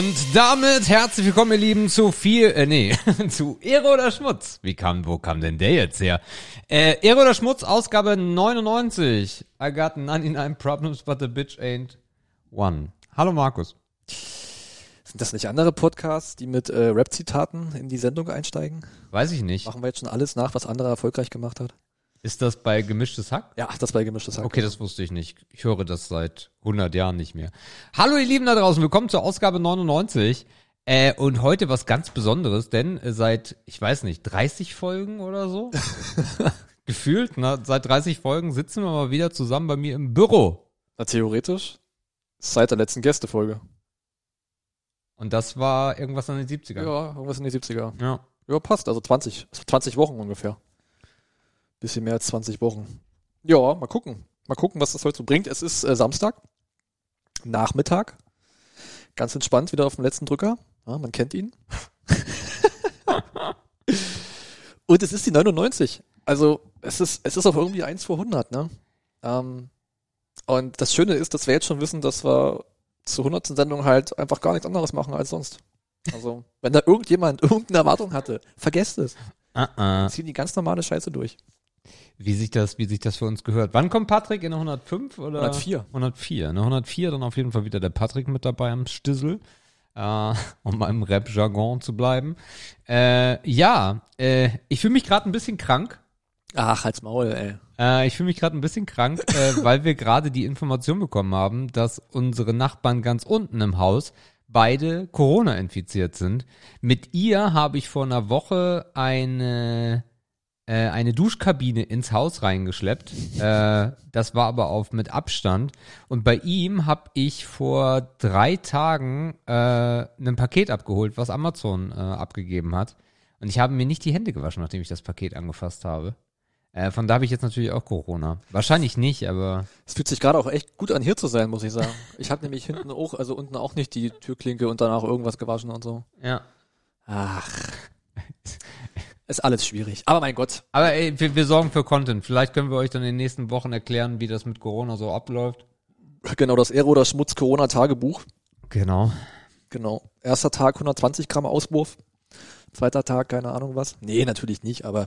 Und damit herzlich willkommen, ihr Lieben, zu viel, äh, nee, zu Ehre oder Schmutz. Wie kam, wo kam denn der jetzt her? Äh, Ehre oder Schmutz, Ausgabe 99. I got 99 problems, but the bitch ain't one. Hallo Markus. Sind das nicht andere Podcasts, die mit äh, Rap-Zitaten in die Sendung einsteigen? Weiß ich nicht. Machen wir jetzt schon alles nach, was andere erfolgreich gemacht hat? Ist das bei Gemischtes Hack? Ja, das bei Gemischtes Hack. Okay, das wusste ich nicht. Ich höre das seit 100 Jahren nicht mehr. Hallo ihr Lieben da draußen, willkommen zur Ausgabe 99. Äh, und heute was ganz Besonderes, denn äh, seit, ich weiß nicht, 30 Folgen oder so, gefühlt, ne, seit 30 Folgen sitzen wir mal wieder zusammen bei mir im Büro. Na, theoretisch seit der letzten Gästefolge. Und das war irgendwas in den 70ern. Ja, irgendwas in die 70er. ja. Ja, passt. Also 20, 20 Wochen ungefähr. Bisschen mehr als 20 Wochen. Ja, mal gucken. Mal gucken, was das heute so bringt. Es ist äh, Samstag, Nachmittag. Ganz entspannt, wieder auf dem letzten Drücker. Ja, man kennt ihn. Und es ist die 99. Also es ist, es ist auch irgendwie 1 vor 100, ne? Ähm, und das Schöne ist, dass wir jetzt schon wissen, dass wir zur 100. Sendung halt einfach gar nichts anderes machen als sonst. Also, wenn da irgendjemand irgendeine Erwartung hatte, vergesst es. Uh -uh. Ziehen die ganz normale Scheiße durch. Wie sich das, wie sich das für uns gehört. Wann kommt Patrick? In der 105 oder? 104. 104. In der 104 dann auf jeden Fall wieder der Patrick mit dabei am Stissel. Äh, um im Rap-Jargon zu bleiben. Äh, ja, äh, ich fühle mich gerade ein bisschen krank. Ach, halt's Maul, ey. Äh, ich fühle mich gerade ein bisschen krank, äh, weil wir gerade die Information bekommen haben, dass unsere Nachbarn ganz unten im Haus beide Corona infiziert sind. Mit ihr habe ich vor einer Woche eine äh, eine Duschkabine ins Haus reingeschleppt. Äh, das war aber auf mit Abstand. Und bei ihm habe ich vor drei Tagen äh, ein Paket abgeholt, was Amazon äh, abgegeben hat. Und ich habe mir nicht die Hände gewaschen, nachdem ich das Paket angefasst habe. Äh, von da habe ich jetzt natürlich auch Corona. Wahrscheinlich nicht, aber Es fühlt sich gerade auch echt gut an, hier zu sein, muss ich sagen. Ich habe nämlich hinten auch, also unten auch nicht die Türklinke und danach irgendwas gewaschen und so. ja. Ach. Ist alles schwierig. Aber mein Gott. Aber ey, wir, wir sorgen für Content. Vielleicht können wir euch dann in den nächsten Wochen erklären, wie das mit Corona so abläuft. Genau, das Aero oder Schmutz Corona Tagebuch. Genau. Genau. Erster Tag 120 Gramm Auswurf. Zweiter Tag, keine Ahnung was. Nee, natürlich nicht, aber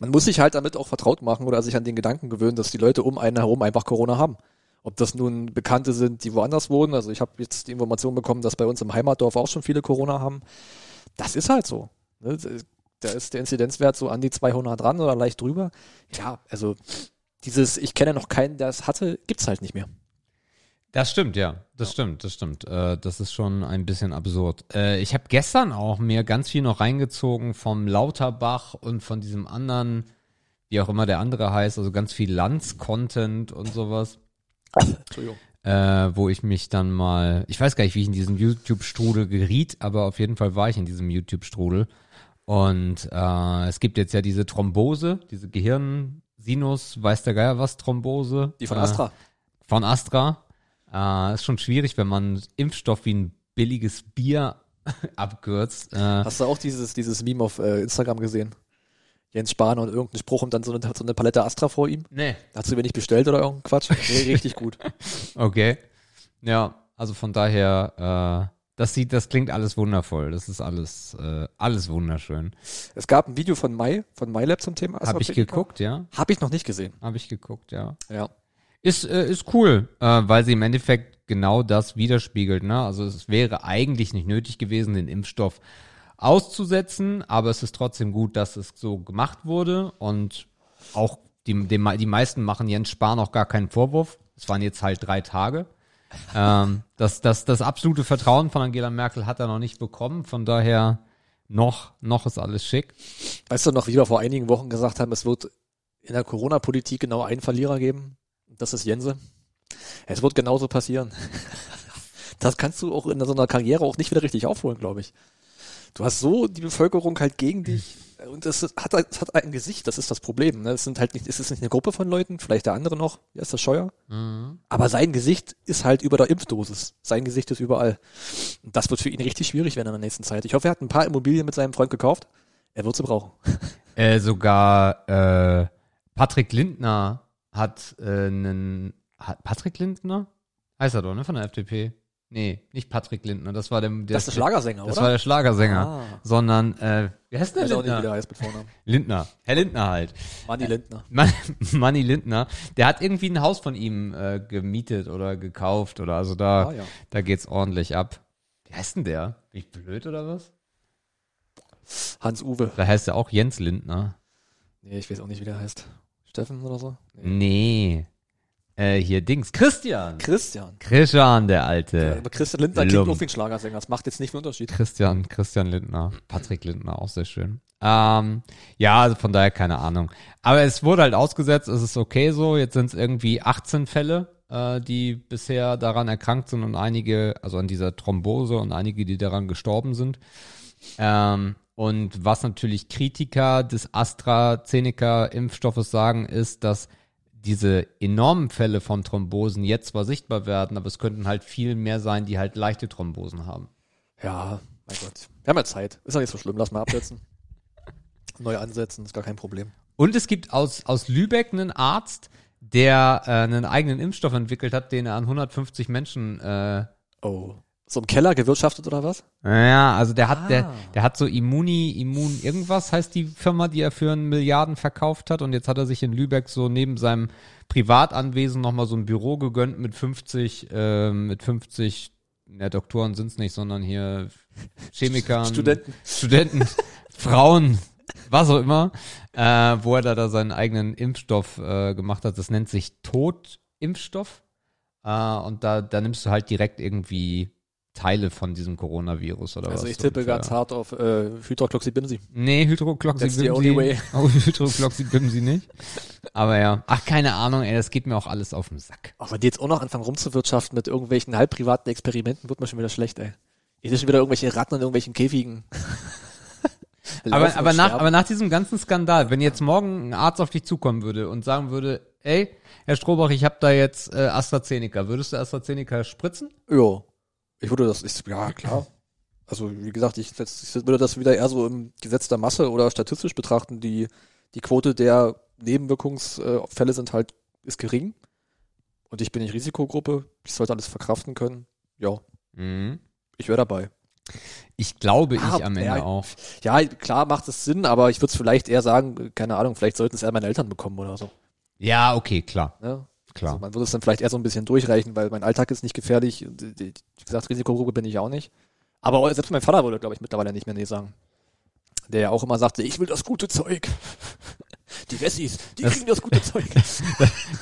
man muss sich halt damit auch vertraut machen oder sich an den Gedanken gewöhnen, dass die Leute um einen herum einfach Corona haben. Ob das nun Bekannte sind, die woanders wohnen. Also ich habe jetzt die Information bekommen, dass bei uns im Heimatdorf auch schon viele Corona haben. Das ist halt so. Ne? Da ist der Inzidenzwert so an die 200 dran oder leicht drüber. Ja, also dieses, ich kenne noch keinen, der es hatte, gibt's halt nicht mehr. Das stimmt, ja. Das stimmt, das stimmt. Äh, das ist schon ein bisschen absurd. Äh, ich habe gestern auch mir ganz viel noch reingezogen vom Lauterbach und von diesem anderen, wie auch immer der andere heißt, also ganz viel Lanz-Content und sowas. Entschuldigung. Äh, wo ich mich dann mal, ich weiß gar nicht, wie ich in diesen YouTube-Strudel geriet, aber auf jeden Fall war ich in diesem YouTube-Strudel. Und äh, es gibt jetzt ja diese Thrombose, diese Gehirnsinus, weiß der Geier was, Thrombose. Die von Äh, Astra. von Astra. Äh, ist schon schwierig, wenn man Impfstoff wie ein billiges Bier abkürzt. Äh, Hast du auch dieses, dieses Meme auf äh, Instagram gesehen? Jens Spahn und irgendein Spruch und dann so eine, so eine Palette Astra vor ihm? nee. Hat sie mir nicht bestellt oder irgendein Quatsch? Nee, richtig gut. Okay. Ja, also von daher, äh, das sieht, das klingt alles wundervoll. Das ist alles, äh, alles wunderschön. Es gab ein Video von Mai, von MyLab zum Thema. Habe ich geguckt, ja. Habe ich noch nicht gesehen. Habe ich geguckt, ja. Ja. Ist, äh, ist cool, äh, weil sie im Endeffekt genau das widerspiegelt. Ne? Also es wäre eigentlich nicht nötig gewesen, den Impfstoff auszusetzen, aber es ist trotzdem gut, dass es so gemacht wurde und auch die, die, die meisten machen Jens Spahn auch gar keinen Vorwurf. Es waren jetzt halt drei Tage. Ähm, das, das, das absolute Vertrauen von Angela Merkel hat er noch nicht bekommen, von daher noch, noch ist alles schick. Weißt du noch, wie wir vor einigen Wochen gesagt haben, es wird in der Corona-Politik genau einen Verlierer geben? Das ist Jense. Es wird genauso passieren. Das kannst du auch in so einer Karriere auch nicht wieder richtig aufholen, glaube ich. Du hast so die Bevölkerung halt gegen dich und es hat, es hat ein Gesicht, das ist das Problem. Ne? Es sind halt nicht, es ist nicht eine Gruppe von Leuten, vielleicht der andere noch, wie ist das Scheuer? Aber sein Gesicht ist halt über der Impfdosis. Sein Gesicht ist überall. Und das wird für ihn richtig schwierig werden in der nächsten Zeit. Ich hoffe, er hat ein paar Immobilien mit seinem Freund gekauft. Er wird sie brauchen. Äh, sogar äh, Patrick Lindner hat äh, einen. Patrick Lindner? Heißt er doch, ne? Von der FDP. Nee, nicht Patrick Lindner, das war der, der Das ist der Schlagersänger, das oder? war der Schlagersänger, Ah. sondern äh, wie heißt der Ich weiß auch nicht, wie Lindner? der heißt mit Vornamen. Lindner, Herr Lindner halt. Manni Lindner. Man, Manni Lindner, der hat irgendwie ein Haus von ihm äh, gemietet oder gekauft oder also da, Ah, ja. da geht's ordentlich ab. Wie heißt denn der? Bin ich blöd oder was? Hans-Uwe. Da heißt er auch Jens Lindner. Nee, ich weiß auch nicht, wie der heißt. Steffen oder so? Nee. Nee. Äh, hier Dings. Christian. Christian. Christian, der Alte. Aber Christian Lindner klingt Lump. wie ein Schlagersänger. Das macht jetzt nicht viel Unterschied. Christian, Christian Lindner. Patrick Lindner, auch sehr schön. Ähm, ja, also von daher keine Ahnung. Aber es wurde halt ausgesetzt, es ist okay so. Jetzt sind es irgendwie 18 Fälle, äh, die bisher daran erkrankt sind und einige, also an dieser Thrombose und einige, die daran gestorben sind. Ähm, und was natürlich Kritiker des AstraZeneca-Impfstoffes sagen, ist, dass diese enormen Fälle von Thrombosen jetzt zwar sichtbar werden, aber es könnten halt viel mehr sein, die halt leichte Thrombosen haben. Ja, mein Gott. Wir haben ja Zeit. Ist ja nicht so schlimm. Lass mal absetzen. Neu ansetzen, ist gar kein Problem. Und es gibt aus, aus Lübeck einen Arzt, der äh, einen eigenen Impfstoff entwickelt hat, den er an 150 Menschen äh, Oh. So im Keller gewirtschaftet oder was? Ja, also der hat, Ah. der, der hat so Immuni, Immun irgendwas heißt die Firma, die er für einen Milliarden verkauft hat und jetzt hat er sich in Lübeck so neben seinem Privatanwesen nochmal so ein Büro gegönnt mit 50, ähm, mit 50, ja, Doktoren sind's nicht, sondern hier Chemikern, Studenten. Studenten, Frauen, was auch immer, äh, wo er da, da seinen eigenen Impfstoff äh, gemacht hat. Das nennt sich Totimpfstoff. Äh, und da, da nimmst du halt direkt irgendwie Teile von diesem Coronavirus oder was. Also ich tippe ganz hart auf äh, Hydroxychloroquine. Nee, That's the only way. Hydrocloxibimsi. Oh, Hydrocloxibimsi nicht. Aber ja. Ach, keine Ahnung, ey, das geht mir auch alles auf den Sack. Aber die jetzt auch noch anfangen rumzuwirtschaften mit irgendwelchen halb privaten Experimenten, wird mir schon wieder schlecht, ey. Hier sind schon wieder irgendwelche Ratten in irgendwelchen Käfigen. Aber, aber, nach, aber nach diesem ganzen Skandal, wenn jetzt morgen ein Arzt auf dich zukommen würde und sagen würde, ey, Herr Strohbach, ich habe da jetzt äh, AstraZeneca, würdest du AstraZeneca spritzen? Ja. Ich würde das, ich, ja klar. Also wie gesagt, ich, ich würde das wieder eher so im Gesetz der Masse oder statistisch betrachten. Die, die Quote der Nebenwirkungsfälle sind halt, ist gering. Und ich bin nicht Risikogruppe. Ich sollte alles verkraften können. Ja, Mhm. ich wäre dabei. Ich glaube, Ah, ich am Ende ja. auch. Ja, klar macht es Sinn, aber ich würde es vielleicht eher sagen, keine Ahnung, vielleicht sollten es eher meine Eltern bekommen oder so. Ja, okay, klar, Ne? Klar. Also man würde es dann vielleicht eher so ein bisschen durchreichen, weil mein Alltag ist nicht gefährlich. Wie gesagt, Risikogruppe bin ich auch nicht. Aber selbst mein Vater würde, glaube ich, mittlerweile nicht mehr nee sagen. Der ja auch immer sagte, ich will das gute Zeug. Die Wessis, die Das- kriegen das gute Zeug.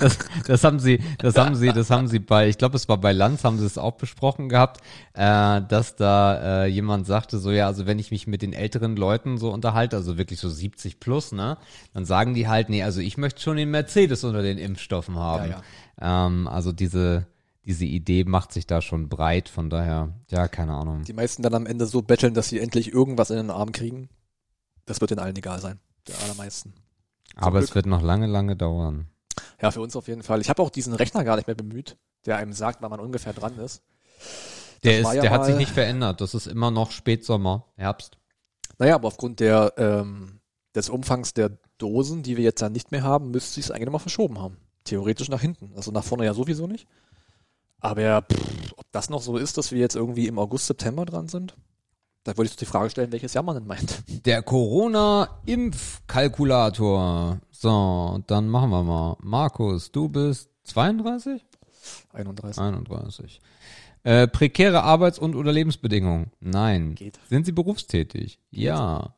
Das, das haben sie, das haben sie, das haben sie bei, ich glaube, es war bei Lanz, haben sie es auch besprochen gehabt, äh, dass da äh, jemand sagte, so ja, also wenn ich mich mit den älteren Leuten so unterhalte, also wirklich so 70 plus, ne, dann sagen die halt, nee, also ich möchte schon den Mercedes unter den Impfstoffen haben. Ja, Ähm, also diese, diese Idee macht sich da schon breit, von daher, ja, keine Ahnung. Die meisten dann am Ende so betteln, dass sie endlich irgendwas in den Arm kriegen. Das wird den allen egal sein. Der allermeisten. Aber es Glück. wird noch lange, lange dauern. Ja, für uns auf jeden Fall. Ich habe auch diesen Rechner gar nicht mehr bemüht, der einem sagt, wann man ungefähr dran ist. Der Das ist, ja der hat sich nicht verändert. Das ist immer noch Spätsommer, Herbst. Naja, aber aufgrund der, ähm, des Umfangs der Dosen, die wir jetzt dann nicht mehr haben, müsste sie es eigentlich nochmal verschoben haben. Theoretisch nach hinten. Also nach vorne ja sowieso nicht. Aber pff, ob das noch so ist, dass wir jetzt irgendwie im August, September dran sind, da würde ich die Frage stellen, welches Jahr man denn meint. Der Corona-Impfkalkulator. So, dann machen wir mal. Markus, du bist 32? 31. 31. Äh, prekäre Arbeits- und oder Lebensbedingungen? Nein. Geht. Sind Sie berufstätig? Ja.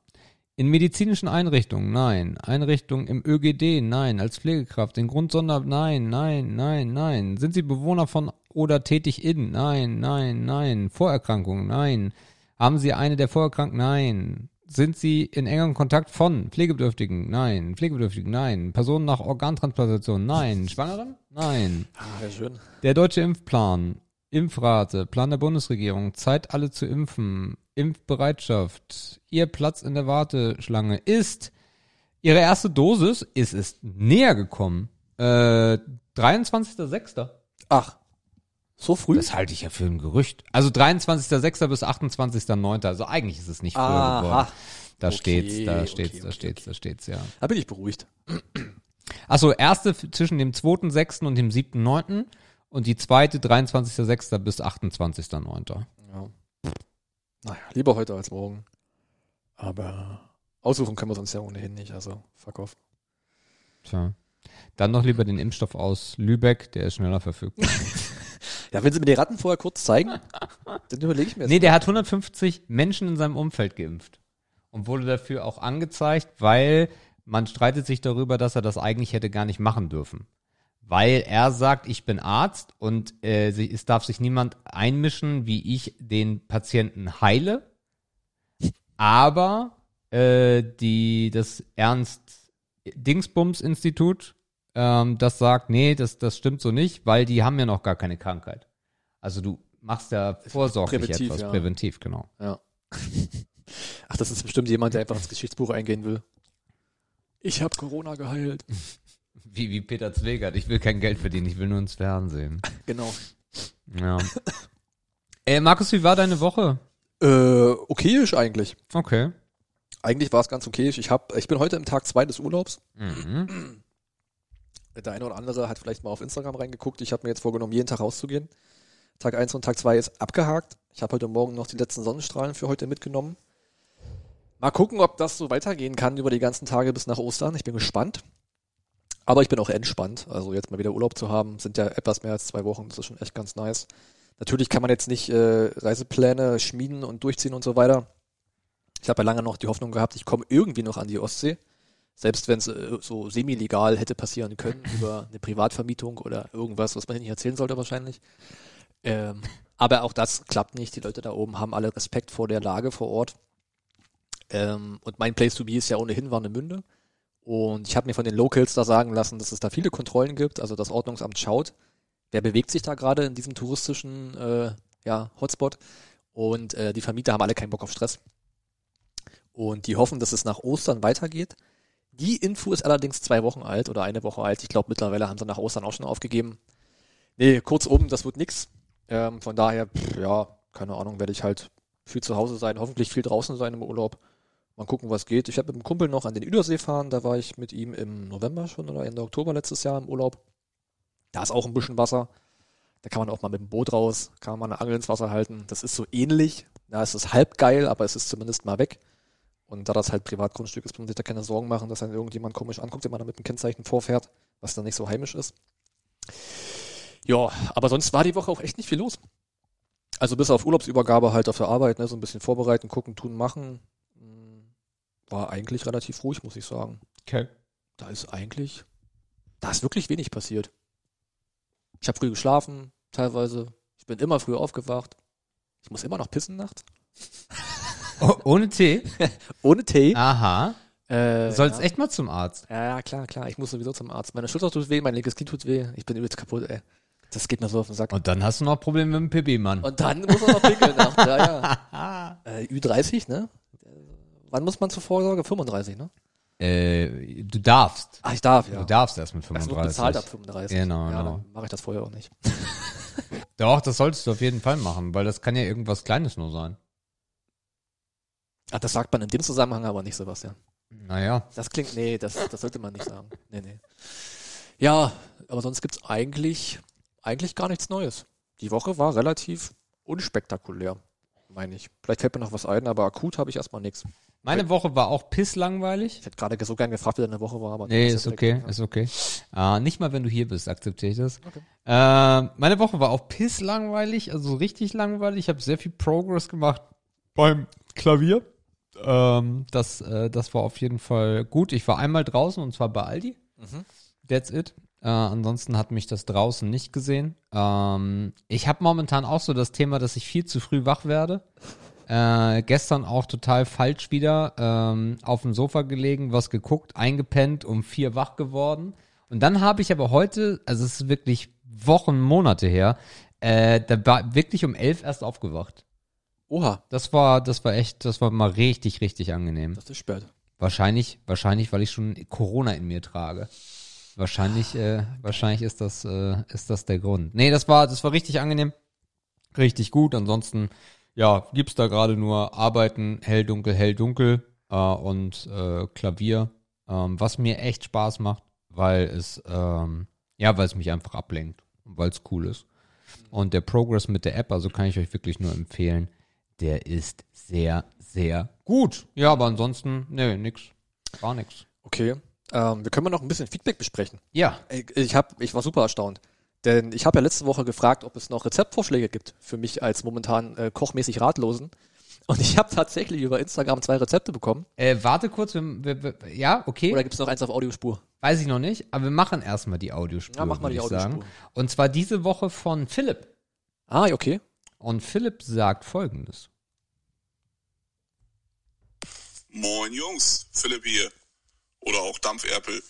In medizinischen Einrichtungen? Nein. Einrichtungen im ÖGD? Nein. Als Pflegekraft? In Grundsonder? Nein, nein, nein, nein. Sind Sie Bewohner von oder tätig in? Nein, nein, nein. Vorerkrankungen? Nein. Haben Sie eine der Vorerkrankungen? Nein. Sind Sie in engem Kontakt von Pflegebedürftigen? Nein. Pflegebedürftigen? Nein. Personen nach Organtransplantation? Nein. Schwangeren? Nein. Ah, ja, schön. Der deutsche Impfplan, Impfrate, Plan der Bundesregierung, Zeit alle zu impfen, Impfbereitschaft, Ihr Platz in der Warteschlange ist, Ihre erste Dosis ist es näher gekommen. Äh, 23.06. Ach, so früh? Das halte ich ja für ein Gerücht. Also 23.06. bis 28.09. Also eigentlich ist es nicht früher geworden. Aha. Da Okay, steht's, da okay, steht's, da okay, steht's, da steht's, ja. Da bin ich beruhigt. Achso, erste zwischen dem 2.6. und dem 7.9. und die zweite 23.06. bis 28.09. Ja. Naja, lieber heute als morgen. Aber aussuchen können wir uns ja ohnehin nicht, also fuck off. Tja. Dann noch lieber den Impfstoff aus Lübeck, der ist schneller verfügbar. Ja, wenn Sie mir die Ratten vorher kurz zeigen, dann überlege ich mir jetzt. nee, der hat 150 Menschen in seinem Umfeld geimpft. Und wurde dafür auch angezeigt, weil man streitet sich darüber, dass er das eigentlich hätte gar nicht machen dürfen. Weil er sagt, ich bin Arzt und äh, es darf sich niemand einmischen, wie ich den Patienten heile. Aber äh, die, das Ernst-Dingsbums-Institut, ähm, das sagt, nee, das, das stimmt so nicht, weil die haben ja noch gar keine Krankheit. Also du machst ja vorsorglich Präventiv, etwas, ja. präventiv, genau. Ja. Ach, das ist bestimmt jemand, der einfach ins Geschichtsbuch eingehen will. Ich habe Corona geheilt. Wie, wie Peter Zwegert, ich will kein Geld verdienen, ich will nur ins Fernsehen. Genau. Ja. äh, Markus, wie war deine Woche? Äh, okayisch eigentlich. Okay. Eigentlich war es ganz okayisch. Ich hab, ich bin heute im Tag zwei des Urlaubs. Mhm. Der eine oder andere hat vielleicht mal auf Instagram reingeguckt. Ich habe mir jetzt vorgenommen, jeden Tag rauszugehen. Tag eins und Tag zwei ist abgehakt. Ich habe heute Morgen noch die letzten Sonnenstrahlen für heute mitgenommen. Mal gucken, ob das so weitergehen kann über die ganzen Tage bis nach Ostern. Ich bin gespannt. Aber ich bin auch entspannt. Also jetzt mal wieder Urlaub zu haben, sind ja etwas mehr als zwei Wochen. Das ist schon echt ganz nice. Natürlich kann man jetzt nicht äh, Reisepläne schmieden und durchziehen und so weiter. Ich habe ja lange noch die Hoffnung gehabt, ich komme irgendwie noch an die Ostsee. Selbst wenn es äh, so semi-legal hätte passieren können, über eine Privatvermietung oder irgendwas, was man nicht erzählen sollte wahrscheinlich. Ähm, aber auch das klappt nicht. Die Leute da oben haben alle Respekt vor der Lage vor Ort. Ähm, und mein Place to be ist ja ohnehin Warnemünde. Und ich habe mir von den Locals da sagen lassen, dass es da viele Kontrollen gibt. Also das Ordnungsamt schaut, wer bewegt sich da gerade in diesem touristischen äh, ja, Hotspot. Und äh, die Vermieter haben alle keinen Bock auf Stress. Und die hoffen, dass es nach Ostern weitergeht. Die Info ist allerdings zwei Wochen alt oder eine Woche alt. Ich glaube, mittlerweile haben sie nach Ostern auch schon aufgegeben. Nee, kurzum, das wird nix. Ähm, von daher, pff, ja, keine Ahnung, werde ich halt viel zu Hause sein, hoffentlich viel draußen sein im Urlaub. Mal gucken, was geht. Ich habe mit einem Kumpel noch an den Üdersee fahren, da war ich mit ihm im November schon oder Ende Oktober letztes Jahr im Urlaub. Da ist auch ein bisschen Wasser. Da kann man auch mal mit dem Boot raus, kann man eine Angel ins Wasser halten. Das ist so ähnlich. Es ist halb geil, aber es ist zumindest mal weg. Und da das halt Privatgrundstück ist, muss man sich da keine Sorgen machen, dass dann irgendjemand komisch anguckt, wenn man da mit einem Kennzeichen vorfährt, was dann nicht so heimisch ist. Ja, aber sonst war die Woche auch echt nicht viel los. Also bis auf Urlaubsübergabe halt auf der Arbeit, ne, so ein bisschen vorbereiten, gucken, tun, machen. Hm, War eigentlich relativ ruhig, muss ich sagen. Okay. Da ist eigentlich, da ist wirklich wenig passiert. Ich habe früh geschlafen, teilweise. Ich bin immer früh aufgewacht. Ich muss immer noch pissen nachts. Oh, ohne Tee? Ohne Tee. Aha. Äh, Du sollst ja. echt mal zum Arzt. Ja, ja, klar, klar. Ich muss sowieso zum Arzt. Meine Schulter tut weh, mein linkes Knie tut weh. Ich bin übelst kaputt, ey. Das geht mir so auf den Sack. Und dann hast du noch Probleme mit dem Pipi, Mann. Und dann muss man noch pinkeln nachts. Ja, ja. Äh, Ü30, ne? Wann muss man zur Vorsorge? 35, ne? Äh, du darfst. Ah, ich darf, ja. Du darfst erst mit Es wird 35. bezahlt ab 35. Genau, ja, genau. dann mache ich das vorher auch nicht. Doch, das solltest du auf jeden Fall machen, weil das kann ja irgendwas Kleines nur sein. Ach, das sagt man in dem Zusammenhang aber nicht, Sebastian. Naja. Das klingt, nee, das, das sollte man nicht sagen. Nee, nee. Ja, aber sonst gibt's eigentlich, eigentlich gar nichts Neues. Die Woche war relativ unspektakulär, meine ich. Vielleicht fällt mir noch was ein, aber akut habe ich erstmal nichts. Meine Woche war auch pisslangweilig. Ich hätte gerade so gern gefragt, wie deine Woche war, aber Nee, ist okay, ist okay. Äh, nicht mal, wenn du hier bist, akzeptiere ich das. Okay. Äh, meine Woche war auch pisslangweilig, also richtig langweilig. Ich habe sehr viel Progress gemacht beim Klavier. Ähm, das, äh, das war auf jeden Fall gut. Ich war einmal draußen und zwar bei Aldi. Mhm. That's it. Äh, ansonsten hat mich das draußen nicht gesehen. Ähm, ich habe momentan auch so das Thema, dass ich viel zu früh wach werde. Äh, gestern auch total falsch wieder ähm, auf dem Sofa gelegen, was geguckt, eingepennt, um vier wach geworden. Und dann habe ich aber heute, also es ist wirklich Wochen, Monate her, äh, da war wirklich um elf erst aufgewacht. Oha, Das war, das war echt, das war mal richtig, richtig angenehm. das ist spät. Wahrscheinlich, wahrscheinlich, weil ich schon Corona in mir trage. Wahrscheinlich, äh, wahrscheinlich ist das, äh, ist das der Grund. Nee, das war, das war richtig angenehm. Richtig gut. Ansonsten, ja, gibt's da gerade nur Arbeiten, hell, dunkel, hell, dunkel, äh, und, äh, Klavier, ähm, was mir echt Spaß macht, weil es, ähm, ja, weil es mich einfach ablenkt. weil es cool ist. Und der Progress mit der App, also kann ich euch wirklich nur empfehlen, der ist sehr, sehr gut. Ja, aber ansonsten, nee, nix. Gar nix. Okay. Ähm, wir können mal noch ein bisschen Feedback besprechen. Ja. Ich, ich, hab, ich war super erstaunt. Denn ich habe ja letzte Woche gefragt, ob es noch Rezeptvorschläge gibt für mich als momentan äh, kochmäßig Ratlosen. Und ich habe tatsächlich über Instagram zwei Rezepte bekommen. Äh, warte kurz, wir, wir, wir, ja, okay. Oder gibt es noch eins auf Audiospur? Weiß ich noch nicht, aber wir machen erstmal die Audiospur. Ja, mach mal würd die Audiospur. Sagen. Und zwar diese Woche von Philipp. Ah, okay. Und Philipp sagt folgendes. Moin Jungs, Philipp hier. Oder auch Dampferpel.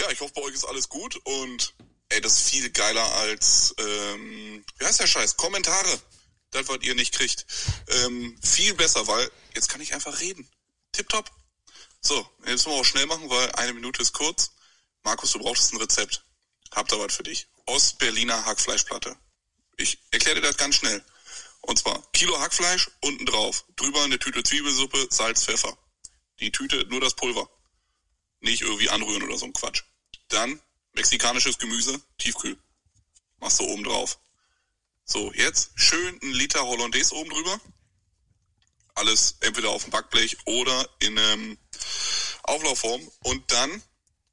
Ja, ich hoffe, bei euch ist alles gut und ey, das ist viel geiler als, ähm, wie heißt der Scheiß? Kommentare. Das, was ihr nicht kriegt. Ähm, viel besser, weil jetzt kann ich einfach reden. Tipptopp. So, jetzt müssen wir auch schnell machen, weil eine Minute ist kurz. Markus, du brauchst ein Rezept. Hab da was für dich. Ostberliner Hackfleischplatte. Ich erkläre dir das ganz schnell. Und zwar Kilo Hackfleisch, unten drauf. Drüber eine Tüte Zwiebelsuppe, Salz, Pfeffer. Die Tüte, nur das Pulver. Nicht irgendwie anrühren oder so ein Quatsch. Dann mexikanisches Gemüse, tiefkühl. Machst du oben drauf. So, jetzt schön ein Liter Hollandaise oben drüber. Alles entweder auf dem Backblech oder in ähm, Auflaufform. Und dann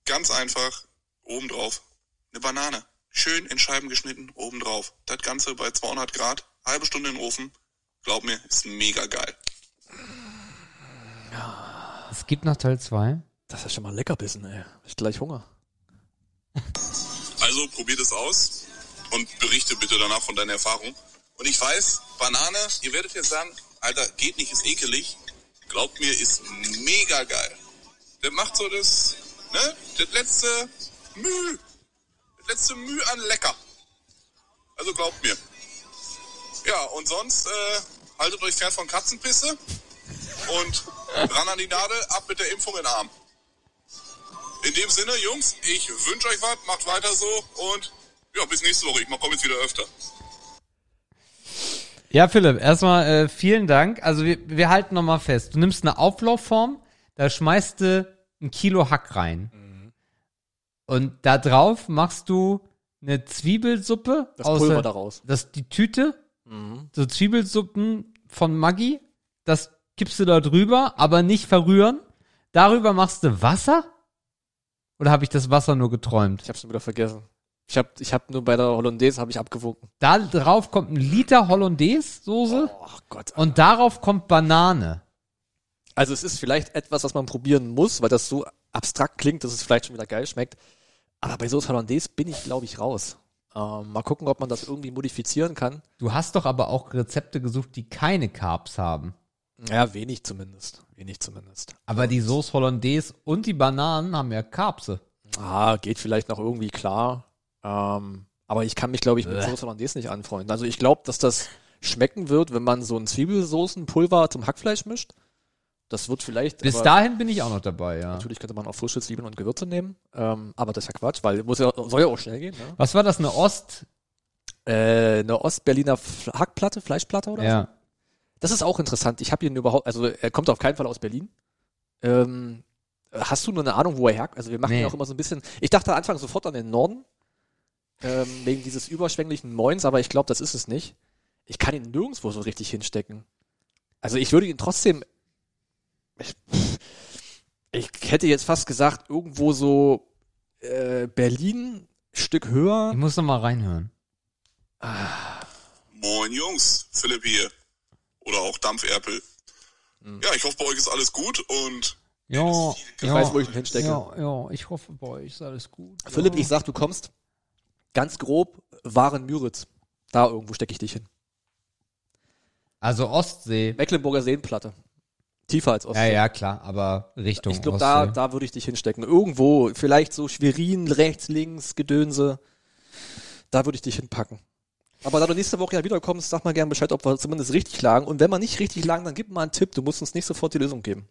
ganz einfach oben drauf eine Banane. Schön in Scheiben geschnitten, oben drauf. Das Ganze bei 200 Grad, halbe Stunde in den Ofen. Glaub mir, ist mega geil. Es gibt noch Teil 2. Das ist schon mal Leckerbissen, ey. Ich gleich Hunger. Also probiert es aus und berichte bitte danach von deiner Erfahrung. Und ich weiß, Banane, ihr werdet jetzt sagen, Alter, geht nicht, ist ekelig. Glaubt mir, ist mega geil. Der macht so das, ne, das letzte Müh, das letzte Müh an lecker. Also glaubt mir. Ja, und sonst, äh, haltet euch fern von Katzenpisse und ran an die Nadel, ab mit der Impfung in den Arm. In dem Sinne, Jungs, ich wünsche euch was, macht weiter so und ja, bis nächste Woche. Ich komme jetzt wieder öfter. Ja, Philipp, erstmal äh, vielen Dank. Also wir, wir halten nochmal fest. Du nimmst eine Auflaufform, da schmeißt du ein Kilo Hack rein. Mhm. Und da drauf machst du eine Zwiebelsuppe. Das aus Pulver der- daraus. Das die Tüte, Mhm. so Zwiebelsuppen von Maggi. Das kippst du da drüber, aber nicht verrühren. Darüber machst du Wasser? Oder habe ich das Wasser nur geträumt? Ich hab's schon wieder vergessen. Ich hab, ich hab nur bei der Hollandaise habe ich abgewogen. Da drauf kommt ein Liter Hollandaise-Soße Oh Gott. und darauf kommt Banane. Also es ist vielleicht etwas, was man probieren muss, weil das so abstrakt klingt, dass es vielleicht schon wieder geil schmeckt. Aber bei Soße Hollandaise bin ich, glaube ich, raus. Ähm, mal gucken, ob man das irgendwie modifizieren kann. Du hast doch aber auch Rezepte gesucht, die keine Carbs haben. Ja, wenig zumindest. Wenig zumindest. Aber die Sauce Hollandaise und die Bananen haben ja Carbs. Ah, geht vielleicht noch irgendwie klar. Ähm, aber ich kann mich, glaube ich, mit Bäh. Soße Hollandaise nicht anfreunden. Also ich glaube, dass das schmecken wird, wenn man so ein Zwiebelsoßenpulver zum Hackfleisch mischt. Das wird vielleicht. Bis dahin bin ich auch noch dabei, ja. Natürlich könnte man auch Zwiebeln und Gewürze nehmen. Ähm, aber das ist ja Quatsch, weil muss ja, soll ja auch schnell gehen. Ne? Was war das, eine Ost? Äh, eine Ostberliner Hackplatte, Fleischplatte oder so? Ja. Das ist auch interessant. Ich habe ihn überhaupt, also er kommt auf keinen Fall aus Berlin. Ähm, hast du nur eine Ahnung, wo er her? Also wir machen Nee. ja auch immer so ein bisschen. Ich dachte am Anfang sofort an den Norden ähm, wegen dieses überschwänglichen Moins, aber ich glaube, das ist es nicht. Ich kann ihn nirgendwo so richtig hinstecken. Also ich würde ihn trotzdem. Ich, ich hätte jetzt fast gesagt irgendwo so äh, Berlin Stück höher. Ich muss noch mal reinhören. Moin Jungs, Philipp hier. Oder auch Dampferpel. Ja, ich hoffe, bei euch ist alles gut und Ja, Ich weiß, wo ich ihn hinstecke. Ja, ja, ich hoffe, bei euch ist alles gut. Philipp, ja. ich sag, du kommst ganz grob Waren Müritz. Da irgendwo stecke ich dich hin. Also Ostsee. Mecklenburger Seenplatte. Tiefer als Ja, Ostsee. ja, klar, aber Richtung Ich glaube, da, da würde ich dich hinstecken. Irgendwo, vielleicht so Schwerin, rechts, links, Gedönse. Da würde ich dich hinpacken. Aber da du nächste Woche ja wiederkommst, sag mal gerne Bescheid, ob wir zumindest richtig lagen. Und wenn wir nicht richtig lagen, dann gib mal einen Tipp. Du musst uns nicht sofort die Lösung geben.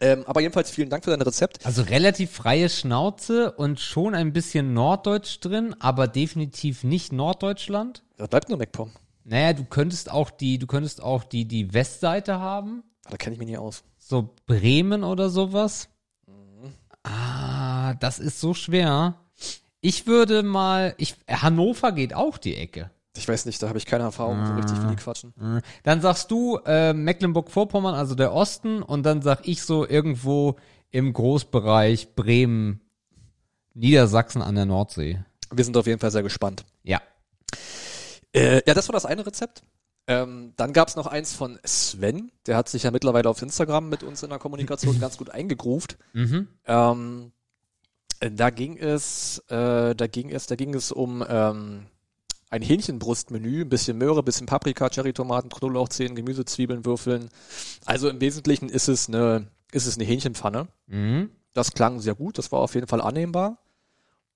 Ähm, aber jedenfalls vielen Dank für dein Rezept. Also relativ freie Schnauze und schon ein bisschen Norddeutsch drin, aber definitiv nicht Norddeutschland. Da bleibt nur MacPom. Naja, du könntest auch die, du könntest auch die, die Westseite haben. Da kenne ich mich nie aus. So Bremen oder sowas. Mhm. Ah, das ist so schwer. Ich würde mal, ich, Hannover geht auch die Ecke. Ich weiß nicht, da habe ich keine Erfahrung, so richtig Ah. wie die quatschen. Mhm. Dann sagst du äh, Mecklenburg-Vorpommern, also der Osten, und dann sag ich so irgendwo im Großbereich Bremen, Niedersachsen an der Nordsee. Wir sind auf jeden Fall sehr gespannt. Ja. Äh, ja, das war das eine Rezept. Ähm, dann gab's noch eins von Sven, der hat sich ja mittlerweile auf Instagram mit uns in der Kommunikation ganz gut eingegroovt. Mhm. Ähm, äh, da ging es, äh, da ging es, da ging es um ähm, ein Hähnchenbrustmenü, ein bisschen Möhre, bisschen Paprika, Cherrytomaten, Knoblauchzehen, Gemüse, Zwiebeln, Würfeln. Also im Wesentlichen ist es eine, ist es eine Hähnchenpfanne. Mhm. Das klang sehr gut, das war auf jeden Fall annehmbar.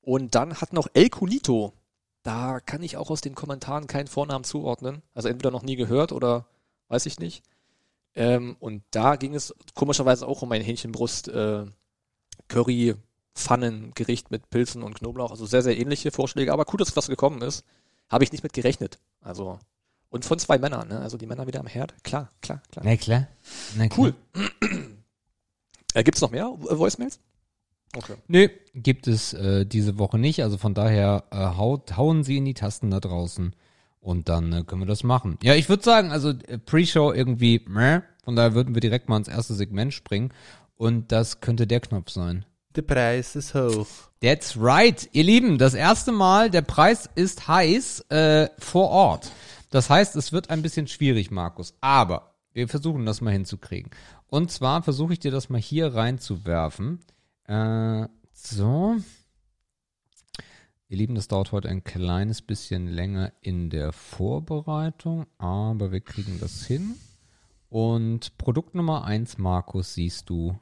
Und dann hat noch El Cunito, da kann ich auch aus den Kommentaren keinen Vornamen zuordnen. Also entweder noch nie gehört oder weiß ich nicht. Ähm, und da ging es komischerweise auch um ein Hähnchenbrust äh, Curry Pfannengericht mit Pilzen und Knoblauch. Also sehr, sehr ähnliche Vorschläge. Aber cool, dass was gekommen ist. Habe ich nicht mit gerechnet. Also und von zwei Männern, ne? Also die Männer wieder am Herd. Klar, klar, klar. Na klar. Na klar. Cool. Äh, gibt's noch mehr äh, Voicemails? Okay. Nö, gibt es äh, diese Woche nicht. Also von daher äh, haut, hauen Sie in die Tasten da draußen und dann äh, können wir das machen. Ja, ich würde sagen, also äh, Pre-Show irgendwie, meh, von daher würden wir direkt mal ins erste Segment springen und das könnte der Knopf sein. Der Preis ist hoch. That's right, ihr Lieben, das erste Mal, der Preis ist heiß äh, vor Ort. Das heißt, es wird ein bisschen schwierig, Markus, aber wir versuchen das mal hinzukriegen. Und zwar versuche ich dir das mal hier reinzuwerfen. Äh, so. Ihr Lieben, das dauert heute ein kleines bisschen länger in der Vorbereitung, aber wir kriegen das hin. Und Produkt Nummer eins, Markus, siehst du.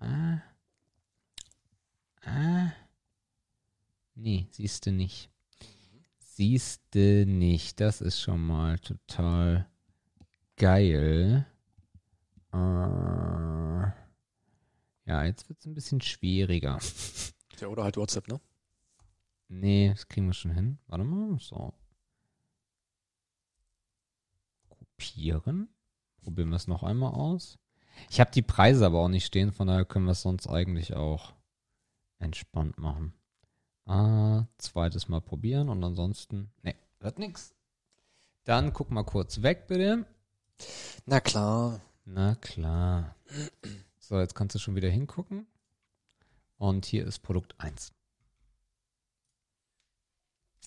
Ah. Ah. Nee, siehst du nicht. Siehst du nicht. Das ist schon mal total geil. Äh, ja, jetzt wird es ein bisschen schwieriger. Ja, oder halt WhatsApp, ne? Nee, das kriegen wir schon hin. Warte mal. So. Kopieren. Probieren wir es noch einmal aus. Ich habe die Preise aber auch nicht stehen, von daher können wir es sonst eigentlich auch entspannt machen. Ah, zweites Mal probieren und ansonsten. Nee, wird nix. Dann guck mal kurz weg, bitte. Na klar. Na klar. So, jetzt kannst du schon wieder hingucken. Und hier ist Produkt 1.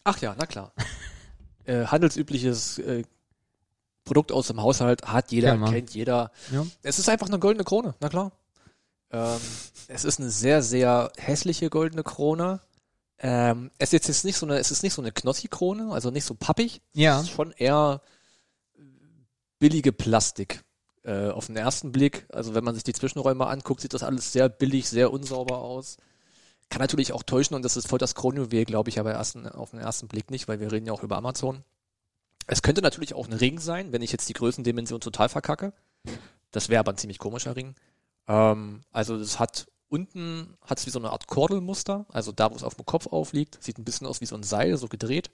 Ach ja, na klar. äh, handelsübliches äh, Produkt aus dem Haushalt hat jeder, Kennt man. kennt jeder. Ja. Es ist einfach eine goldene Krone, na klar. Ähm, es ist eine sehr, sehr hässliche goldene Krone. Ähm, es ist jetzt nicht so eine, es ist nicht so eine Knossi-Krone, also nicht so pappig. Ja. Es ist schon eher billige Plastik. Äh, auf den ersten Blick, also wenn man sich die Zwischenräume anguckt, sieht das alles sehr billig, sehr unsauber aus. Kann natürlich auch täuschen und das ist voll das Kronjuwel, glaube ich, aber ersten, auf den ersten Blick nicht, weil wir reden ja auch über Amazon. Es könnte natürlich auch ein Ring sein, wenn ich jetzt die Größendimension total verkacke. Das wäre aber ein ziemlich komischer Ring. Ähm, also es hat unten hat es wie so eine Art Kordelmuster, also da, wo es auf dem Kopf aufliegt, sieht ein bisschen aus wie so ein Seil, so gedreht.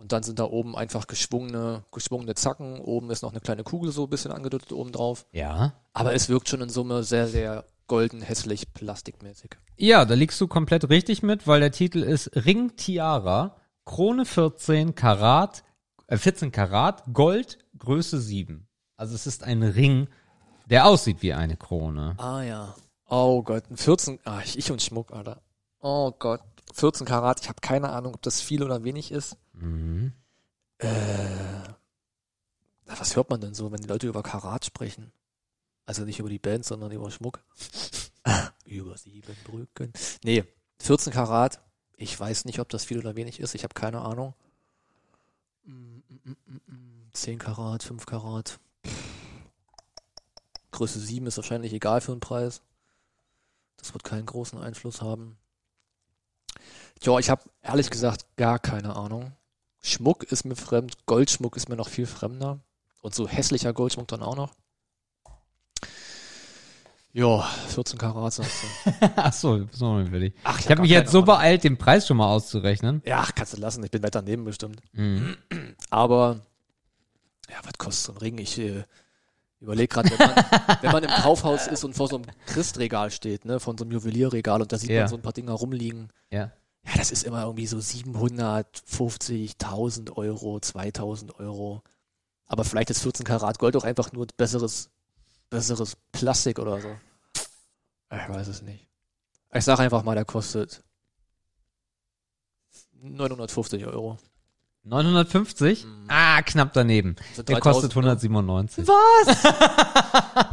Und dann sind da oben einfach geschwungene, geschwungene Zacken. Oben ist noch eine kleine Kugel so ein bisschen angedeutet oben drauf. Ja. Aber es wirkt schon in Summe sehr, sehr golden, hässlich, plastikmäßig. Ja, da liegst du komplett richtig mit, weil der Titel ist Ring Tiara, Krone 14 Karat, äh 14 Karat, Gold, Größe 7. Also es ist ein Ring, der aussieht wie eine Krone. Ah ja. Oh Gott, ein 14, ah, ich, ich und Schmuck, Alter. Oh Gott, 14 Karat, ich habe keine Ahnung, ob das viel oder wenig ist. Mhm. Äh, was hört man denn so, wenn die Leute über Karat sprechen? Also nicht über die Band, sondern über Schmuck. über sieben Brücken. Nee, 14 Karat. Ich weiß nicht, ob das viel oder wenig ist. Ich habe keine Ahnung. Mm, mm, mm, mm, mm. 10 Karat, 5 Karat. Größe 7 ist wahrscheinlich egal für den Preis. Das wird keinen großen Einfluss haben. Ja, ich habe ehrlich gesagt gar keine Ahnung. Schmuck ist mir fremd, Goldschmuck ist mir noch viel fremder. Und so hässlicher Goldschmuck dann auch noch. Ja, 14 Karat sagst du. Ach so, so ich. Ach, Ich habe mich jetzt so beeilt, den Preis schon mal auszurechnen. Ja, kannst du lassen, ich bin weit daneben bestimmt. Mhm. Aber, ja, was kostet so ein Ring? Ich, äh, Überleg gerade, wenn man, wenn man im Kaufhaus ist und vor so einem Christregal steht, ne, von so einem Juwelierregal und da sieht Ja. man so ein paar Dinger rumliegen. Ja. Ja, das ist immer irgendwie so 750, 1000 Euro, 2000 Euro. Aber vielleicht ist 14 Karat Gold auch einfach nur besseres, besseres Plastik oder so. Ich weiß es nicht. Ich sag einfach mal, der kostet 950 Euro. 950? Mhm. Ah, knapp daneben. Also Der 3000, kostet ne? 197.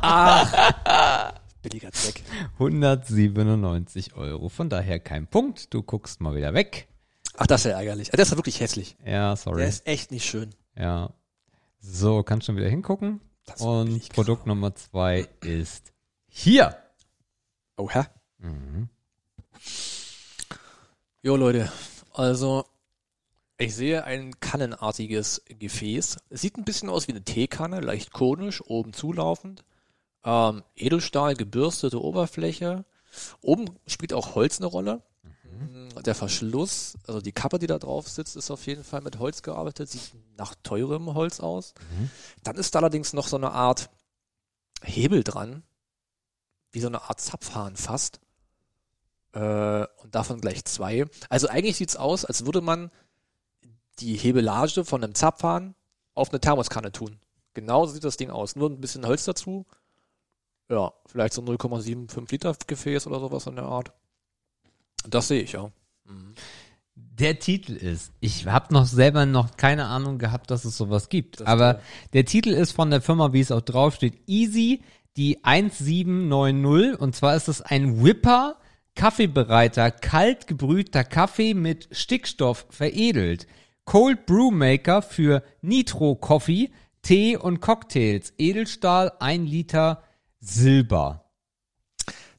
Ah, billiger Zweck. 197 Euro. Von daher kein Punkt. Du guckst mal wieder weg. Ach, das ist ja ärgerlich. Der ist ja wirklich hässlich. Ja, sorry. Der ist echt nicht schön. Ja. So, kannst schon wieder hingucken. Das Und Produkt Nummer zwei ist hier. Oh, hä? Mhm. Jo, Leute. Also, ich sehe ein kannenartiges Gefäß. Es sieht ein bisschen aus wie eine Teekanne, leicht konisch, oben zulaufend. Ähm, Edelstahl, gebürstete Oberfläche. Oben spielt auch Holz eine Rolle. Der Verschluss, also die Kappe, die da drauf sitzt, ist auf jeden Fall mit Holz gearbeitet, sieht nach teurem Holz aus. Dann ist da allerdings noch so eine Art Hebel dran, wie so eine Art Zapfhahn fast. Äh, und davon gleich zwei. Also eigentlich sieht's aus, als würde man die Hebelage von einem Zapfhahn auf eine Thermoskanne tun. Genauso sieht das Ding aus. Nur ein bisschen Holz dazu. Ja, vielleicht so 0,75 Liter Gefäß oder sowas in der Art. Das sehe ich, ja. Der Titel ist, ich habe noch selber noch keine Ahnung gehabt, dass es sowas gibt. Das aber der Titel ist von der Firma, wie es auch draufsteht, Easy, die 1790. Und zwar ist es ein Whipper, Kaffeebereiter, kalt gebrühter Kaffee mit Stickstoff veredelt. Cold Brew Maker für Nitro Coffee, Tee und Cocktails. Edelstahl, 1 Liter Silber.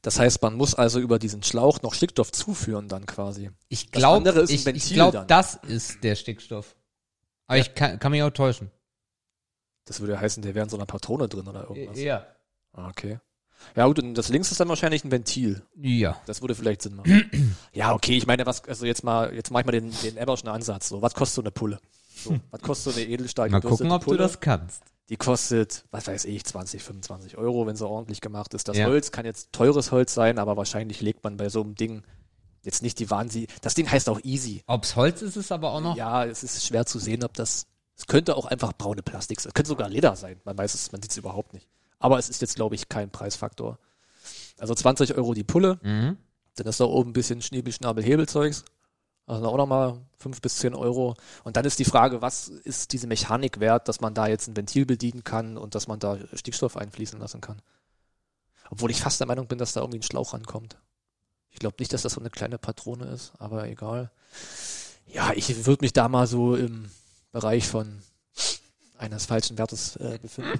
Das heißt, man muss also über diesen Schlauch noch Stickstoff zuführen dann quasi. Ich glaube, ich, ich glaube, das ist der Stickstoff. Aber ich kann, kann mich auch täuschen. Das würde ja heißen, der wäre in so einer Patrone drin oder irgendwas. Ja. Ah, Okay. Ja gut, und das links ist dann wahrscheinlich ein Ventil. Ja. Das würde vielleicht Sinn machen. ja, okay, ich meine, was, also jetzt mal, jetzt mach ich mal den, den Eberschen Ansatz. So, was kostet so eine Pulle? So, was kostet so eine Edelstahl Mal gucken, ob Pulle? du das kannst. Die kostet, was weiß ich, 20, 25 Euro, wenn sie ordentlich gemacht ist. Das Ja. Holz kann jetzt teures Holz sein, aber wahrscheinlich legt man bei so einem Ding jetzt nicht die Wahnsinn. Das Ding heißt auch Easy. Ob's Holz ist, ist aber auch noch. Ja, es ist schwer zu sehen, ob das. Es könnte auch einfach braune Plastik sein. Es könnte sogar Leder sein. Man weiß es, man sieht es überhaupt nicht. Aber es ist jetzt, glaube ich, kein Preisfaktor. Also 20 Euro die Pulle. Mhm. Dann ist da oben ein bisschen Schniebel, Schnabel, Hebelzeugs. Also auch nochmal 5 bis 10 Euro. Und dann ist die Frage, was ist diese Mechanik wert, dass man da jetzt ein Ventil bedienen kann und dass man da Stickstoff einfließen lassen kann. Obwohl ich fast der Meinung bin, dass da irgendwie ein Schlauch rankommt. Ich glaube nicht, dass das so eine kleine Patrone ist, aber egal. Ja, ich würde mich da mal so im Bereich von eines falschen Wertes äh, befinden.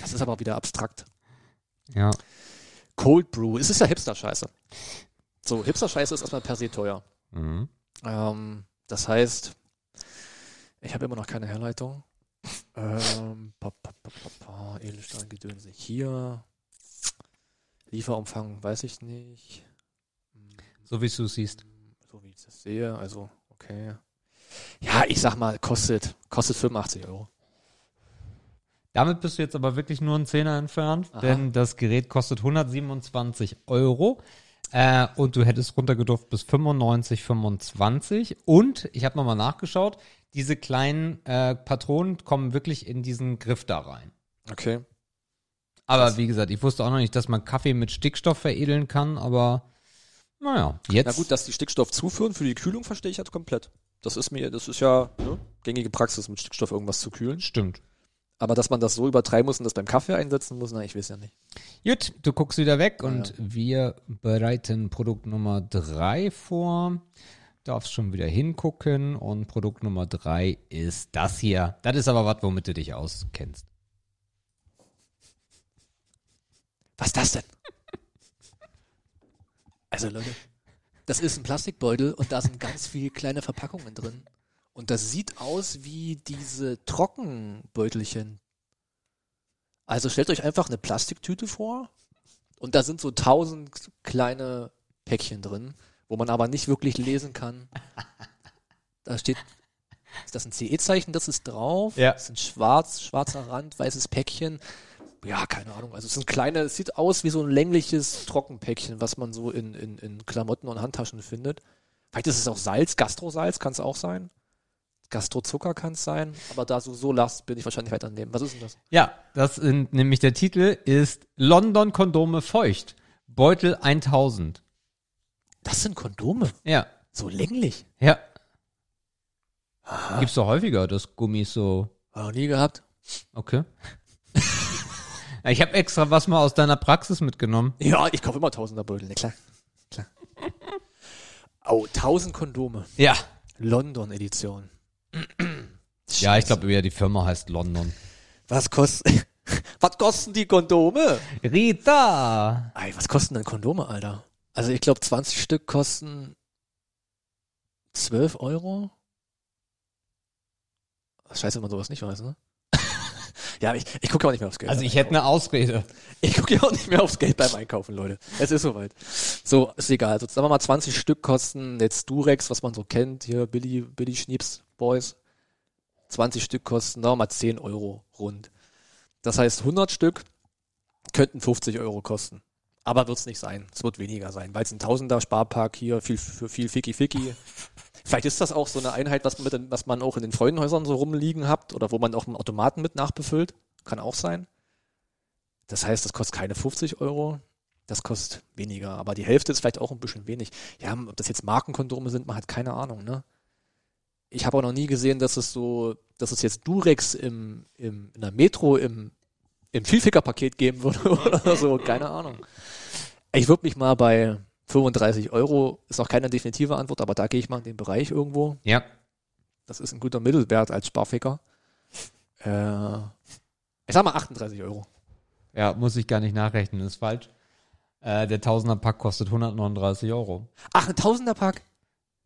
Das ist aber wieder abstrakt. Ja. Cold Brew, es ist ja Hipster-Scheiße. So, Hipster-Scheiße ist erstmal per se teuer. Mhm. Ähm, das heißt, ich habe immer noch keine Herleitung. Ähm, pa, pa, pa, pa, pa, Edelsteingedönse hier. Lieferumfang weiß ich nicht. So wie du siehst. So wie ich das sehe, also okay. Ja, ich sag mal, kostet, kostet 85 Euro. Damit bist du jetzt aber wirklich nur einen Zehner entfernt, Aha. denn das Gerät kostet 127 Euro. Äh, und du hättest runtergedurft bis 95, 25. Und ich habe nochmal nachgeschaut, diese kleinen äh, Patronen kommen wirklich in diesen Griff da rein. Okay. Aber wie gesagt, ich wusste auch noch nicht, dass man Kaffee mit Stickstoff veredeln kann, aber naja, jetzt. Na gut, dass die Stickstoff zuführen für die Kühlung verstehe ich halt komplett. Das ist mir, das ist ja ne, gängige Praxis, mit Stickstoff irgendwas zu kühlen. stimmt. Aber dass man das so übertreiben muss und das beim Kaffee einsetzen muss, na, ich weiß ja nicht. Gut, du guckst wieder weg und ja. wir bereiten Produkt Nummer drei vor. Darfst schon wieder hingucken und Produkt Nummer drei ist das hier. Das ist aber was, womit du dich auskennst. Was ist das denn? Also Leute, das ist ein Plastikbeutel und da sind ganz viele kleine Verpackungen drin. Und das sieht aus wie diese Trockenbeutelchen. Also stellt euch einfach eine Plastiktüte vor und da sind so tausend kleine Päckchen drin, wo man aber nicht wirklich lesen kann. Da steht Ist das ein CE-Zeichen? Das ist drauf. Ja. Das ist ein schwarz, schwarzer Rand, weißes Päckchen. Ja, keine Ahnung. Also es sind kleine, es sieht aus wie so ein längliches Trockenpäckchen, was man so in, in, in Klamotten und Handtaschen findet. Vielleicht ist es auch Salz, Gastrosalz kann es auch sein. Gastrozucker kann es sein, aber da du so lachst, bin ich wahrscheinlich weiter daneben. Was ist denn das? Ja, das sind, nämlich der Titel ist London Kondome feucht. Beutel 1000. Das sind Kondome. Ja. So länglich. Ja. Gibt's doch häufiger, dass Gummis so. Noch nie gehabt. Okay. ich habe extra was mal aus deiner Praxis mitgenommen. Ja, ich kaufe immer Tausenderbeutel, ne klar. klar. Oh, tausend Kondome. Ja. London-Edition. Ja, ich glaube, ja, die Firma heißt London. Was kostet, was kosten die Kondome? Rita! Ey, was kosten denn Kondome, Alter? Also ich glaube, 20 Stück kosten 12 Euro. Scheiße, wenn man sowas nicht weiß, ne? ja, ich, ich gucke auch nicht mehr aufs Geld. Also ich hätte eine Ausrede. Ich gucke ja auch nicht mehr aufs Geld beim Einkaufen, Leute. Es ist soweit. So, ist egal. Also, sagen wir mal, 20 Stück kosten jetzt Durex, was man so kennt, hier Billy, Billy Schnieps Boys. 20 Stück kosten, sagen wir mal, 10 Euro rund. Das heißt, 100 Stück könnten 50 Euro kosten. Aber wird's nicht sein. Es wird weniger sein, weil es ein Tausender Sparpark hier viel, für viel Ficky Ficky. Vielleicht ist das auch so eine Einheit, was man, mit, den- was man auch in den Freudenhäusern so rumliegen habt oder wo man auch einen Automaten mit nachbefüllt. Kann auch sein. Das heißt, das kostet keine 50 Euro. Das kostet weniger. Aber die Hälfte ist vielleicht auch ein bisschen wenig. Ja, ob das jetzt Markenkondome sind, man hat keine Ahnung, ne? Ich habe auch noch nie gesehen, dass es so, dass es jetzt Durex im, im, in der Metro im, im Vielficker-Paket geben würde oder so. Keine Ahnung. Ich würde mich mal bei 35 Euro, ist noch keine definitive Antwort, aber da gehe ich mal in den Bereich irgendwo. Ja. Das ist ein guter Mittelwert als Sparficker. Äh, ich sag mal 38 Euro. Ja, muss ich gar nicht nachrechnen, ist falsch. Äh, der Tausender Pack kostet 139 Euro. Ach, ein Tausender-Pack.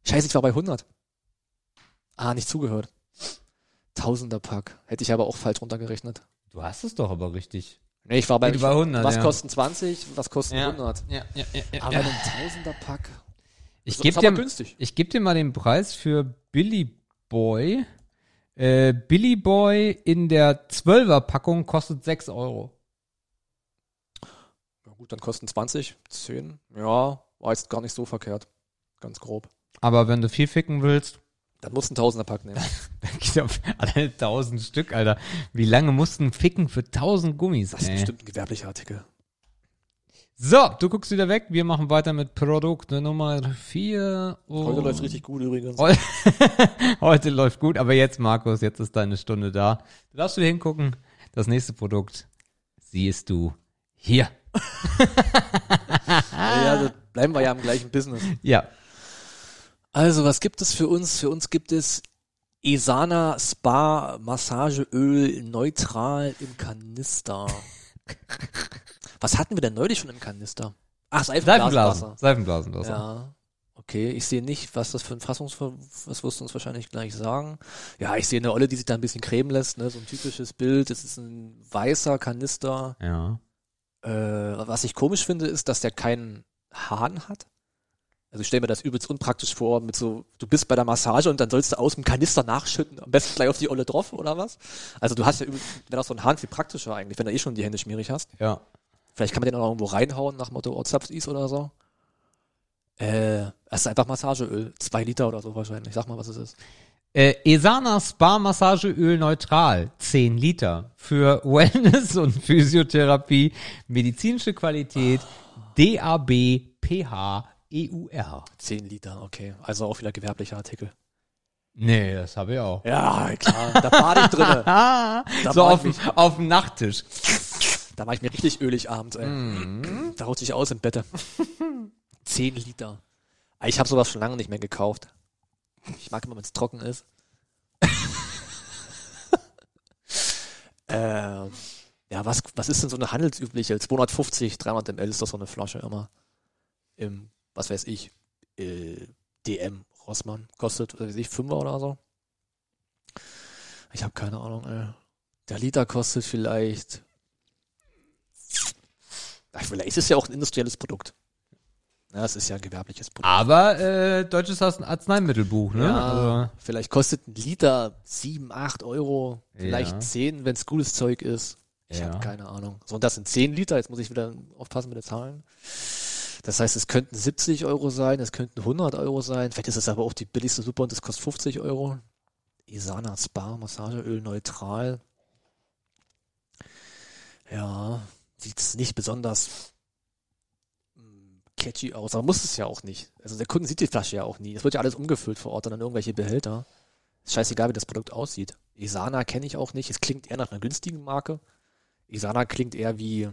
Scheiße, ich war bei 100. Ah, nicht zugehört. Tausender-Pack. Hätte ich aber auch falsch runtergerechnet. Du hast es doch aber richtig. Nee, ich war bei, war 100, was ja. kosten 20, was kosten 100. Ja, ja, ja, ja, Aber ein Tausender-Pack. Ich gebe dir, ich geb dir mal den Preis für Billy Boy. Äh, Billy Boy in der 12er Packung kostet 6 Euro. Ja, gut, dann kosten 20, 10. Ja, war jetzt gar nicht so verkehrt. Ganz grob. Aber wenn du viel ficken willst, Dann musst du einen Tausender-Pack nehmen. dann geht auf alle 1000 Stück, Alter. Wie lange mussten ficken für 1000 Gummis? Das ist ey? bestimmt ein gewerblicher Artikel. So, du guckst wieder weg. Wir machen weiter mit Produkt Nummer 4. Heute läuft richtig gut übrigens. Heu- Heute läuft gut, aber jetzt, Markus, jetzt ist deine Stunde da. Du darfst wieder hingucken. Das nächste Produkt siehst du hier. Ja, also bleiben wir ja im gleichen Business. Ja. Also, was gibt es für uns? Für uns gibt es Esana Spa Massageöl neutral im Kanister. was hatten wir denn neulich schon im Kanister? Ach, Seifenblasen. Seifenblasenwasser. Seifenblasenwasser. Ja. Okay, ich sehe nicht, was das für ein Fassungsver... Was wirst du uns wahrscheinlich gleich sagen? Ja, ich sehe eine Olle, die sich da ein bisschen cremen lässt, ne? So ein typisches Bild. Es ist ein weißer Kanister. Ja. Äh, was ich komisch finde, ist, dass der keinen Hahn hat. Also ich stelle mir das übelst unpraktisch vor, mit so, du bist bei der Massage und dann sollst du aus dem Kanister nachschütten, am besten gleich auf die Olle drauf, oder was? Also du hast ja übelst, wenn auch so ein Hahn viel praktischer eigentlich, wenn du eh schon die Hände schmierig hast. Ja. Vielleicht kann man den auch irgendwo reinhauen, nach dem Motto, oh, zapft is oder so. Äh, es ist einfach Massageöl. Zwei Liter oder so wahrscheinlich. Sag mal, was es ist. Äh, Esana Spa Massageöl neutral. 10 Liter. Für Wellness und Physiotherapie. Medizinische Qualität. DAB PH EUR. Zehn Liter, okay. Also auch wieder gewerblicher Artikel. Nee, das habe ich auch. Ja, klar. Da bade ich drinne. Da so war auf, ich dem- auf dem Nachttisch. Da war ich mir richtig ölig abends, ey. Mhm. Da rutsche ich aus im Bett. Zehn Liter. Ich habe sowas schon lange nicht mehr gekauft. Ich mag immer, wenn es trocken ist. ähm, ja, was, was ist denn so eine handelsübliche? 250, 300 ml ist doch so eine Flasche immer. Im, was weiß ich, äh, DM Rossmann. Kostet, was weiß ich, 5 oder so. Ich habe keine Ahnung, ey. Der Liter kostet vielleicht Ach, vielleicht ist es ja auch ein industrielles Produkt. Ja, es ist ja ein gewerbliches Produkt. Aber äh, deutsches Arzneimittelbuch, ne? Ja, Also, vielleicht kostet ein Liter 7, 8 Euro, vielleicht Ja. 10, wenn es gutes Zeug ist. Ich Ja. habe keine Ahnung. So, und das sind 10 Liter, jetzt muss ich wieder aufpassen mit den Zahlen. Das heißt, es könnten 70 Euro sein, es könnten 100 Euro sein, vielleicht ist es aber auch die billigste Super und das kostet 50 Euro. Isana Spa, Massageöl neutral. Ja, sieht nicht besonders mm, catchy aus, aber muss es ja auch nicht. Also der Kunde sieht die Flasche ja auch nie. Es wird ja alles umgefüllt vor Ort und dann irgendwelche Behälter. Ist scheißegal, wie das Produkt aussieht. Isana kenne ich auch nicht. Es klingt eher nach einer günstigen Marke. Isana klingt eher wie,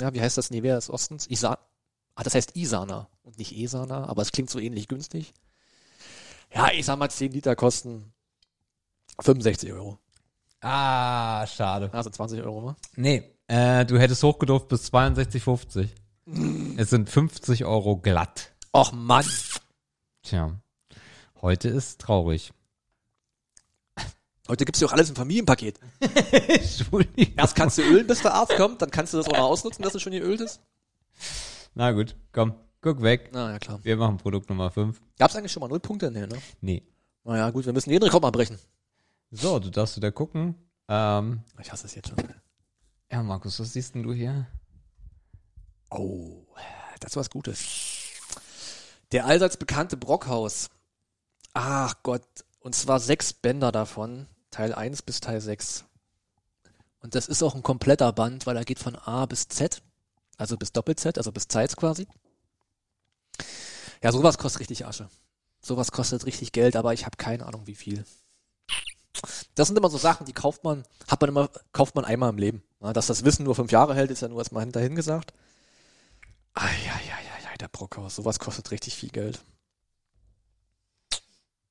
ja, wie heißt das Nivea des Ostens? Isa ah, das heißt Isana und nicht Esana, aber es klingt so ähnlich günstig. Ja, ich sag mal, 10 Liter kosten 65 Euro. ah, schade. Also 20 Euro, ne? Nee, äh, du hättest hochgedurft bis 62,50. Es sind 50 Euro glatt. Och Mann. Tja, heute ist traurig. Heute gibt's ja auch alles im Familienpaket. Entschuldigung. Erst kannst du ölen, bis der Arzt kommt, dann kannst du das auch noch ausnutzen, dass es schon geölt ist. Na gut, komm, guck weg. Na ja, klar. Wir machen Produkt Nummer 5. Gab's eigentlich schon mal null Punkte? Nee, ne? Nee. Naja, gut, wir müssen jeden Rekord mal brechen. So, du darfst wieder gucken. Ähm, Ich hasse es jetzt schon. ja, Markus, was siehst denn du hier? Oh, das ist was Gutes. Der allseits bekannte Brockhaus. Ach Gott. Und zwar sechs Bänder davon. Teil 1 bis Teil 6. Und das ist auch ein kompletter Band, weil er geht von A bis Z. Also bis Doppel-Z, also bis Zeit quasi. Ja, sowas kostet richtig Asche. Sowas kostet richtig Geld, aber ich habe keine Ahnung wie viel. Das sind immer so Sachen, die kauft man, hat man immer, kauft man einmal im Leben. Ja, dass das Wissen nur fünf Jahre hält, ist ja nur erstmal hinterhin gesagt. Eieieiei, der Brockhaus, sowas kostet richtig viel Geld.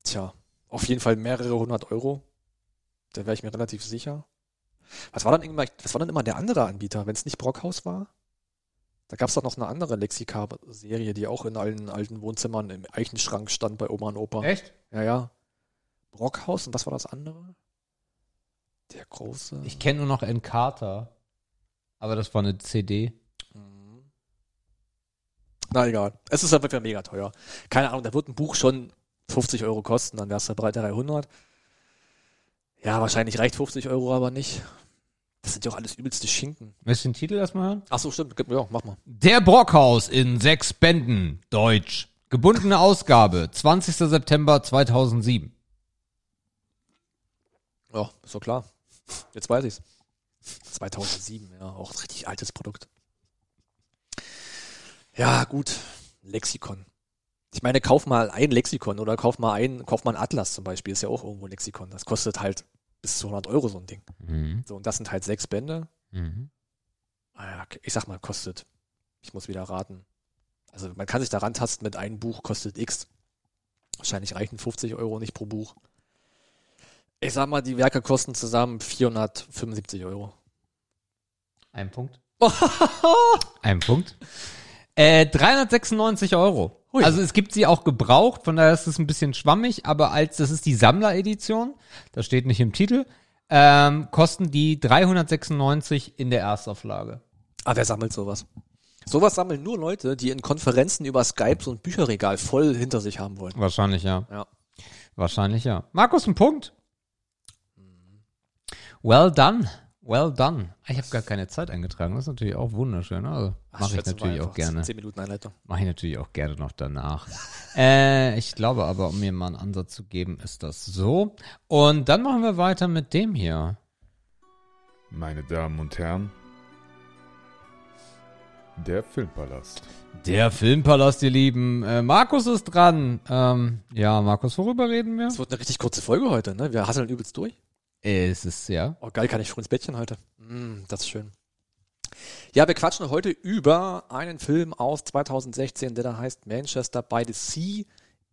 Tja, auf jeden Fall mehrere hundert Euro. Da wäre ich mir relativ sicher. Was war dann immer, was war dann immer der andere Anbieter, wenn es nicht Brockhaus war? Da gab es doch noch eine andere Lexika-Serie, die auch in allen alten Wohnzimmern im Eichenschrank stand bei Oma und Opa. Echt? Ja, ja. Brockhaus und was war das andere? Der große. Ich kenne nur noch Encarta. Aber das war eine CD. Mhm. Na egal. Es ist einfach mega teuer. Keine Ahnung, da wird ein Buch schon 50 Euro kosten, dann wär's dabei 300. Ja, wahrscheinlich reicht 50 Euro aber nicht. Das sind ja auch alles übelste Schinken. Willst du den Titel erstmal hören? Ach so, stimmt. Ja, mach mal. Der Brockhaus in sechs Bänden. Deutsch. Gebundene Ausgabe. 20. September 2007. Ja, ist doch klar. Jetzt weiß ich's. 2007, ja, auch ein richtig altes Produkt. Ja, gut. Lexikon. Ich meine, kauf mal ein Lexikon oder kauf mal ein, kauf mal ein Atlas zum Beispiel, ist ja auch irgendwo ein Lexikon. Das kostet halt bis zu 100 Euro so ein Ding. Mhm. So, und das sind halt sechs Bände. Mhm. Ah ich sag mal, kostet. Ich muss wieder raten. Also man kann sich da rantasten mit einem Buch, kostet X. Wahrscheinlich reichen 50 Euro nicht pro Buch. Ich sag mal, die Werke kosten zusammen 475 Euro. Ein Punkt. Ein Punkt. Äh, 396 Euro. Hui. Also es gibt sie auch gebraucht, von daher ist es ein bisschen schwammig, aber als das ist die Sammleredition, das steht nicht im Titel, ähm, kosten die 396 in der Erstauflage. Ah, wer sammelt sowas? Sowas sammeln nur Leute, die in Konferenzen über Skype so ein Bücherregal voll hinter sich haben wollen. Wahrscheinlich ja. Ja. Wahrscheinlich ja. Markus, ein Punkt. Well done. Well done. Ich habe gar keine Zeit eingetragen. Das ist natürlich auch wunderschön. Also mache ich natürlich auch gerne. 10 Minuten Einleitung. Mache ich natürlich auch gerne noch danach. äh, ich glaube aber, um mir mal einen Ansatz zu geben, ist das so. Und dann machen wir weiter mit dem hier. Meine Damen und Herren, der Filmpalast. Der Filmpalast, ihr Lieben. Äh, Markus ist dran. Ähm, ja, Markus, worüber reden wir? Es wird eine richtig kurze Folge heute, ne? Wir hasseln übelst durch. Es ist ja. Oh, geil, kann ich früh ins Bettchen heute. Mm, das ist schön. Ja, wir quatschen heute über einen Film aus 2016, der da heißt Manchester by the Sea.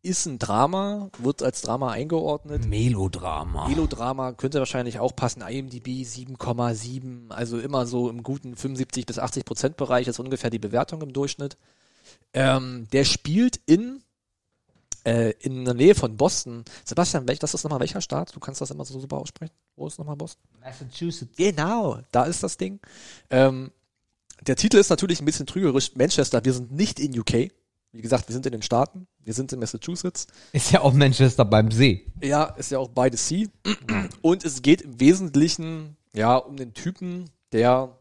Ist ein Drama, wird als Drama eingeordnet. Melodrama. Melodrama könnte wahrscheinlich auch passen. IMDb 7,7, also immer so im guten 75 bis 80 Prozent Bereich ist ungefähr die Bewertung im Durchschnitt. Ähm, der spielt in äh, in der Nähe von Boston. Sebastian, welch, das ist nochmal welcher Staat? Du kannst das immer so super aussprechen. Wo ist nochmal Boston? Massachusetts. Genau, da ist das Ding. Ähm, der Titel ist natürlich ein bisschen trügerisch. Manchester, wir sind nicht in UK. Wie gesagt, wir sind in den Staaten, wir sind in Massachusetts. Ist ja auch Manchester beim See. Ja, ist ja auch by the sea. Und es geht im Wesentlichen ja um den Typen, der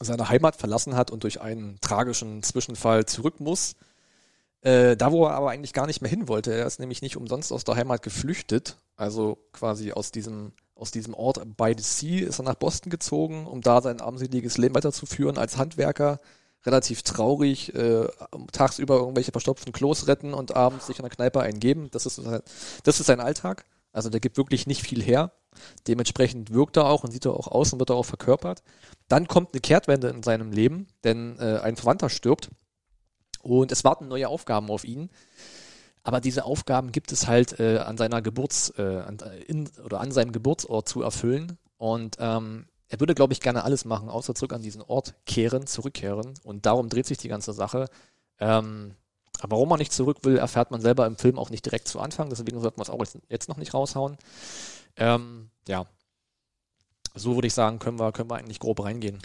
seine Heimat verlassen hat und durch einen tragischen Zwischenfall zurück muss. Äh, da, wo er aber eigentlich gar nicht mehr hin wollte. Er ist nämlich nicht umsonst aus der Heimat geflüchtet. Also quasi aus diesem, aus diesem Ort by the sea ist er nach Boston gezogen, um da sein armseliges Leben weiterzuführen als Handwerker. Relativ traurig, äh, tagsüber irgendwelche verstopften Klos retten und abends sich in der Kneipe eingeben. Das ist, das ist sein Alltag. Also der gibt wirklich nicht viel her. Dementsprechend wirkt er auch und sieht er auch aus und wird er auch verkörpert. Dann kommt eine Kehrtwende in seinem Leben, denn äh, ein Verwandter stirbt und es warten neue Aufgaben auf ihn. Aber diese Aufgaben gibt es halt äh, an seiner Geburts, äh, an, in, oder an seinem Geburtsort zu erfüllen. Und ähm, er würde, glaube ich, gerne alles machen, außer zurück an diesen Ort kehren, zurückkehren. Und darum dreht sich die ganze Sache. Ähm, aber warum er nicht zurück will, erfährt man selber im Film auch nicht direkt zu Anfang. Deswegen sollten wir es auch jetzt, jetzt noch nicht raushauen. Ähm, ja. So würde ich sagen, können wir, können wir eigentlich grob reingehen.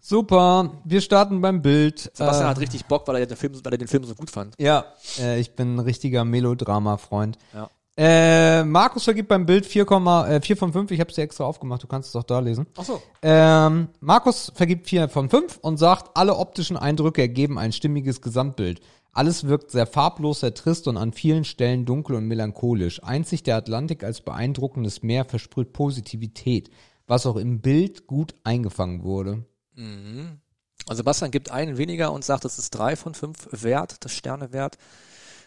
Super, wir starten beim Bild. Sebastian Äh, hat richtig Bock, weil er, den Film, weil er den Film so gut fand. Ja, äh, ich bin ein richtiger Melodrama-Freund. Ja. Äh, Markus vergibt beim Bild 4, äh, 4 von 5. Ich habe es dir extra aufgemacht, du kannst es auch da lesen. Ach so. Ähm, Markus vergibt 4 von 5 und sagt, alle optischen Eindrücke ergeben ein stimmiges Gesamtbild. Alles wirkt sehr farblos, sehr trist und an vielen Stellen dunkel und melancholisch. Einzig der Atlantik als beeindruckendes Meer versprüht Positivität, was auch im Bild gut eingefangen wurde. Also Sebastian gibt einen weniger und sagt, es ist drei von fünf wert, das Sterne wert.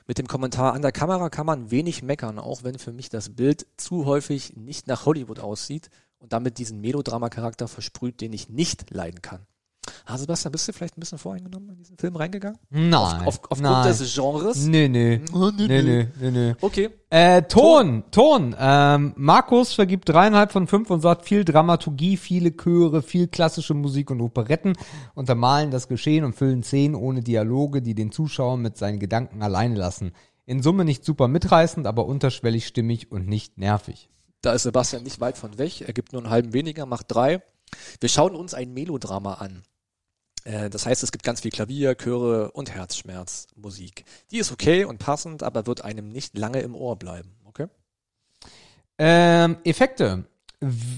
Mit dem Kommentar, an der Kamera kann man wenig meckern, auch wenn für mich das Bild zu häufig nicht nach Hollywood aussieht und damit diesen Melodrama-Charakter versprüht, den ich nicht leiden kann. Ah, Sebastian, bist du vielleicht ein bisschen voreingenommen in diesen Film reingegangen? Nein. Auf, auf, aufgrund nein. des Genres? Nee, nee. Oh, nee, nee, nee, nee. Okay. Äh, Ton, Ton. Ähm, Markus vergibt dreieinhalb von fünf und sagt viel Dramaturgie, viele Chöre, viel klassische Musik und Operetten untermalen das Geschehen und füllen Szenen ohne Dialoge, die den Zuschauer mit seinen Gedanken alleine lassen. In Summe nicht super mitreißend, aber unterschwellig stimmig und nicht nervig. Da ist Sebastian nicht weit von weg. Er gibt nur einen halben weniger, macht drei. Wir schauen uns ein Melodrama an. Äh, Das heißt, es gibt ganz viel Klavier, Chöre und Herzschmerzmusik. Die ist okay und passend, aber wird einem nicht lange im Ohr bleiben. Okay? Ähm, Effekte.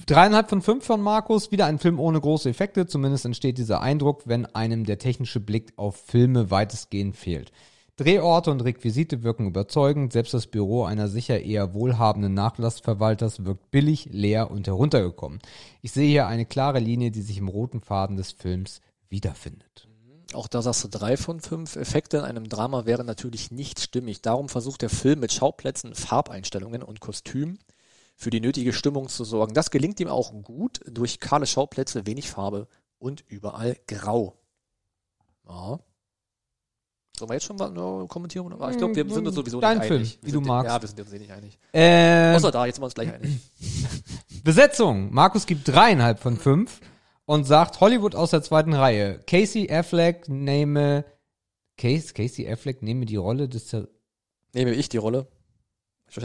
Dreieinhalb von fünf von Markus, wieder ein Film ohne große Effekte, zumindest entsteht dieser Eindruck, wenn einem der technische Blick auf Filme weitestgehend fehlt. Drehorte und Requisite wirken überzeugend, selbst das Büro einer sicher eher wohlhabenden Nachlassverwalters wirkt billig, leer und heruntergekommen. Ich sehe hier eine klare Linie, die sich im roten Faden des Films wiederfindet. Auch da sagst du drei von fünf. Effekte in einem Drama wären natürlich nicht stimmig. Darum versucht der Film mit Schauplätzen, Farbeinstellungen und Kostüm für die nötige Stimmung zu sorgen. Das gelingt ihm auch gut durch kahle Schauplätze, wenig Farbe und überall grau. Ja. Sollen wir jetzt schon mal no, kommentieren? Aber Ich glaube, wir sind uns sowieso Dein nicht Film, einig. Wir wie du magst. Ja, wir sind uns eh nicht einig. Ähm, Außer da, jetzt sind wir uns gleich einig. Besetzung. Markus gibt dreieinhalb von fünf und sagt Hollywood aus der zweiten Reihe. Casey Affleck nehme Case, Casey Affleck nehme die Rolle des Zer Nehme ich die Rolle.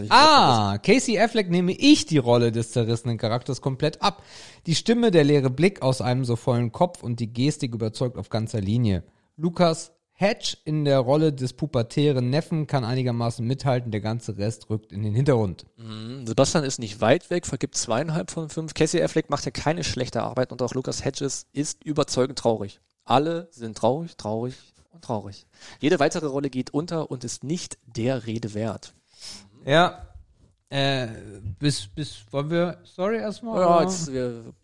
Ah, Casey Affleck nehme ich die Rolle des zerrissenen Charakters komplett ab. Die Stimme, der leere Blick aus einem so vollen Kopf und die Gestik überzeugt auf ganzer Linie. Lukas Hedge in der Rolle des pubertären Neffen kann einigermaßen mithalten, der ganze Rest rückt in den Hintergrund. Mhm. Sebastian ist nicht weit weg, vergibt zweieinhalb von fünf. Casey Affleck macht ja keine schlechte Arbeit und auch Lucas Hedges ist überzeugend traurig. Alle sind traurig, traurig und traurig. Jede weitere Rolle geht unter und ist nicht der Rede wert. Ja. Äh, bis, bis, wollen wir, sorry erstmal? Ja, jetzt, wir,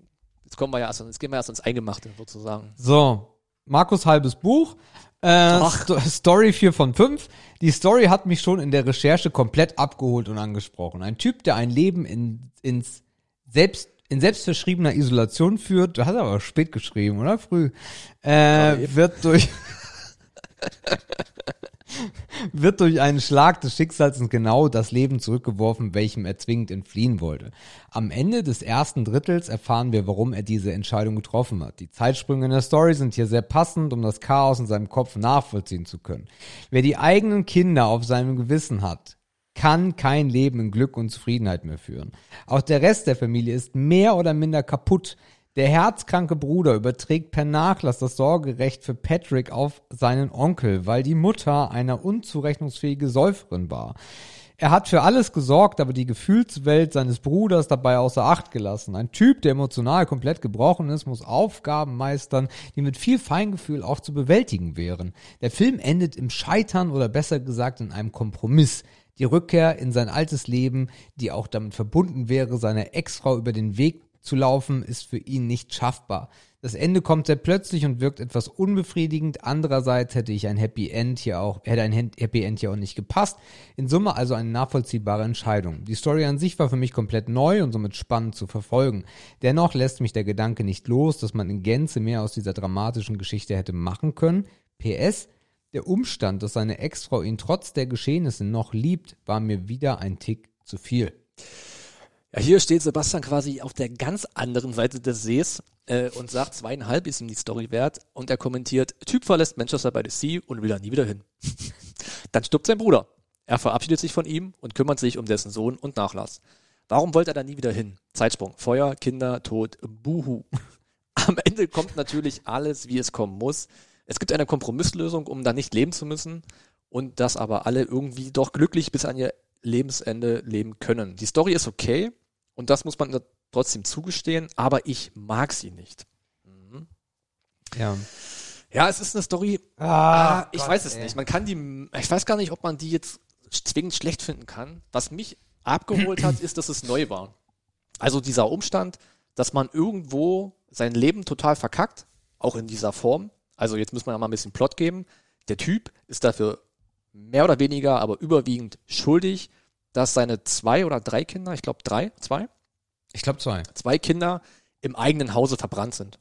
jetzt kommen wir ja erst, jetzt gehen wir erst ins Eingemachte sozusagen. So, Markus halbes Buch. Äh, Sto Story 4 von 5. Die Story hat mich schon in der Recherche komplett abgeholt und angesprochen. Ein Typ, der ein Leben in, ins selbst in selbstverschriebener Isolation führt, du hast aber spät geschrieben, oder? Früh. Äh, wird durch wird durch einen Schlag des Schicksals in genau das Leben zurückgeworfen, welchem er zwingend entfliehen wollte. Am Ende des ersten Drittels erfahren wir, warum er diese Entscheidung getroffen hat. Die Zeitsprünge in der Story sind hier sehr passend, um das Chaos in seinem Kopf nachvollziehen zu können. Wer die eigenen Kinder auf seinem Gewissen hat, kann kein Leben in Glück und Zufriedenheit mehr führen. Auch der Rest der Familie ist mehr oder minder kaputt. Der herzkranke Bruder überträgt per Nachlass das Sorgerecht für Patrick auf seinen Onkel, weil die Mutter eine unzurechnungsfähige Säuferin war. Er hat für alles gesorgt, aber die Gefühlswelt seines Bruders dabei außer Acht gelassen. Ein Typ, der emotional komplett gebrochen ist, muss Aufgaben meistern, die mit viel Feingefühl auch zu bewältigen wären. Der Film endet im Scheitern oder besser gesagt in einem Kompromiss. Die Rückkehr in sein altes Leben, die auch damit verbunden wäre, seiner Ex-Frau über den Weg zu laufen, ist für ihn nicht schaffbar. Das Ende kommt sehr plötzlich und wirkt etwas unbefriedigend. Andererseits hätte ich ein Happy End hier auch, hätte ein Happy End hier auch nicht gepasst. In Summe also eine nachvollziehbare Entscheidung. Die Story an sich war für mich komplett neu und somit spannend zu verfolgen. Dennoch lässt mich der Gedanke nicht los, dass man in Gänze mehr aus dieser dramatischen Geschichte hätte machen können. PS, der Umstand, dass seine Ex-Frau ihn trotz der Geschehnisse noch liebt, war mir wieder ein Tick zu viel. Ja, hier steht Sebastian quasi auf der ganz anderen Seite des Sees äh, und sagt, zweieinhalb ist ihm die Story wert und er kommentiert, Typ verlässt Manchester by the Sea und will da nie wieder hin. Dann stirbt sein Bruder. Er verabschiedet sich von ihm und kümmert sich um dessen Sohn und Nachlass. Warum wollte er da nie wieder hin? Zeitsprung. Feuer, Kinder, Tod, Buhu. Am Ende kommt natürlich alles, wie es kommen muss. Es gibt eine Kompromisslösung, um da nicht leben zu müssen und dass aber alle irgendwie doch glücklich bis an ihr Lebensende leben können. Die Story ist okay, und das muss man trotzdem zugestehen, aber ich mag sie nicht. Mhm. Ja. Ja, es ist eine Story. Ah, ich Gott, weiß es ey. nicht. Man kann die, ich weiß gar nicht, ob man die jetzt zwingend schlecht finden kann. Was mich abgeholt hat, ist, dass es neu war. Also dieser Umstand, dass man irgendwo sein Leben total verkackt, auch in dieser Form. Also jetzt muss man ja mal ein bisschen Plot geben. Der Typ ist dafür mehr oder weniger, aber überwiegend schuldig, dass seine zwei oder drei Kinder, ich glaube drei, zwei? Ich glaube zwei. Zwei Kinder im eigenen Hause verbrannt sind.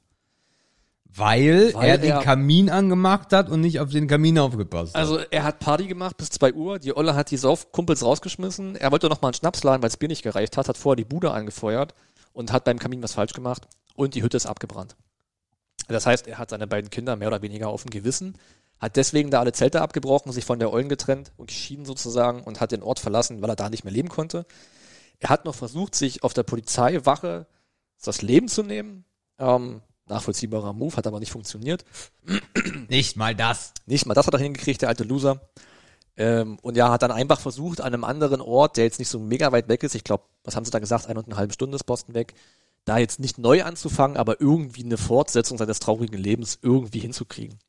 Weil, Weil er den er, Kamin angemacht hat und nicht auf den Kamin aufgepasst hat. Also er hat Party gemacht bis zwei Uhr, die Olle hat die Saufkumpels rausgeschmissen, er wollte noch mal einen Schnaps laden, weil es Bier nicht gereicht hat, hat vorher die Bude angefeuert und hat beim Kamin was falsch gemacht und die Hütte ist abgebrannt. Das heißt, er hat seine beiden Kinder mehr oder weniger auf dem Gewissen hat deswegen da alle Zelte abgebrochen, sich von der Eulen getrennt und geschieden sozusagen und hat den Ort verlassen, weil er da nicht mehr leben konnte. Er hat noch versucht, sich auf der Polizeiwache das Leben zu nehmen. Ähm, nachvollziehbarer Move, hat aber nicht funktioniert. Nicht mal das. Nicht mal das hat er hingekriegt, der alte Loser. Ähm, und ja, hat dann einfach versucht, an einem anderen Ort, der jetzt nicht so mega weit weg ist, ich glaube, was haben sie da gesagt, eine und eine halbe Stunde ist Boston weg, da jetzt nicht neu anzufangen, aber irgendwie eine Fortsetzung seines traurigen Lebens irgendwie hinzukriegen.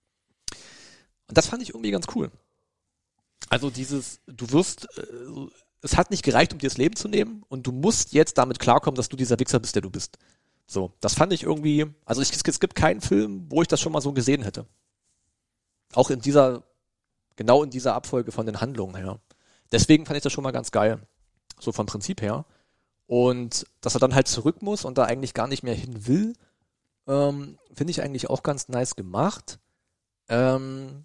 Das fand ich irgendwie ganz cool. Also dieses, du wirst, äh, es hat nicht gereicht, um dir das Leben zu nehmen und du musst jetzt damit klarkommen, dass du dieser Wichser bist, der du bist. So, das fand ich irgendwie, also ich, es gibt keinen Film, wo ich das schon mal so gesehen hätte. Auch in dieser, genau in dieser Abfolge von den Handlungen her. Deswegen fand ich das schon mal ganz geil. So vom Prinzip her. Und dass er dann halt zurück muss und da eigentlich gar nicht mehr hin will, ähm, finde ich eigentlich auch ganz nice gemacht. Ähm,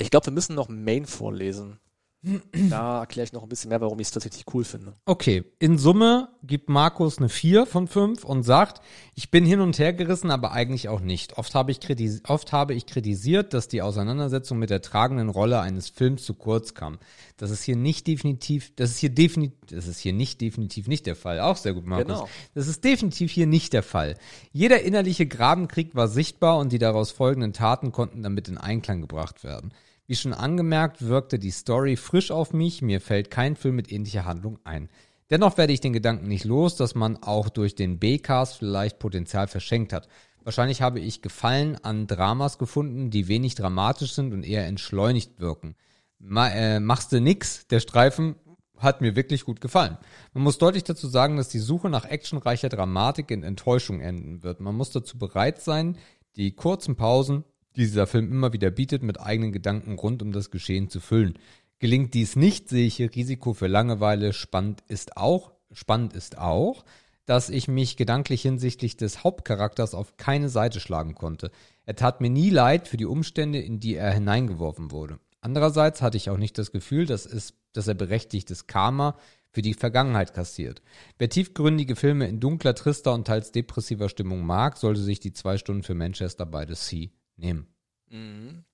ich glaube, wir müssen noch Main vorlesen. Da erkläre ich noch ein bisschen mehr, warum ich es tatsächlich cool finde. Okay, in Summe gibt Markus eine 4 von 5 und sagt, ich bin hin und her gerissen, aber eigentlich auch nicht. Oft habe, ich oft habe ich kritisiert, dass die Auseinandersetzung mit der tragenden Rolle eines Films zu kurz kam. Das ist hier nicht definitiv, das ist hier definitiv, das ist hier nicht definitiv nicht der Fall. Auch sehr gut, Markus. Genau. Das ist definitiv hier nicht der Fall. Jeder innerliche Grabenkrieg war sichtbar und die daraus folgenden Taten konnten damit in Einklang gebracht werden. Wie schon angemerkt, wirkte die Story frisch auf mich, mir fällt kein Film mit ähnlicher Handlung ein. Dennoch werde ich den Gedanken nicht los, dass man auch durch den B-Cast vielleicht Potenzial verschenkt hat. Wahrscheinlich habe ich Gefallen an Dramas gefunden, die wenig dramatisch sind und eher entschleunigt wirken. Ma äh, machst nix, der Streifen hat mir wirklich gut gefallen. Man muss deutlich dazu sagen, dass die Suche nach actionreicher Dramatik in Enttäuschung enden wird. Man muss dazu bereit sein, die kurzen Pausen die dieser Film immer wieder bietet, mit eigenen Gedanken rund um das Geschehen zu füllen. Gelingt dies nicht, sehe ich hier Risiko für Langeweile. Spannend ist auch, spannend ist auch, dass ich mich gedanklich hinsichtlich des Hauptcharakters auf keine Seite schlagen konnte. Er tat mir nie leid für die Umstände, in die er hineingeworfen wurde. Andererseits hatte ich auch nicht das Gefühl, dass, es, dass er berechtigtes Karma für die Vergangenheit kassiert. Wer tiefgründige Filme in dunkler, trister und teils depressiver Stimmung mag, sollte sich die zwei Stunden für Manchester by the Sea nehmen. Mhm.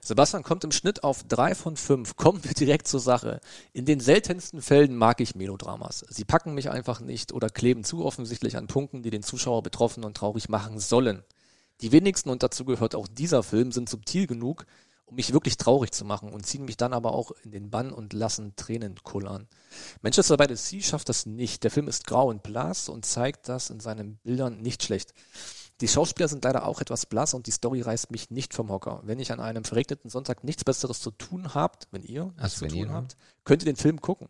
Sebastian kommt im Schnitt auf drei von fünf. Kommen wir direkt zur Sache. In den seltensten Fällen mag ich Melodramas. Sie packen mich einfach nicht oder kleben zu offensichtlich an Punkten, die den Zuschauer betroffen und traurig machen sollen. Die wenigsten, und dazu gehört auch dieser Film, sind subtil genug, um mich wirklich traurig zu machen und ziehen mich dann aber auch in den Bann und lassen Tränen kullern. Manchester by the Sea schafft das nicht. Der Film ist grau und blass und zeigt das in seinen Bildern nicht schlecht. Die Schauspieler sind leider auch etwas blass und die Story reißt mich nicht vom Hocker. Wenn ich an einem verregneten Sonntag nichts Besseres zu tun habt, wenn ihr Also zu wenn tun ihr, ne? habt, könnt ihr den Film gucken.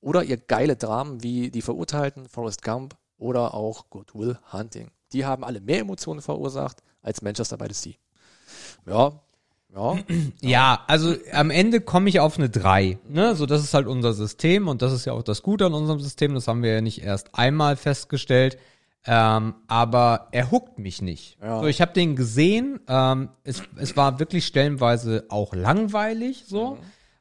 Oder ihr geile Dramen wie Die Verurteilten, Forrest Gump oder auch Good Will Hunting. Die haben alle mehr Emotionen verursacht als Manchester by the Sea. Ja, ja. Ja, also am Ende komme ich auf eine 3. Ne? So, das ist halt unser System und das ist ja auch das Gute an unserem System. Das haben wir ja nicht erst einmal festgestellt. Ähm, aber er huckt mich nicht. Ja. So, ich habe den gesehen. Ähm, es, es war wirklich stellenweise auch langweilig, so,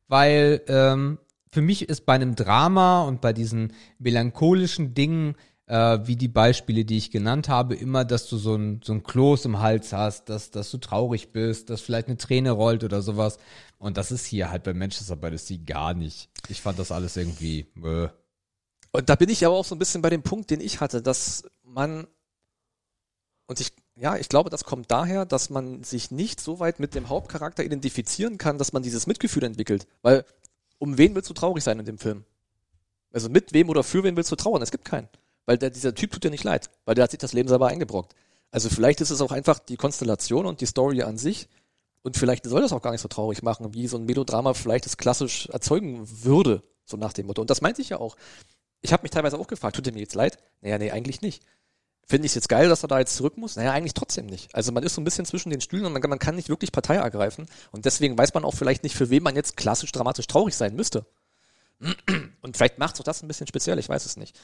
weil ähm, für mich ist bei einem Drama und bei diesen melancholischen Dingen äh, wie die Beispiele, die ich genannt habe, immer, dass du so ein, so ein Kloß im Hals hast, dass, dass du traurig bist, dass vielleicht eine Träne rollt oder sowas. Und das ist hier halt bei Manchester by the Sea gar nicht. Ich fand das alles irgendwie, äh, Und da bin ich aber auch so ein bisschen bei dem Punkt, den ich hatte, dass man und ich ja, ich glaube, das kommt daher, dass man sich nicht so weit mit dem Hauptcharakter identifizieren kann, dass man dieses Mitgefühl entwickelt. Weil um wen willst du traurig sein in dem Film? Also mit wem oder für wen willst du trauern? Es gibt keinen. Weil der, dieser Typ tut dir nicht leid, weil der hat sich das Leben selber eingebrockt. Also vielleicht ist es auch einfach die Konstellation und die Story an sich. Und vielleicht soll das auch gar nicht so traurig machen, wie so ein Melodrama vielleicht es klassisch erzeugen würde, so nach dem Motto. Und das meinte ich ja auch. Ich habe mich teilweise auch gefragt, tut er mir jetzt leid? Naja, nee, eigentlich nicht. Finde ich es jetzt geil, dass er da jetzt zurück muss? Naja, eigentlich trotzdem nicht. Also man ist so ein bisschen zwischen den Stühlen und man, man kann nicht wirklich Partei ergreifen. Und deswegen weiß man auch vielleicht nicht, für wen man jetzt klassisch dramatisch traurig sein müsste. Und vielleicht macht auch das ein bisschen speziell, ich weiß es nicht.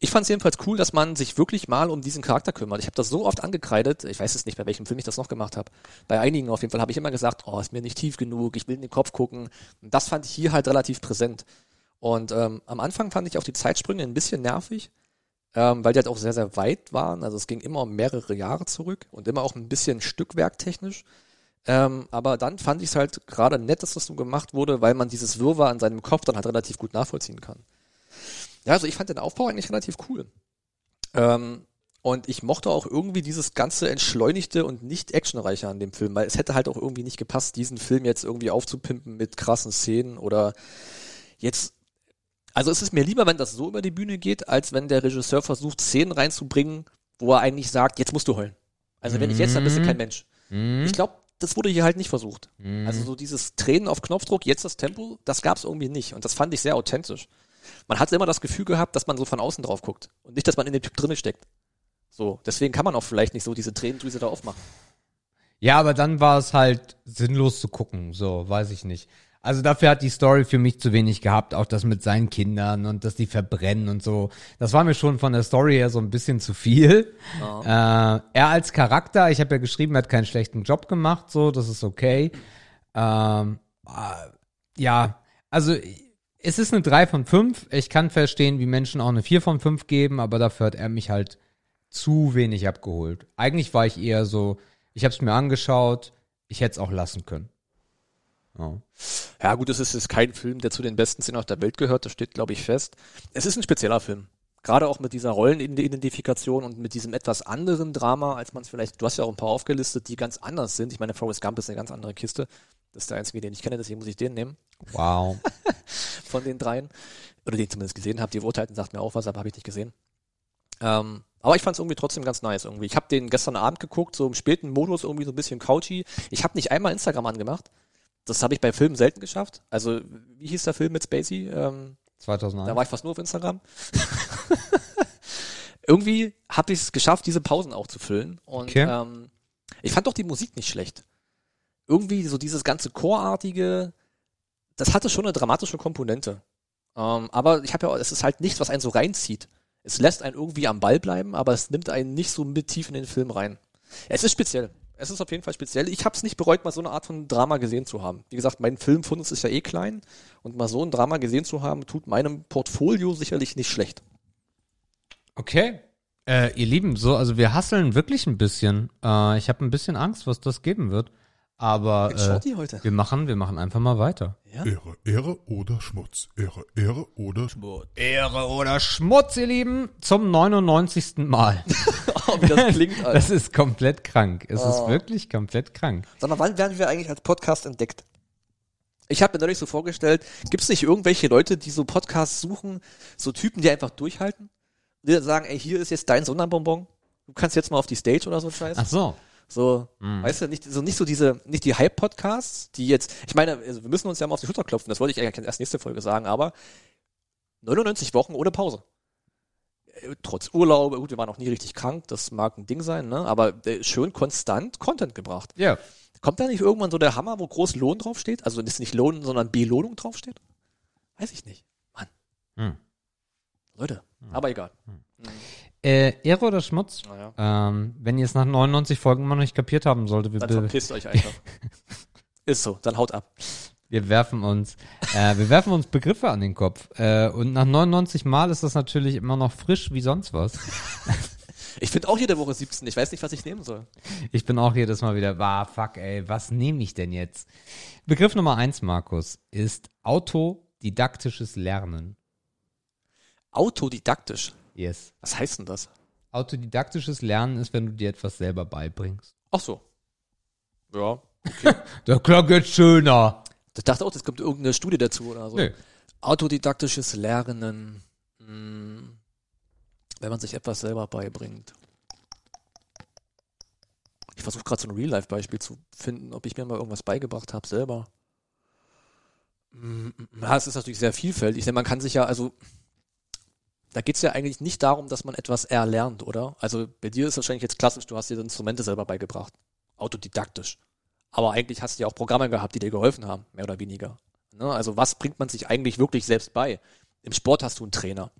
Ich fand es jedenfalls cool, dass man sich wirklich mal um diesen Charakter kümmert. Ich habe das so oft angekreidet, ich weiß es nicht, bei welchem Film ich das noch gemacht habe. Bei einigen auf jeden Fall habe ich immer gesagt, oh, ist mir nicht tief genug, ich will in den Kopf gucken. Und das fand ich hier halt relativ präsent. Und ähm, am Anfang fand ich auch die Zeitsprünge ein bisschen nervig, ähm, weil die halt auch sehr, sehr weit waren. Also es ging immer um mehrere Jahre zurück und immer auch ein bisschen stückwerktechnisch. Ähm, aber dann fand ich es halt gerade nett, dass das so gemacht wurde, weil man dieses Wirrwarr in seinem Kopf dann halt relativ gut nachvollziehen kann. Ja, also ich fand den Aufbau eigentlich relativ cool. Ähm, und ich mochte auch irgendwie dieses ganze entschleunigte und nicht actionreiche an dem Film, weil es hätte halt auch irgendwie nicht gepasst, diesen Film jetzt irgendwie aufzupimpen mit krassen Szenen oder jetzt also es ist mir lieber, wenn das so über die Bühne geht, als wenn der Regisseur versucht, Szenen reinzubringen, wo er eigentlich sagt, jetzt musst du heulen. Also wenn ich jetzt, dann bist du kein Mensch. Ich glaube, das wurde hier halt nicht versucht. Also so dieses Tränen auf Knopfdruck, jetzt das Tempo, das gab es irgendwie nicht. Und das fand ich sehr authentisch. Man hat immer das Gefühl gehabt, dass man so von außen drauf guckt und nicht, dass man in dem Typ drinne steckt. So, deswegen kann man auch vielleicht nicht so diese Tränendrüse da aufmachen. Ja, aber dann war es halt sinnlos zu gucken, so, weiß ich nicht. Also dafür hat die Story für mich zu wenig gehabt, auch das mit seinen Kindern und dass die verbrennen und so. Das war mir schon von der Story her so ein bisschen zu viel. Äh, er als Charakter, ich habe ja geschrieben, er hat keinen schlechten Job gemacht, so, das ist okay. Ähm, äh, ja, also es ist eine 3 von 5. Ich kann verstehen, wie Menschen auch eine 4 von 5 geben, aber dafür hat er mich halt zu wenig abgeholt. Eigentlich war ich eher so, ich habe es mir angeschaut, ich hätte es auch lassen können. Ja. Ja, gut, es ist, ist kein Film, der zu den besten Szenen auf der Welt gehört, das steht, glaube ich, fest. Es ist ein spezieller Film. Gerade auch mit dieser Rollenidentifikation und mit diesem etwas anderen Drama, als man es vielleicht, du hast ja auch ein paar aufgelistet, die ganz anders sind. Ich meine, Forrest Gump ist eine ganz andere Kiste. Das ist der einzige, den ich kenne, deswegen muss ich den nehmen, Wow. von den dreien. Oder den ich zumindest gesehen habe. Die Urteilten sagt mir auch was, aber habe ich nicht gesehen. Ähm, aber ich fand es irgendwie trotzdem ganz nice irgendwie. Ich habe den gestern Abend geguckt, so im späten Modus, irgendwie so ein bisschen couchy. Ich habe nicht einmal Instagram angemacht. Das habe ich bei Filmen selten geschafft. Also, wie hieß der Film mit Spacey? Ähm, 2001. da war ich fast nur auf Instagram. Irgendwie habe ich es geschafft, diese Pausen auch zu füllen. Und Okay. ähm, ich fand doch die Musik nicht schlecht. Irgendwie so dieses ganze Chorartige, das hatte schon eine dramatische Komponente. Ähm, aber ich habe ja, es ist halt nichts, was einen so reinzieht. Es lässt einen irgendwie am Ball bleiben, aber es nimmt einen nicht so mit tief in den Film rein. Es ist speziell. Es ist auf jeden Fall speziell. Ich habe es nicht bereut, mal so eine Art von Drama gesehen zu haben. Wie gesagt, mein Filmfundus ist ja eh klein und mal so ein Drama gesehen zu haben, tut meinem Portfolio sicherlich nicht schlecht. Okay. Äh, ihr Lieben, so, also wir hasseln wirklich ein bisschen. Äh, ich habe ein bisschen Angst, was das geben wird. Aber äh, wir machen, wir machen einfach mal weiter. Ja? Ehre, Ehre oder Schmutz. Ehre, Ehre oder Schmutz. Ehre oder Schmutz, ihr Lieben, zum 99. Mal. Oh, wie das klingt, Alter. Das ist komplett krank. Es ist Oh. wirklich komplett krank. Sag mal, wann werden wir eigentlich als Podcast entdeckt? Ich habe mir neulich so vorgestellt, gibt es nicht irgendwelche Leute, die so Podcasts suchen, so Typen, die einfach durchhalten? Die dann sagen, ey, hier ist jetzt dein Sonderbonbon, du kannst jetzt mal auf die Stage oder so ein Scheiß. Ach so. So, weißt du, nicht so nicht so diese, nicht die Hype-Podcasts, die jetzt, ich meine, also wir müssen uns ja mal auf die Schulter klopfen, das wollte ich eigentlich erst nächste Folge sagen, aber 99 Wochen ohne Pause. Äh, Trotz Urlaub, gut, wir waren auch nie richtig krank, das mag ein Ding sein, ne? Aber äh, schön konstant Content gebracht. Ja. Kommt da nicht irgendwann so der Hammer, wo groß Lohn draufsteht? Also ist nicht Lohn, sondern Belohnung draufsteht? Weiß ich nicht. Mann, Hm. Leute. Aber egal. Äh, Ehre oder Schmutz? Naja. Ähm, wenn ihr es nach 99 Folgen immer noch nicht kapiert haben solltet, wir, Dann verpisst euch einfach. ist so, dann haut ab. wir werfen uns, äh, wir werfen uns Begriffe an den Kopf. Äh, und nach 99 Mal ist das natürlich immer noch frisch wie sonst was. Ich finde auch jede Woche 17. Ich weiß nicht, was ich nehmen soll. Ich bin auch jedes Mal wieder, ah, fuck, ey, was nehme ich denn jetzt? Begriff Nummer eins, Markus, ist autodidaktisches Lernen. Autodidaktisch. Yes. Was heißt denn das? Autodidaktisches Lernen ist, wenn du dir etwas selber beibringst. Ach so. Ja. Der klang jetzt schöner. Ich dachte auch, es kommt irgendeine Studie dazu oder so. Nee. Autodidaktisches Lernen. Hm, wenn man sich etwas selber beibringt. Ich versuche gerade so ein Real-Life-Beispiel zu finden, ob ich mir mal irgendwas beigebracht habe selber. Hm, Ja, es ist natürlich sehr vielfältig, denn man kann sich ja, also da geht's ja eigentlich nicht darum, dass man etwas erlernt, oder? Also bei dir ist wahrscheinlich jetzt klassisch, du hast dir Instrumente selber beigebracht. Autodidaktisch. Aber eigentlich hast du ja auch Programme gehabt, die dir geholfen haben, mehr oder weniger. Ne? Also was bringt man sich eigentlich wirklich selbst bei? Im Sport hast du einen Trainer.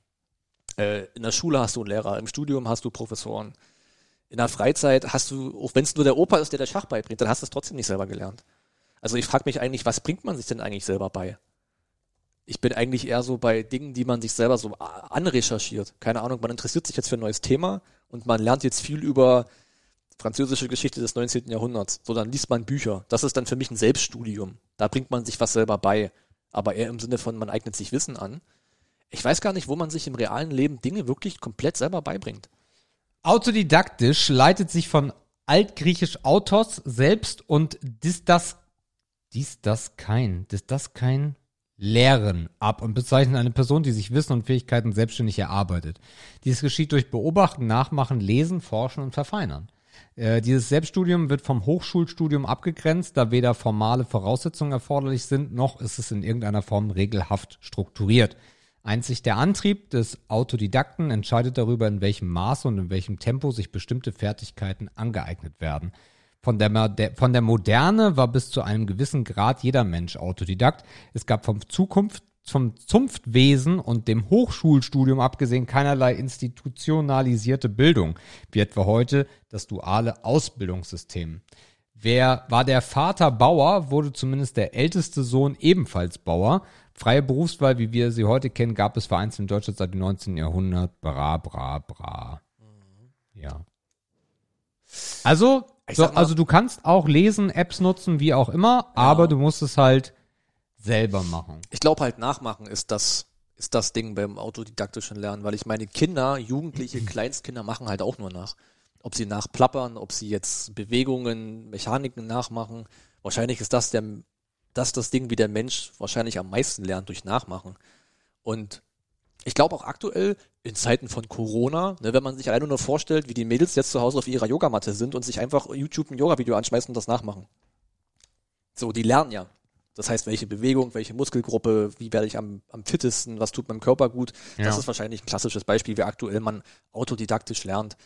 Äh, in der Schule hast du einen Lehrer. Im Studium hast du Professoren. In der Freizeit hast du, auch wenn es nur der Opa ist, der der Schach beibringt, dann hast du es trotzdem nicht selber gelernt. Also ich frage mich eigentlich, was bringt man sich denn eigentlich selber bei? Ich bin eigentlich eher so bei Dingen, die man sich selber so anrecherchiert. Keine Ahnung, man interessiert sich jetzt für ein neues Thema und man lernt jetzt viel über französische Geschichte des 19. Jahrhunderts. So, dann liest man Bücher. Das ist dann für mich ein Selbststudium. Da bringt man sich was selber bei. Aber eher im Sinne von, man eignet sich Wissen an. Ich weiß gar nicht, wo man sich im realen Leben Dinge wirklich komplett selber beibringt. Autodidaktisch leitet sich von altgriechisch autos selbst und dis das, dies das kein, dis das kein Lehren ab und bezeichnet eine Person, die sich Wissen und Fähigkeiten selbstständig erarbeitet. Dies geschieht durch Beobachten, Nachmachen, Lesen, Forschen und Verfeinern. Äh, dieses Selbststudium wird vom Hochschulstudium abgegrenzt, da weder formale Voraussetzungen erforderlich sind, noch ist es in irgendeiner Form regelhaft strukturiert. Einzig der Antrieb des Autodidakten entscheidet darüber, in welchem Maße und in welchem Tempo sich bestimmte Fertigkeiten angeeignet werden. Von der, von der Moderne war bis zu einem gewissen Grad jeder Mensch Autodidakt. Es gab vom Zukunft, vom Zunftwesen und dem Hochschulstudium abgesehen keinerlei institutionalisierte Bildung, wie etwa heute das duale Ausbildungssystem. Wer war der Vater Bauer, wurde zumindest der älteste Sohn ebenfalls Bauer. Freie Berufswahl, wie wir sie heute kennen, gab es vereinzelt in Deutschland seit dem 19. Jahrhundert. Bra, bra, bra. Ja. Also, so, mal- also du kannst auch lesen, Apps nutzen, wie auch immer, aber du musst es halt selber machen. Ich glaube halt nachmachen ist das, ist das Ding beim autodidaktischen Lernen, weil ich meine Kinder, Jugendliche, Kleinstkinder machen halt auch nur nach. Ob sie nachplappern, ob sie jetzt Bewegungen, Mechaniken nachmachen. Wahrscheinlich ist das der, das das Ding, wie der Mensch wahrscheinlich am meisten lernt durch Nachmachen. Und ich glaube auch aktuell in Zeiten von Corona, ne, wenn man sich alleine nur vorstellt, wie die Mädels jetzt zu Hause auf ihrer Yogamatte sind und sich einfach YouTube ein Yoga-Video anschmeißen und das nachmachen. So, die lernen ja. Das heißt, welche Bewegung, welche Muskelgruppe, wie werde ich am, am fittesten, was tut meinem Körper gut. Ja. Das ist wahrscheinlich ein klassisches Beispiel, wie aktuell man autodidaktisch lernt.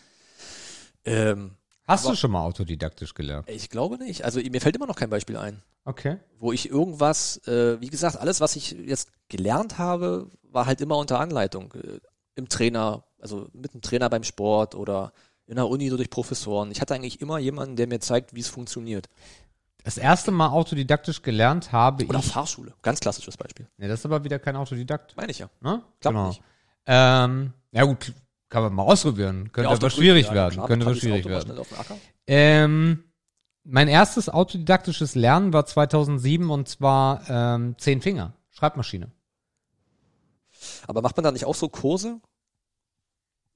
Ähm, Hast du schon mal autodidaktisch gelernt? ich glaube nicht. Also mir fällt immer noch kein Beispiel ein, Okay. wo ich irgendwas, äh, wie gesagt, alles, was ich jetzt gelernt habe, war halt immer unter Anleitung. Im Trainer, also mit einem Trainer beim Sport oder in der Uni so durch Professoren. Ich hatte eigentlich immer jemanden, der mir zeigt, wie es funktioniert. Das erste Mal autodidaktisch gelernt habe Oder ich. Fahrschule. Ganz klassisches Beispiel. Ja, das ist aber wieder kein Autodidakt. Meine ich ja. Ne? Klappt nicht. Ähm, ja gut, kann man mal ausprobieren. Könnte Ja, aber schwierig ja, werden. klar, Könnte aber schwierig werden. Ähm, mein erstes autodidaktisches Lernen war 2007 und zwar ähm, Zehn Finger, Schreibmaschine. Aber macht man da nicht auch so Kurse?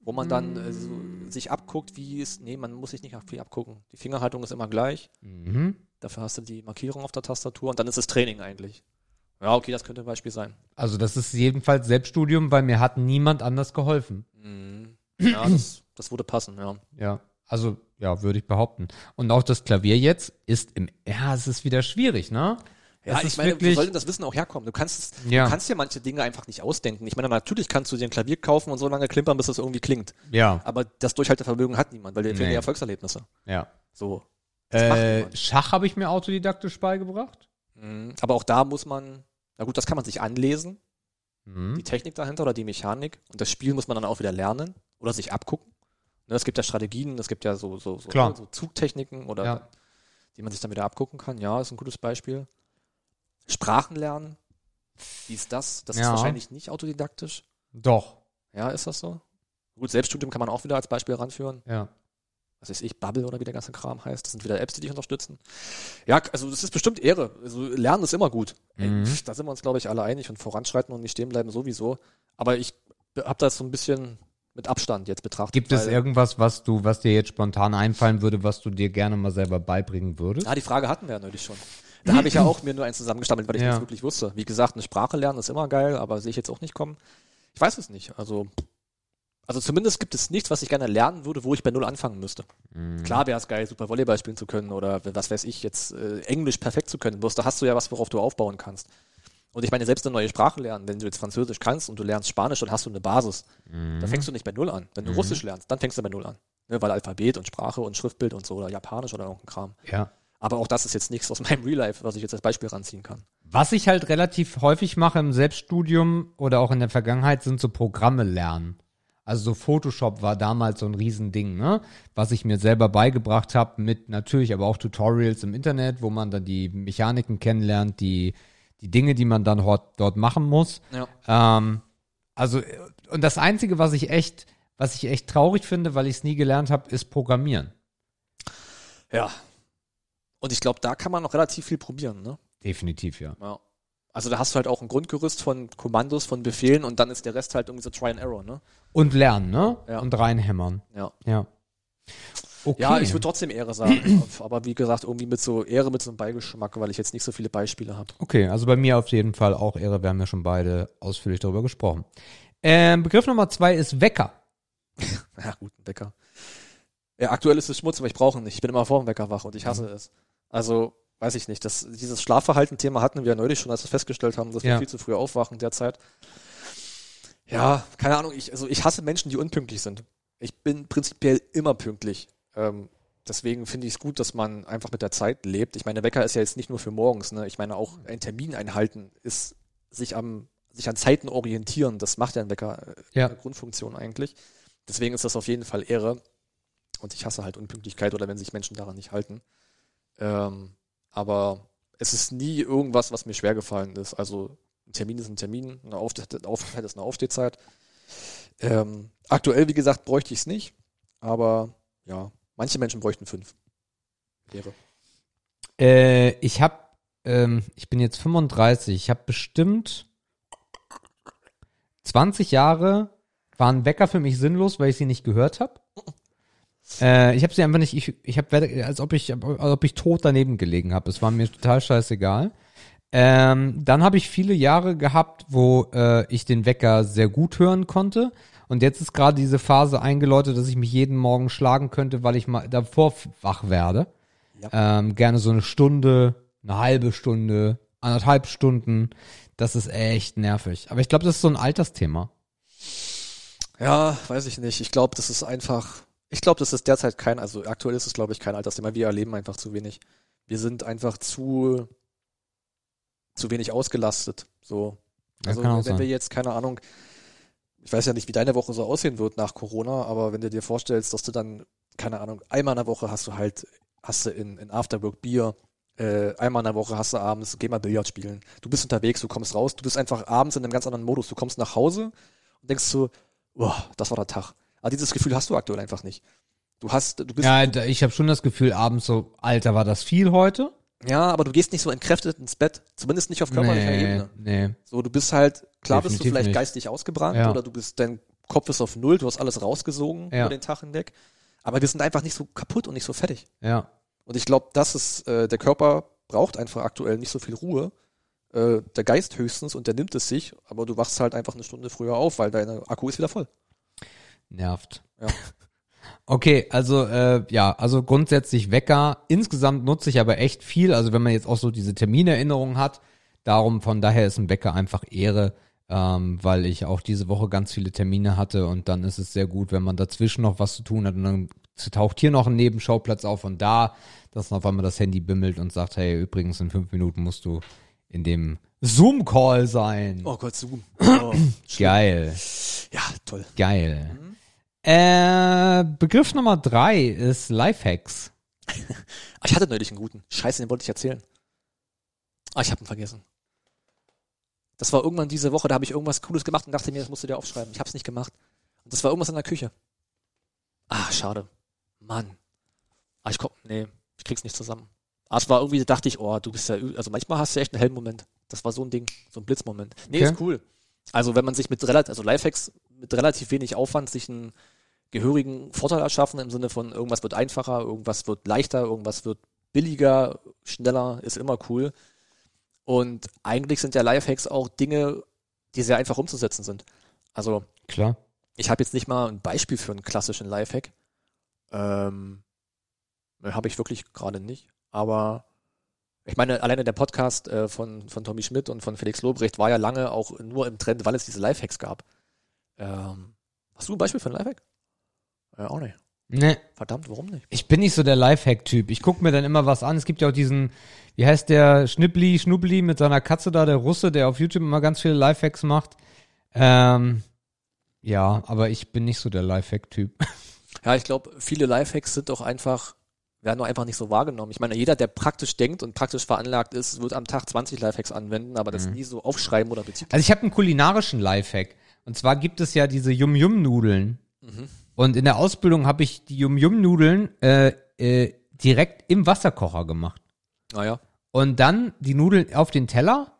Wo man dann äh, so Mm. sich abguckt, wie es. Nee, man muss sich nicht viel abgucken. Die Fingerhaltung ist immer gleich. Mhm. Dafür hast du die Markierung auf der Tastatur und dann ist es Training eigentlich. Ja, okay, das könnte ein Beispiel sein. Also das ist jedenfalls Selbststudium, weil mir hat niemand anders geholfen. Mhm. Ja, das, das würde passen, ja. Ja, also ja, würde ich behaupten. Und auch das Klavier jetzt ist im, ja, es ist wieder schwierig, ne? Ja, Es ich meine, wo wirklich- soll denn das Wissen auch herkommen? Du kannst, Ja. du kannst dir manche Dinge einfach nicht ausdenken. Ich meine, natürlich kannst du dir ein Klavier kaufen und so lange klimpern, bis das irgendwie klingt. Ja, Aber das Durchhaltevermögen hat niemand, weil dir fehlen Nee. die Erfolgserlebnisse. ja. So. Das Äh. Schach habe ich mir autodidaktisch beigebracht. Mhm. Aber auch da muss man, na gut, das kann man sich anlesen, die Mhm. Technik dahinter oder die Mechanik. Und das Spiel muss man dann auch wieder lernen oder sich abgucken. Ne, es gibt ja Strategien, es gibt ja so, so, so, so Zugtechniken oder Ja. die man sich dann wieder abgucken kann. Ja, ist ein gutes Beispiel. Sprachen lernen. Wie ist das? Das ist Ja. wahrscheinlich nicht autodidaktisch. Doch, Ja, ist das so? Gut, Selbststudium kann man auch wieder als Beispiel ranführen. ja. Was weiß ich, Bubble oder wie der ganze Kram heißt. Das sind wieder Apps, die dich unterstützen. Ja, also das ist bestimmt Ehre. Also Lernen ist immer gut. Mhm. Da sind wir uns, glaube ich, alle einig und voranschreiten und nicht stehen bleiben sowieso. Aber ich habe das so ein bisschen mit Abstand jetzt betrachtet. Gibt es irgendwas, was du, was dir jetzt spontan einfallen würde, was du dir gerne mal selber beibringen würdest? Ja, die Frage hatten wir ja neulich schon. Da habe ich ja auch mir nur eins zusammengestammelt, weil ich Ja. das wirklich wusste. Wie gesagt, eine Sprache lernen ist immer geil, aber sehe ich jetzt auch nicht kommen. Ich weiß es nicht. Also, also zumindest gibt es nichts, was ich gerne lernen würde, wo ich bei Null anfangen müsste. Mhm. Klar wäre es geil, super Volleyball spielen zu können oder was weiß ich, jetzt äh, Englisch perfekt zu können. Bloß da hast du ja was, worauf du aufbauen kannst. Und ich meine, selbst eine neue Sprache lernen, wenn du jetzt Französisch kannst und du lernst Spanisch, dann hast du eine Basis. Mhm. Da fängst du nicht bei Null an. Wenn du Russisch lernst, dann fängst du bei Null an. Ne, weil Alphabet und Sprache und Schriftbild und so oder Japanisch oder irgendein Kram. Ja. Aber auch das ist jetzt nichts aus meinem Real Life, was ich jetzt als Beispiel ranziehen kann. Was ich halt relativ häufig mache im Selbststudium oder auch in der Vergangenheit, sind so Programme lernen. Also so Photoshop war damals so ein Riesending, ne? Was ich mir selber beigebracht habe, mit natürlich aber auch Tutorials im Internet, wo man dann die Mechaniken kennenlernt, die, die Dinge, die man dann dort, machen muss. Ja. Ähm, also, und das Einzige, was ich echt, was ich echt traurig finde, weil ich es nie gelernt habe, ist Programmieren. Ja. Und ich glaube, da kann man noch relativ viel probieren, ne? Definitiv, ja. Ja. Also da hast du halt auch ein Grundgerüst von Kommandos, von Befehlen und dann ist der Rest halt irgendwie so Try and Error, ne? Und lernen, ne? Ja. Und reinhämmern. Ja. Ja. Okay. Ja, ich würde trotzdem Ehre sagen. aber wie gesagt, irgendwie mit so Ehre mit so einem Beigeschmack, weil ich jetzt nicht so viele Beispiele habe. Okay, also bei mir auf jeden Fall auch Ehre. Wir haben ja schon beide ausführlich darüber gesprochen. Ähm, Begriff Nummer zwei ist Wecker. Ja, gut, Wecker. Ja, aktuell ist es Schmutz, aber ich brauche ihn nicht. Ich bin immer vor dem Wecker wach und ich hasse es. Also, weiß ich nicht. Das, dieses Schlafverhalten-Thema hatten wir ja neulich schon, als wir festgestellt haben, dass wir Ja. viel zu früh aufwachen derzeit. Ja, keine Ahnung. Ich, also ich hasse Menschen, die unpünktlich sind. Ich bin prinzipiell immer pünktlich. Ähm, deswegen finde ich es gut, dass man einfach mit der Zeit lebt. Ich meine, Wecker ist ja jetzt nicht nur für morgens. Ne? Ich meine, auch ein Termin einhalten ist sich am sich an Zeiten orientieren. Das macht ja ein Wecker äh, Ja. Grundfunktion eigentlich. Deswegen ist das auf jeden Fall Ehre. Und ich hasse halt Unpünktlichkeit oder wenn sich Menschen daran nicht halten. Ähm, aber es ist nie irgendwas, was mir schwer gefallen ist. Also ein Termin ist ein Termin, eine Aufsteh- Aufstehzeit ist eine Aufstehzeit. Ähm, aktuell, wie gesagt, bräuchte ich es nicht. Aber ja, manche Menschen bräuchten fünf. Ehre. Äh, ich habe, ähm, ich bin jetzt 35. Ich habe bestimmt 20 Jahre waren Wecker für mich sinnlos, weil ich sie nicht gehört habe. Äh, ich habe sie einfach nicht, ich, ich habe, als ob ich, als ob ich tot daneben gelegen habe. Es war mir total scheißegal. Ähm, dann habe ich viele Jahre gehabt, wo äh, ich den Wecker sehr gut hören konnte. Und jetzt ist gerade diese Phase eingeläutet, dass ich mich jeden Morgen schlagen könnte, weil ich mal davor wach werde. Ähm, gerne so eine Stunde, eine halbe Stunde, anderthalb Stunden. Das ist echt nervig. Aber ich glaube, das ist so ein Altersthema. Ja, weiß ich nicht. Ich glaube, das ist einfach, ich glaube, das ist derzeit kein, also aktuell ist es, glaube ich, kein Altersthema. Wir erleben einfach zu wenig. Wir sind einfach zu, zu wenig ausgelastet. So. Also, wenn sein. wir jetzt, keine Ahnung, ich weiß ja nicht, wie deine Woche so aussehen wird nach Corona, aber wenn du dir vorstellst, dass du dann, keine Ahnung, einmal in der Woche hast du halt, hast du in, in Afterwork Bier, äh, einmal in der Woche hast du abends, geh mal Billard spielen. Du bist unterwegs, du kommst raus, du bist einfach abends in einem ganz anderen Modus. Du kommst nach Hause und denkst so, boah, das war der Tag. Aber dieses Gefühl hast du aktuell einfach nicht. Du hast, du bist, Ja, ich habe schon das Gefühl, abends so, Alter, war das viel heute? ja, aber du gehst nicht so entkräftet ins Bett, zumindest nicht auf körperlicher nee, Ebene. nee. So, du bist halt, klar bist du Definitiv vielleicht nicht. geistig ausgebrannt Ja. oder du bist, dein Kopf ist auf Null, du hast alles rausgesogen Ja. über den Tag hinweg. Aber wir sind einfach nicht so kaputt und nicht so fertig. Ja. Und ich glaube, das ist, äh, der Körper braucht einfach aktuell nicht so viel Ruhe. Äh, der Geist höchstens und der nimmt es sich, aber du wachst halt einfach eine Stunde früher auf, weil dein Akku ist wieder voll. Nervt. Ja. Okay, also äh, ja, also grundsätzlich Wecker. Insgesamt nutze ich aber echt viel. Also wenn man jetzt auch so diese Terminerinnerungen hat, darum von daher ist ein Wecker einfach Ehre, ähm, weil ich auch diese Woche ganz viele Termine hatte und dann ist es sehr gut, wenn man dazwischen noch was zu tun hat und dann taucht hier noch ein Nebenschauplatz auf und da, dass auf einmal das Handy bimmelt und sagt, hey, übrigens in fünf Minuten musst du in dem Zoom-Call sein. Oh Gott, Zoom. Oh, Geil. ja, toll. Geil. Äh, Begriff Nummer drei ist Lifehacks. Ah, Ich hatte neulich einen guten. Scheiße, den wollte ich erzählen. Ah, ich habe ihn vergessen. Das war irgendwann diese Woche, da habe ich irgendwas Cooles gemacht und dachte mir, das musst du dir aufschreiben. Ich habe es nicht gemacht. Und das war irgendwas in der Küche. Ah, schade. Mann. Ah, ich komm, nee, ich krieg's nicht zusammen. Ah, es war irgendwie, da dachte ich, oh, du bist ja, also manchmal hast du echt einen hellen Moment. Das war so ein Ding, so ein Blitzmoment. Nee, Okay. ist cool. Also wenn man sich mit relativ, also Lifehacks mit relativ wenig Aufwand sich einen gehörigen Vorteil erschaffen im Sinne von irgendwas wird einfacher, irgendwas wird leichter, irgendwas wird billiger, schneller, ist immer cool. Und eigentlich sind ja Lifehacks auch Dinge, die sehr einfach umzusetzen sind. Also Klar. ich habe jetzt nicht mal ein Beispiel für einen klassischen Lifehack. Ähm, habe ich wirklich gerade nicht. Aber ich meine, alleine der Podcast äh, von, von Tommy Schmidt und von Felix Lobrecht war ja lange auch nur im Trend, weil es diese Lifehacks gab. Ähm, hast du ein Beispiel für einen Lifehack? Ja, auch nicht. Ne, Verdammt, warum nicht? ich bin nicht so der Lifehack-Typ. Ich gucke mir dann immer was an. Es gibt ja auch diesen, wie heißt der, Schnippli, Schnubbli mit seiner Katze da, der Russe, der auf YouTube immer ganz viele Lifehacks macht. Ähm, ja, aber ich bin nicht so der Lifehack-Typ. Ja, ich glaube, viele Lifehacks sind auch einfach, werden nur einfach nicht so wahrgenommen. Ich meine, jeder, der praktisch denkt und praktisch veranlagt ist, wird am Tag 20 Lifehacks anwenden, aber das nie so aufschreiben oder beziehen. Also ich habe einen kulinarischen Lifehack. Und zwar gibt es ja diese Yum-Yum-Nudeln. Und in der Ausbildung habe ich die Yum-Yum-Nudeln äh, äh, direkt im Wasserkocher gemacht. Naja. Und dann die Nudeln auf den Teller,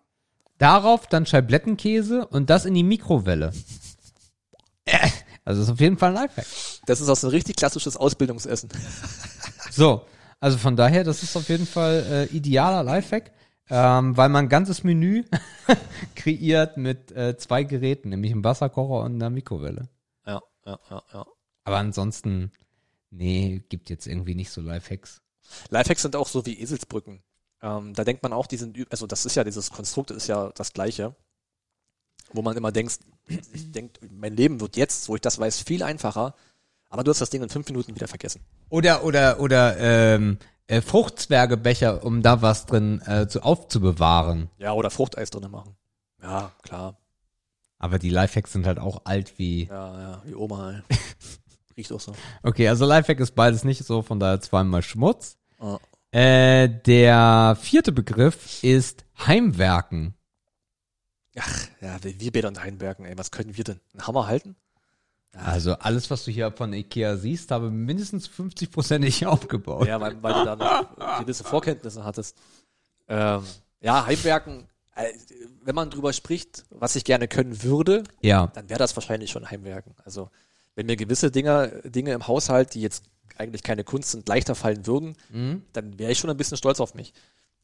darauf dann Scheiblettenkäse und das in die Mikrowelle. Äh, Also ist auf jeden Fall ein Lifehack. Das ist auch so ein richtig klassisches Ausbildungsessen. So, also von daher, das ist auf jeden Fall äh, idealer Lifehack, ähm, weil man ein ganzes Menü kreiert mit äh, zwei Geräten, nämlich einem Wasserkocher und einer Mikrowelle. Ja, ja, ja, ja. Aber ansonsten, nee, gibt jetzt irgendwie nicht so Lifehacks. Lifehacks sind auch so wie Eselsbrücken. Ähm, da denkt man auch, die sind, also das ist ja, dieses Konstrukt ist ja das gleiche. Wo man immer denkt, ich denkt, mein Leben wird jetzt, wo ich das weiß, viel einfacher. Aber du hast das Ding in fünf Minuten wieder vergessen. Oder, oder, oder, ähm, äh, Fruchtzwergebecher, um da was drin äh, zu aufzubewahren. Ja, oder Fruchteis drinne machen. Ja, klar. Aber die Lifehacks sind halt auch alt wie. Ja, ja, wie Oma. ey. Riecht auch so. Okay, also Lifehack ist beides nicht so, von daher zweimal Schmutz. Ah. Äh, der vierte Begriff ist Heimwerken. Ach, ja, wir wir beide und Heinbergen, ey, was können wir denn? Einen Hammer halten? Also alles, was du hier von Ikea siehst, habe mindestens 50 Prozent nicht aufgebaut. Ja, weil, weil du da noch gewisse Vorkenntnisse hattest. Ähm, ja, Heimwerken, äh, wenn man drüber spricht, was ich gerne können würde, Ja. dann wäre das wahrscheinlich schon Heimwerken. Also, wenn mir gewisse Dinge, Dinge im Haushalt, die jetzt eigentlich keine Kunst sind, leichter fallen würden, dann wäre ich schon ein bisschen stolz auf mich.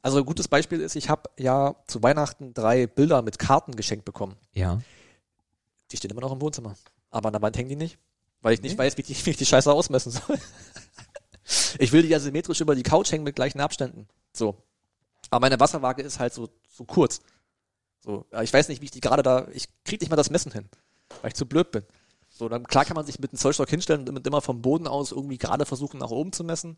Also ein gutes Beispiel ist, ich habe ja zu Weihnachten drei Bilder mit Karten geschenkt bekommen. Ja. Die stehen immer noch im Wohnzimmer. Aber an der Wand hängen die nicht, weil ich nicht weiß, wie ich, wie ich die Scheiße ausmessen soll. ich will die ja symmetrisch über die Couch hängen mit gleichen Abständen. So. Aber meine Wasserwaage ist halt so, so kurz. So, ich weiß nicht, wie ich die gerade da, ich krieg nicht mal das Messen hin, weil ich zu blöd bin. So, dann klar kann man sich mit einem Zollstock hinstellen und immer vom Boden aus irgendwie gerade versuchen, nach oben zu messen.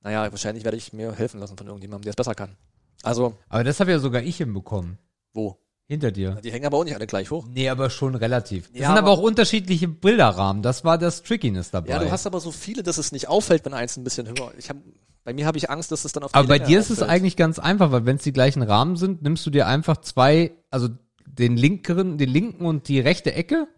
Naja, wahrscheinlich werde ich mir helfen lassen von irgendjemandem, der es besser kann. Also, Aber das habe ja sogar ich hinbekommen. wo? Hinter dir. Die hängen aber auch nicht alle gleich hoch. Nee, aber schon relativ. Das Ja, sind aber aber- auch unterschiedliche Bilderrahmen. Das war das Trickiness dabei. Ja, du hast aber so viele, dass es nicht auffällt, wenn eins ein bisschen höher. Ich hab, bei mir habe ich Angst, dass es dann auf die aber bei Länge dir ist es auffällt. eigentlich ganz einfach, weil wenn es die gleichen Rahmen sind, nimmst du dir einfach zwei, also den linkeren, den linken und die rechte Ecke,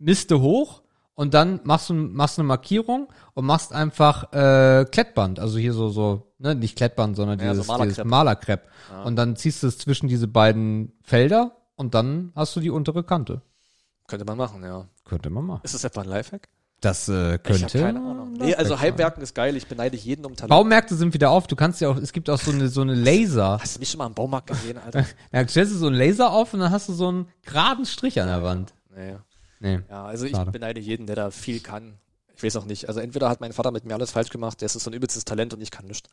misst du hoch und dann machst du machst eine Markierung und machst einfach äh, Klettband, also hier so so, ne, nicht Klettband, sondern Ja, so dieses, Malerkrepp. dieses Malerkrepp. Und dann ziehst du es zwischen diese beiden Felder und dann hast du die untere Kante. Könnte man machen, ja. Könnte man machen. Ist das etwa ein Lifehack? Das äh, Ich könnte. habe keine Ahnung. Nee, also Heimwerken ist geil. Ich beneide jeden um Talent. Baumärkte sind wieder auf. Du kannst ja auch, es gibt auch so eine so eine Laser. Hast du mich schon mal im Baumarkt gesehen, Alter? Ja, stellst du so einen Laser auf und dann hast du so einen geraden Strich an der Wand. nee. Nee. Ja, also ich Schade. beneide jeden, der da viel kann. Ich weiß auch nicht. Also entweder hat mein Vater mit mir alles falsch gemacht, der ist so ein übelstes Talent und ich kann nichts.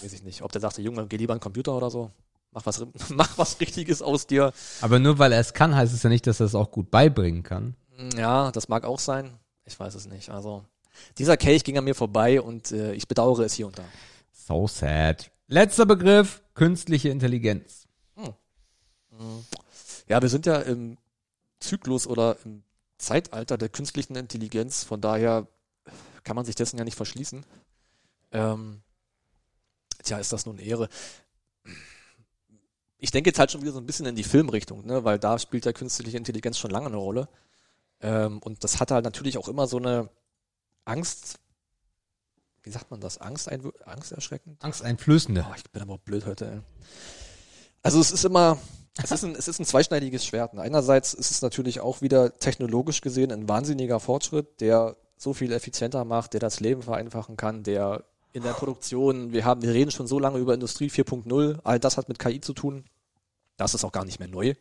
Weiß ich nicht. Ob der sagte, Junge, geh lieber an den Computer oder so. Mach was, mach was Richtiges aus dir. Aber nur weil er es kann, heißt es ja nicht, dass er es auch gut beibringen kann. Ja, das mag auch sein. Ich weiß es nicht. Also, dieser Kelch ging an mir vorbei und äh, ich bedauere es hier und da. So sad. Letzter Begriff, künstliche Intelligenz. Ja, wir sind ja im Zyklus oder im Zeitalter der künstlichen Intelligenz. Von daher kann man sich dessen ja nicht verschließen. Ähm, tja, ist das nun Ehre. Ich denke jetzt halt schon wieder so ein bisschen in die Filmrichtung, ne? weil da spielt ja künstliche Intelligenz schon lange eine Rolle. Ähm, und das hat halt natürlich auch immer so eine Angst, wie sagt man das? Angst, angsterschreckend? Angsteinflößende. Oh, ich bin aber blöd heute, ey. Also es ist immer, es ist ein, es ist ein zweischneidiges Schwert. ne? Einerseits ist es natürlich auch wieder technologisch gesehen ein wahnsinniger Fortschritt, der so viel effizienter macht, der das Leben vereinfachen kann, der in der Produktion, wir haben, wir reden schon so lange über Industrie 4.0, all das hat mit KI zu tun. Das ist auch gar nicht mehr neu.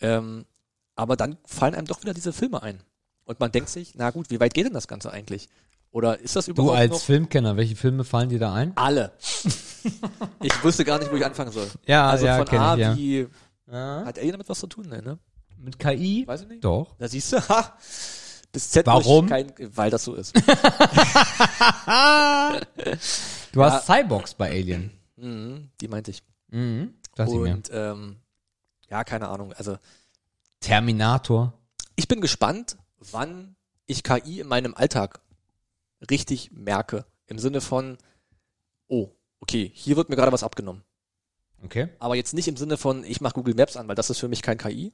Ähm, aber dann fallen einem doch wieder diese Filme ein. Und man denkt sich, na gut, wie weit geht denn das Ganze eigentlich? Oder ist das Du überhaupt als noch Filmkenner, welche Filme fallen dir da ein? alle? ich wüsste gar nicht, wo ich anfangen soll. Ja, Also ja, von A ich, ja. wie, Ja. hat Alien damit was zu tun? Nee, ne? Mit KI? Weiß ich nicht. Doch. Da siehst du, ha, bis Z Warum? kein, weil das so ist. Du hast Cyborgs bei Alien. mhm, die meinte ich. Mhm. Dachte ich mir. Und ähm, ja, keine Ahnung. Also Terminator. ich bin gespannt, wann ich KI in meinem Alltag richtig merke. Im Sinne von, oh, okay, hier wird mir gerade was abgenommen. Okay. Aber jetzt nicht im Sinne von, ich mache Google Maps an, weil das ist für mich kein KI.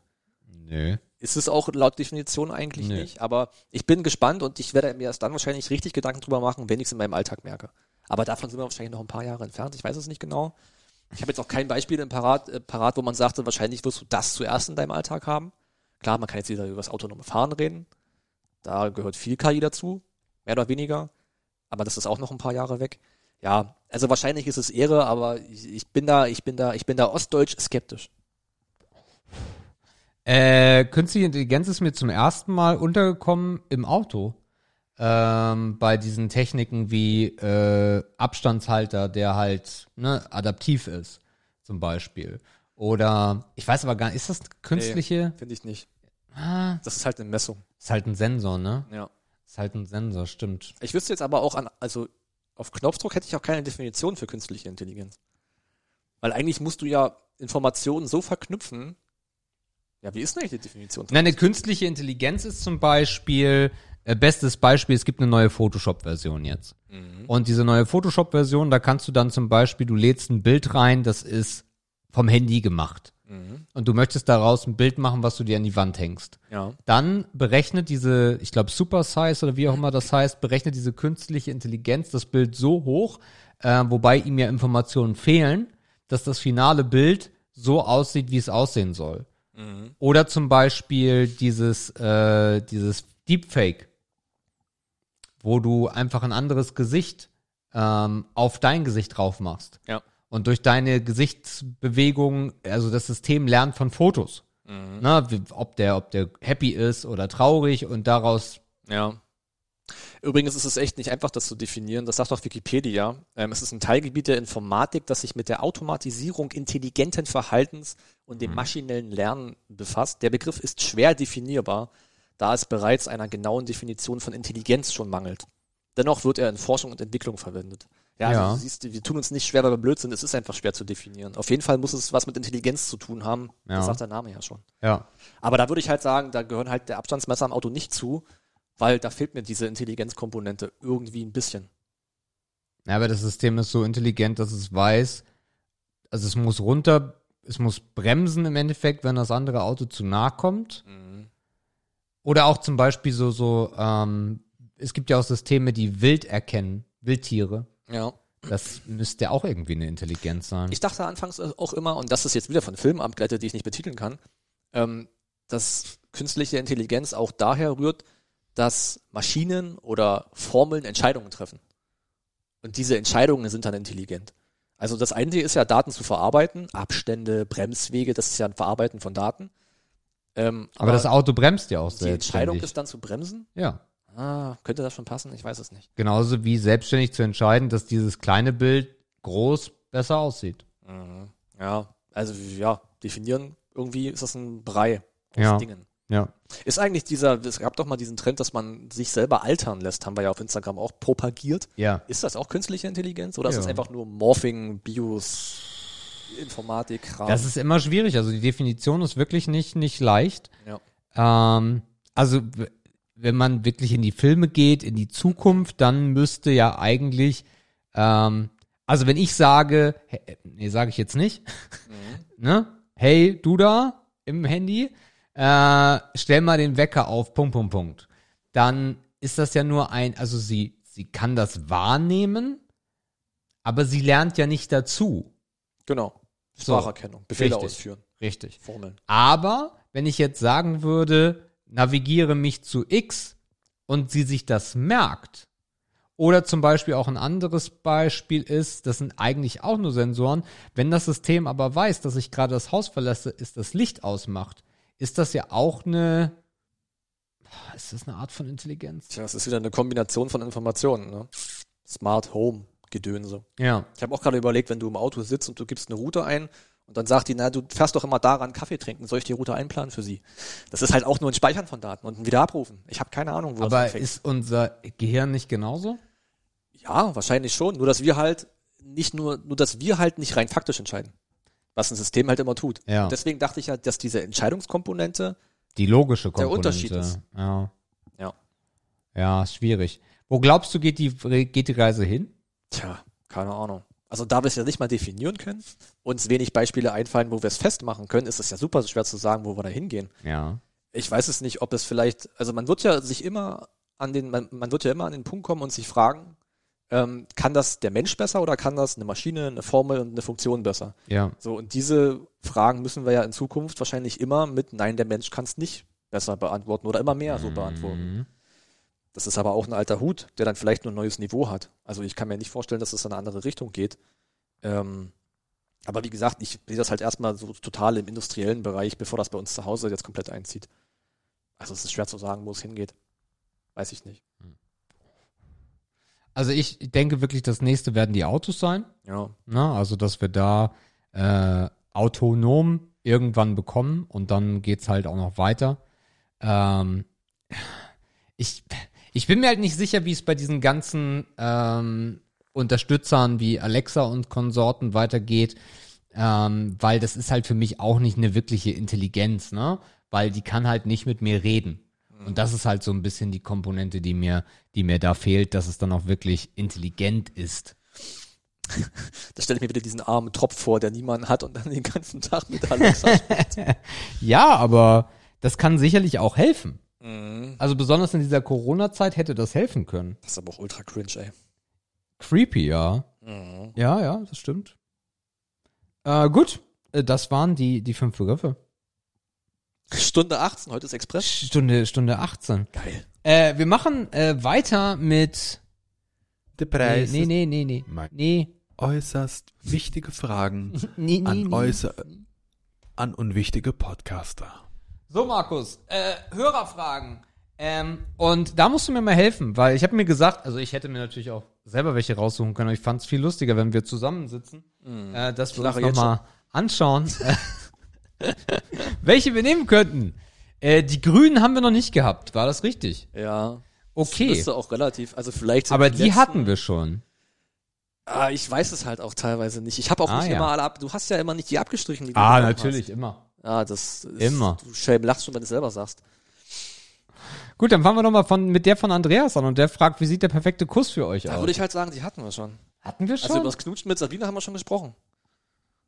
Nö. Ist es auch laut Definition eigentlich Nö. nicht. Aber ich bin gespannt und ich werde mir erst dann wahrscheinlich richtig Gedanken drüber machen, wenn ich es in meinem Alltag merke. Aber davon sind wir wahrscheinlich noch ein paar Jahre entfernt. Ich weiß es nicht genau. Ich habe jetzt auch kein Beispiel im Parat, äh, parat, wo man sagte, wahrscheinlich wirst du das zuerst in deinem Alltag haben. Klar, man kann jetzt wieder über das autonome Fahren reden. Da gehört viel KI dazu, mehr oder weniger. Aber das ist auch noch ein paar Jahre weg. Ja, also wahrscheinlich ist es Ehre, aber ich, ich bin da, ich bin da, ich bin da ostdeutsch skeptisch. Äh, künstliche Intelligenz ist mir zum ersten Mal untergekommen im Auto. Ähm, bei diesen Techniken wie äh, Abstandshalter, der halt ne, adaptiv ist, zum Beispiel. Oder ich weiß aber gar nicht, ist das künstliche? Finde ich nicht. Ah, Das ist halt eine Messung. ist halt ein Sensor, ne? Ja. Ist halt ein Sensor, stimmt. Ich wüsste jetzt aber auch an, also auf Knopfdruck hätte ich auch keine Definition für künstliche Intelligenz. Weil eigentlich musst du ja Informationen so verknüpfen. Ja, wie ist denn eigentlich die Definition? Na, eine künstliche Intelligenz ist zum Beispiel, äh, bestes Beispiel, es gibt eine neue Photoshop-Version jetzt. Und diese neue Photoshop-Version, da kannst du dann zum Beispiel, du lädst ein Bild rein, das ist vom Handy gemacht. Und du möchtest daraus ein Bild machen, was du dir an die Wand hängst. Ja. Dann berechnet diese, ich glaube Super Size oder wie auch immer das heißt, berechnet diese künstliche Intelligenz das Bild so hoch, äh, wobei ihm ja Informationen fehlen, dass das finale Bild so aussieht, wie es aussehen soll. Oder zum Beispiel dieses, äh, dieses Deepfake, wo du einfach ein anderes Gesicht ähm, auf dein Gesicht drauf machst. Ja. Und durch deine Gesichtsbewegung, also das System lernt von Fotos. Na, wie, ob der, ob der happy ist oder traurig und daraus, Ja. Übrigens ist es echt nicht einfach, das zu definieren. Das sagt auch Wikipedia. Ähm, es ist ein Teilgebiet der Informatik, das sich mit der Automatisierung intelligenten Verhaltens und dem maschinellen Lernen befasst. Der Begriff ist schwer definierbar, da es bereits einer genauen Definition von Intelligenz schon mangelt. Dennoch wird er in Forschung und Entwicklung verwendet. Ja, Ja. Also du siehst, wir tun uns nicht schwer, weil wir blöd sind. Es ist einfach schwer zu definieren. Auf jeden Fall muss es was mit Intelligenz zu tun haben. Ja. Das sagt der Name ja schon. ja. Aber da würde ich halt sagen, da gehören halt der Abstandsmesser am Auto nicht zu, weil da fehlt mir diese Intelligenzkomponente irgendwie ein bisschen. Ja, aber das System ist so intelligent, dass es weiß, also es muss runter, es muss bremsen im Endeffekt, wenn das andere Auto zu nah kommt. Oder auch zum Beispiel so, so, ähm, es gibt ja auch Systeme, die wild erkennen, Wildtiere. Ja. Das müsste auch irgendwie eine Intelligenz sein. Ich dachte anfangs auch immer, und das ist jetzt wieder von Filmen abgeleitet, die ich nicht betiteln kann, ähm, dass künstliche Intelligenz auch daher rührt, dass Maschinen oder Formeln Entscheidungen treffen. Und diese Entscheidungen sind dann intelligent. Also das eine ist ja, Daten zu verarbeiten, Abstände, Bremswege, das ist ja ein Verarbeiten von Daten. Ähm, aber, das Auto bremst ja auch die Entscheidung ist dann zu bremsen. ja. Ah, könnte das schon passen? Ich weiß es nicht. Genauso wie selbstständig zu entscheiden, dass dieses kleine Bild groß besser aussieht. Mhm. Ja, also ja, definieren irgendwie ist das ein Brei aus Ja. Dingen. Ja. Ist eigentlich dieser, es gab doch mal diesen Trend, dass man sich selber altern lässt, haben wir ja auf Instagram auch propagiert. Ja. Ist das auch künstliche Intelligenz oder ist Ja. das einfach nur Morphing, Bios, Informatik, Kram? Das ist immer schwierig. Also die Definition ist wirklich nicht, nicht leicht. ja. Ähm, also wenn man wirklich in die Filme geht, in die Zukunft, dann müsste ja eigentlich, ähm, also wenn ich sage, he- nee, sage ich jetzt nicht, ne? Hey, du da im Handy, äh, stell mal den Wecker auf, Punkt, Punkt, Punkt. Dann ist das ja nur ein, also sie, sie kann das wahrnehmen, aber sie lernt ja nicht dazu. Genau. Spracherkennung, Befehle Richtig. ausführen, Richtig. Formeln. Aber wenn ich jetzt sagen würde, navigiere mich zu X und sie sich das merkt, oder zum Beispiel auch ein anderes Beispiel ist, das sind eigentlich auch nur Sensoren, wenn das System aber weiß, dass ich gerade das Haus verlasse, ist das Licht ausmacht, ist das ja auch eine, ist das eine Art von Intelligenz? Tja, es ist wieder eine Kombination von Informationen. Ne? Smart Home, Gedönse. Ja. Ich habe auch gerade überlegt, wenn du im Auto sitzt und du gibst eine Route ein und dann sagt die, na, du fährst doch immer daran Kaffee trinken, soll ich die Route einplanen für sie? Das ist halt auch nur ein Speichern von Daten und ein Wiederabrufen. Ich habe keine Ahnung, wo das Aber anfängt. ist unser Gehirn nicht genauso? Ja, wahrscheinlich schon. Nur dass wir halt nicht nur, nur dass wir halt nicht rein faktisch entscheiden. Was ein System halt immer tut. Ja. Und deswegen dachte ich ja, dass diese Entscheidungskomponente, Die logische Der Komponente. Unterschied ist. Ja. ja, Ja, schwierig. Wo glaubst du, geht die, geht die Reise hin? tja, keine Ahnung. Also da wir es ja nicht mal definieren können, uns wenig Beispiele einfallen, wo wir es festmachen können, ist es ja super schwer zu sagen, wo wir da hingehen. Ja. Ich weiß es nicht, ob es vielleicht, also man wird ja sich immer an den, man, man wird ja immer an den Punkt kommen und sich fragen, ähm, kann das der Mensch besser oder kann das eine Maschine, eine Formel und eine Funktion besser? Ja. So, und diese Fragen müssen wir ja in Zukunft wahrscheinlich immer mit Nein, der Mensch kann es nicht besser beantworten oder immer mehr so beantworten. Mhm. Das ist aber auch ein alter Hut, der dann vielleicht nur ein neues Niveau hat. Also ich kann mir nicht vorstellen, dass es in eine andere Richtung geht. Ähm, aber wie gesagt, ich sehe das halt erstmal so total im industriellen Bereich, bevor das bei uns zu Hause jetzt komplett einzieht. Also es ist schwer zu sagen, wo es hingeht. Weiß ich nicht. Also ich denke wirklich, das nächste werden die Autos sein. Ja. Ne? Also, dass wir da äh, autonom irgendwann bekommen und dann geht's halt auch noch weiter. Ähm, ich, ich bin mir halt nicht sicher, wie es bei diesen ganzen ähm, Unterstützern wie Alexa und Konsorten weitergeht, ähm, weil das ist halt für mich auch nicht eine wirkliche Intelligenz, ne? Weil die kann halt nicht mit mir reden. Und das ist halt so ein bisschen die Komponente, die mir, die mir da fehlt, dass es dann auch wirklich intelligent ist. Da stelle ich mir wieder diesen armen Tropf vor, der niemanden hat und dann den ganzen Tag mit Alexa spricht. Ja, aber das kann sicherlich auch helfen. Mhm. Also besonders in dieser Corona-Zeit hätte das helfen können. Das ist aber auch ultra cringe, ey. Creepy, ja. Mhm. Ja, ja, das stimmt. Äh, gut, äh, das waren die, die fünf Begriffe. Stunde 18, heute ist Express. Stunde, Stunde 18. Geil. Äh, wir machen äh, weiter mit. Der Nee, Preis nee, nee, nee, nee. Mein- Nee, äußerst wichtige Fragen nee, nee, an nee. äußer an unwichtige Podcaster. So, Markus, äh, Hörerfragen. Ähm, und da musst du mir mal helfen, weil ich habe mir gesagt, also ich hätte mir natürlich auch selber welche raussuchen können, aber ich fand es viel lustiger, wenn wir zusammensitzen, äh, dass wir uns nochmal anschauen, äh, welche wir nehmen könnten. Äh, die Grünen haben wir noch nicht gehabt, war das richtig? Ja. Okay, Das müsste auch relativ, also vielleicht aber die letzten- hatten wir schon. Ah, ich weiß es halt auch teilweise nicht. Ich habe auch Ah, nicht ja. immer alle ab. Du hast ja immer nicht die abgestrichen, die Ah, natürlich, immer. Ja, das ist, Immer. Du Schelm lachst schon, wenn du es selber sagst. Gut, dann fangen wir doch mal von, mit der von Andreas an und der fragt, wie sieht der perfekte Kuss für euch Da aus? würde ich halt sagen, die hatten wir schon. Hatten wir schon? Also über das Knutschen mit Sabine haben wir schon gesprochen.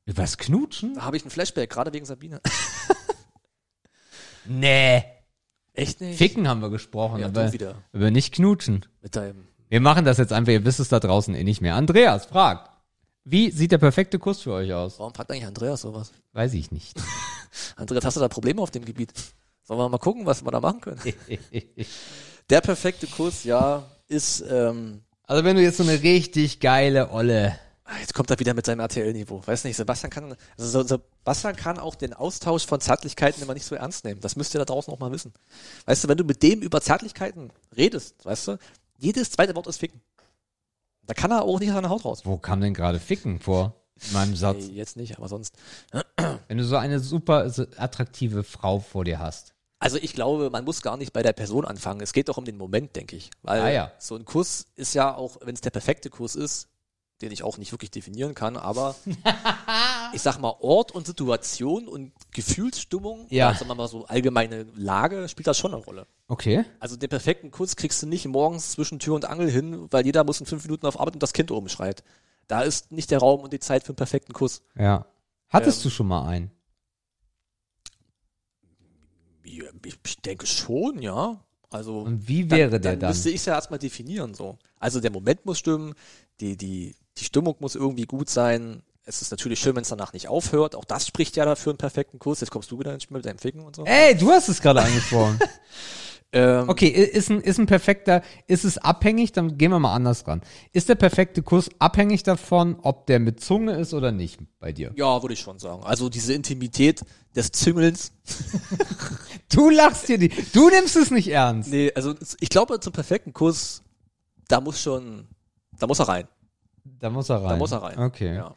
Übers Knutschen? Da habe ich einen Flashback, gerade wegen Sabine. Nee. Echt nicht? Ficken haben wir gesprochen, Ja, aber du wieder. über nicht knutschen. Mit deinem. Wir machen das jetzt einfach, ihr wisst es da draußen eh nicht mehr. Andreas fragt, wie sieht der perfekte Kuss für euch aus? Warum fragt eigentlich Andreas sowas? Weiß ich nicht. Andreas, hast du da Probleme auf dem Gebiet? Sollen wir mal gucken, was wir da machen können? Der perfekte Kuss, ja, ist, ähm, Also wenn du jetzt so eine richtig geile Olle. ah, jetzt kommt er wieder mit seinem RTL-Niveau. Weiß nicht, Sebastian kann, also so- Sebastian kann auch den Austausch von Zärtlichkeiten immer nicht so ernst nehmen. Das müsst ihr da draußen auch mal wissen. Weißt du, wenn du mit dem über Zärtlichkeiten redest, weißt du, jedes zweite Wort ist ficken. Da kann er auch nicht aus seiner Haut raus. Wo kam denn gerade Ficken vor? In meinem Satz. Nee, jetzt nicht, aber sonst. Wenn du so eine super attraktive Frau vor dir hast. Also ich glaube, man muss gar nicht bei der Person anfangen. Es geht doch um den Moment, denke ich. Weil Ah, ja. so ein Kuss ist ja auch, wenn es der perfekte Kuss ist, den ich auch nicht wirklich definieren kann, aber ich sag mal, Ort und Situation und Gefühlsstimmung, Ja. oder sagen wir mal so allgemeine Lage, spielt das schon eine Rolle. Okay. Also den perfekten Kuss kriegst du nicht morgens zwischen Tür und Angel hin, weil jeder muss in fünf Minuten auf Arbeit und das Kind oben schreit. Da ist nicht der Raum und die Zeit für einen perfekten Kuss. Ja. Hattest Ähm, du schon mal einen? Ich denke schon, ja. Also Und wie wäre dann, der dann? dann? müsste ich es ja erstmal definieren so. Also der Moment muss stimmen, die, die, die Stimmung muss irgendwie gut sein. Es ist natürlich schön, wenn es danach nicht aufhört. Auch das spricht ja dafür einen perfekten Kurs. Jetzt kommst du wieder ins Spiel mit deinem Ficken und so. Ey, du hast es gerade angesprochen. Ähm, Okay, ist ein, ist ein perfekter, ist es abhängig, dann gehen wir mal anders ran. Ist der perfekte Kuss abhängig davon, ob der mit Zunge ist oder nicht bei dir? Ja, würde ich schon sagen. Also diese Intimität des Züngelns. Du lachst dir die, du nimmst es nicht ernst. Nee, also ich glaube, zum perfekten Kuss, da muss schon, da muss er rein. Da muss er rein. Da muss er rein. Okay. Ja.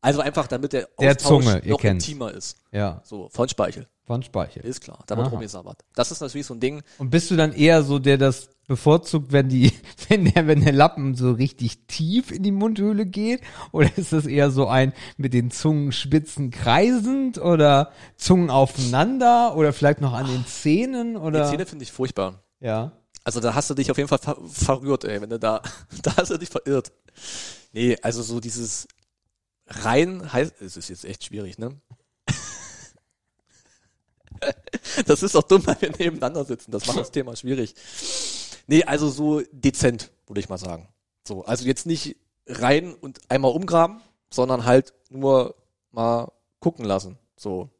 Also einfach, damit der Der Austausch Zunge, ihr noch intimer ist. ja, So, von Speichel. Von Speichel. Ist klar. Da wird Aha. rumgesabbert. Das ist natürlich so ein Ding. Und bist du dann eher so, der das bevorzugt, wenn die, wenn der, wenn der Lappen so richtig tief in die Mundhöhle geht? Oder ist das eher so ein mit den Zungenspitzen kreisend oder Zungen aufeinander oder vielleicht noch an den Zähnen Die oder? Szene finde ich furchtbar. ja. Also da hast du dich auf jeden Fall ver verrührt, ey, wenn du da, da hast du dich verirrt. Nee, also so dieses rein heißt, es ist jetzt echt schwierig, ne? Das ist doch dumm, weil wir nebeneinander sitzen. Das macht das Thema schwierig. Nee, also so dezent, würde ich mal sagen. So, also jetzt nicht rein und einmal umgraben, sondern halt nur mal gucken lassen. So.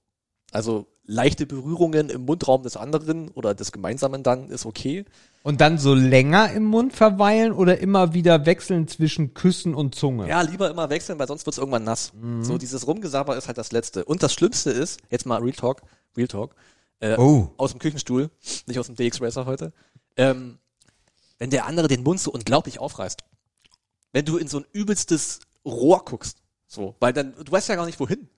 Also leichte Berührungen im Mundraum des anderen oder des Gemeinsamen dann ist okay. Und dann so länger im Mund verweilen oder immer wieder wechseln zwischen Küssen und Zunge? Ja, lieber immer wechseln, weil sonst wird's irgendwann nass. So dieses Rumgesaber ist halt das Letzte. Und das Schlimmste ist, jetzt mal Real Talk, Real Talk, äh, Oh. aus dem Küchenstuhl, nicht aus dem DX Racer heute, ähm, wenn der andere den Mund so unglaublich aufreißt. Wenn du in so ein übelstes Rohr guckst, so, weil dann, du weißt ja gar nicht wohin.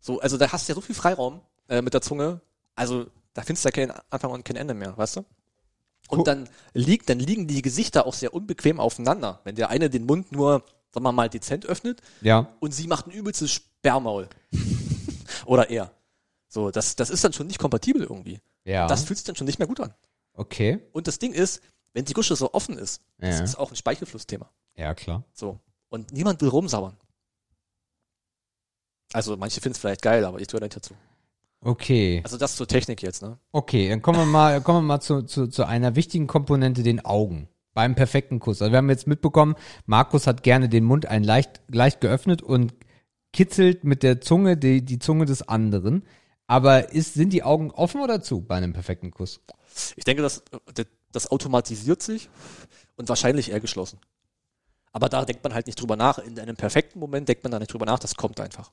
So, also da hast du ja so viel Freiraum äh, mit der Zunge, also da findest du ja keinen Anfang und kein Ende mehr, weißt du? Und dann liegt, dann liegen die Gesichter auch sehr unbequem aufeinander. Wenn der eine den Mund nur, sagen wir mal, dezent öffnet Ja. und sie macht ein übelstes Sperrmaul. Oder er. So, das, das ist dann schon nicht kompatibel irgendwie. Ja. Das fühlt sich dann schon nicht mehr gut an. okay. Und das Ding ist, wenn die Gusche so offen ist, das Ja. ist auch ein Speichelflussthema. Ja, klar. So. Und niemand will rumsauern. Also manche finden es vielleicht geil, aber ich tue nicht dazu. Okay. Also das zur Technik jetzt, ne? Okay, dann kommen wir mal, kommen wir mal zu, zu, zu einer wichtigen Komponente, den Augen. Beim perfekten Kuss. Also wir haben jetzt mitbekommen, Markus hat gerne den Mund ein leicht, leicht geöffnet und kitzelt mit der Zunge die, die Zunge des anderen. Aber ist, sind die Augen offen oder zu bei einem perfekten Kuss? Ich denke, das, das- das automatisiert sich und wahrscheinlich eher geschlossen. Aber da denkt man halt nicht drüber nach. In einem perfekten Moment denkt man da nicht drüber nach, das kommt einfach.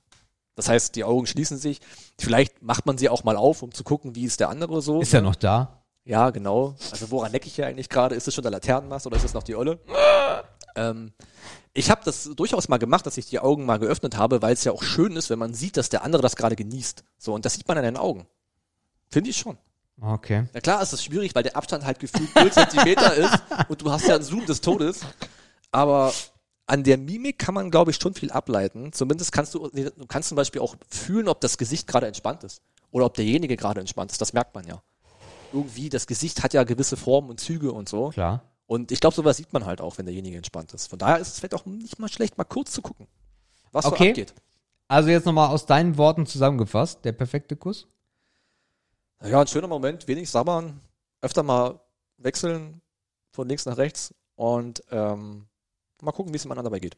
Das heißt, die Augen schließen sich. Vielleicht macht man sie auch mal auf, um zu gucken, wie ist der andere so. Ist er noch da? Ja, genau. Also woran lecke ich hier eigentlich gerade? Ist es schon der Laternenmast oder ist es noch die Olle? ähm, ich habe das durchaus mal gemacht, dass ich die Augen mal geöffnet habe, weil es ja auch schön ist, wenn man sieht, dass der andere das gerade genießt. So, und das sieht man an den Augen. Finde ich schon. Okay. Na klar ist es schwierig, weil der Abstand halt gefühlt 0 Zentimeter ist und du hast ja einen Zoom des Todes. Aber an der Mimik kann man, glaube ich, schon viel ableiten. Zumindest kannst du, du kannst zum Beispiel auch fühlen, ob das Gesicht gerade entspannt ist. Oder ob derjenige gerade entspannt ist. Das merkt man ja. Irgendwie, das Gesicht hat ja gewisse Formen und Züge und so. Klar. Und ich glaube, sowas sieht man halt auch, wenn derjenige entspannt ist. Von daher ist es vielleicht auch nicht mal schlecht, mal kurz zu gucken, was Okay. so abgeht. Also jetzt nochmal aus deinen Worten zusammengefasst, der perfekte Kuss? Ja, ein schöner Moment, wenig sabbern, öfter mal wechseln von links nach rechts und ähm, mal gucken, wie es dem anderen dabei geht.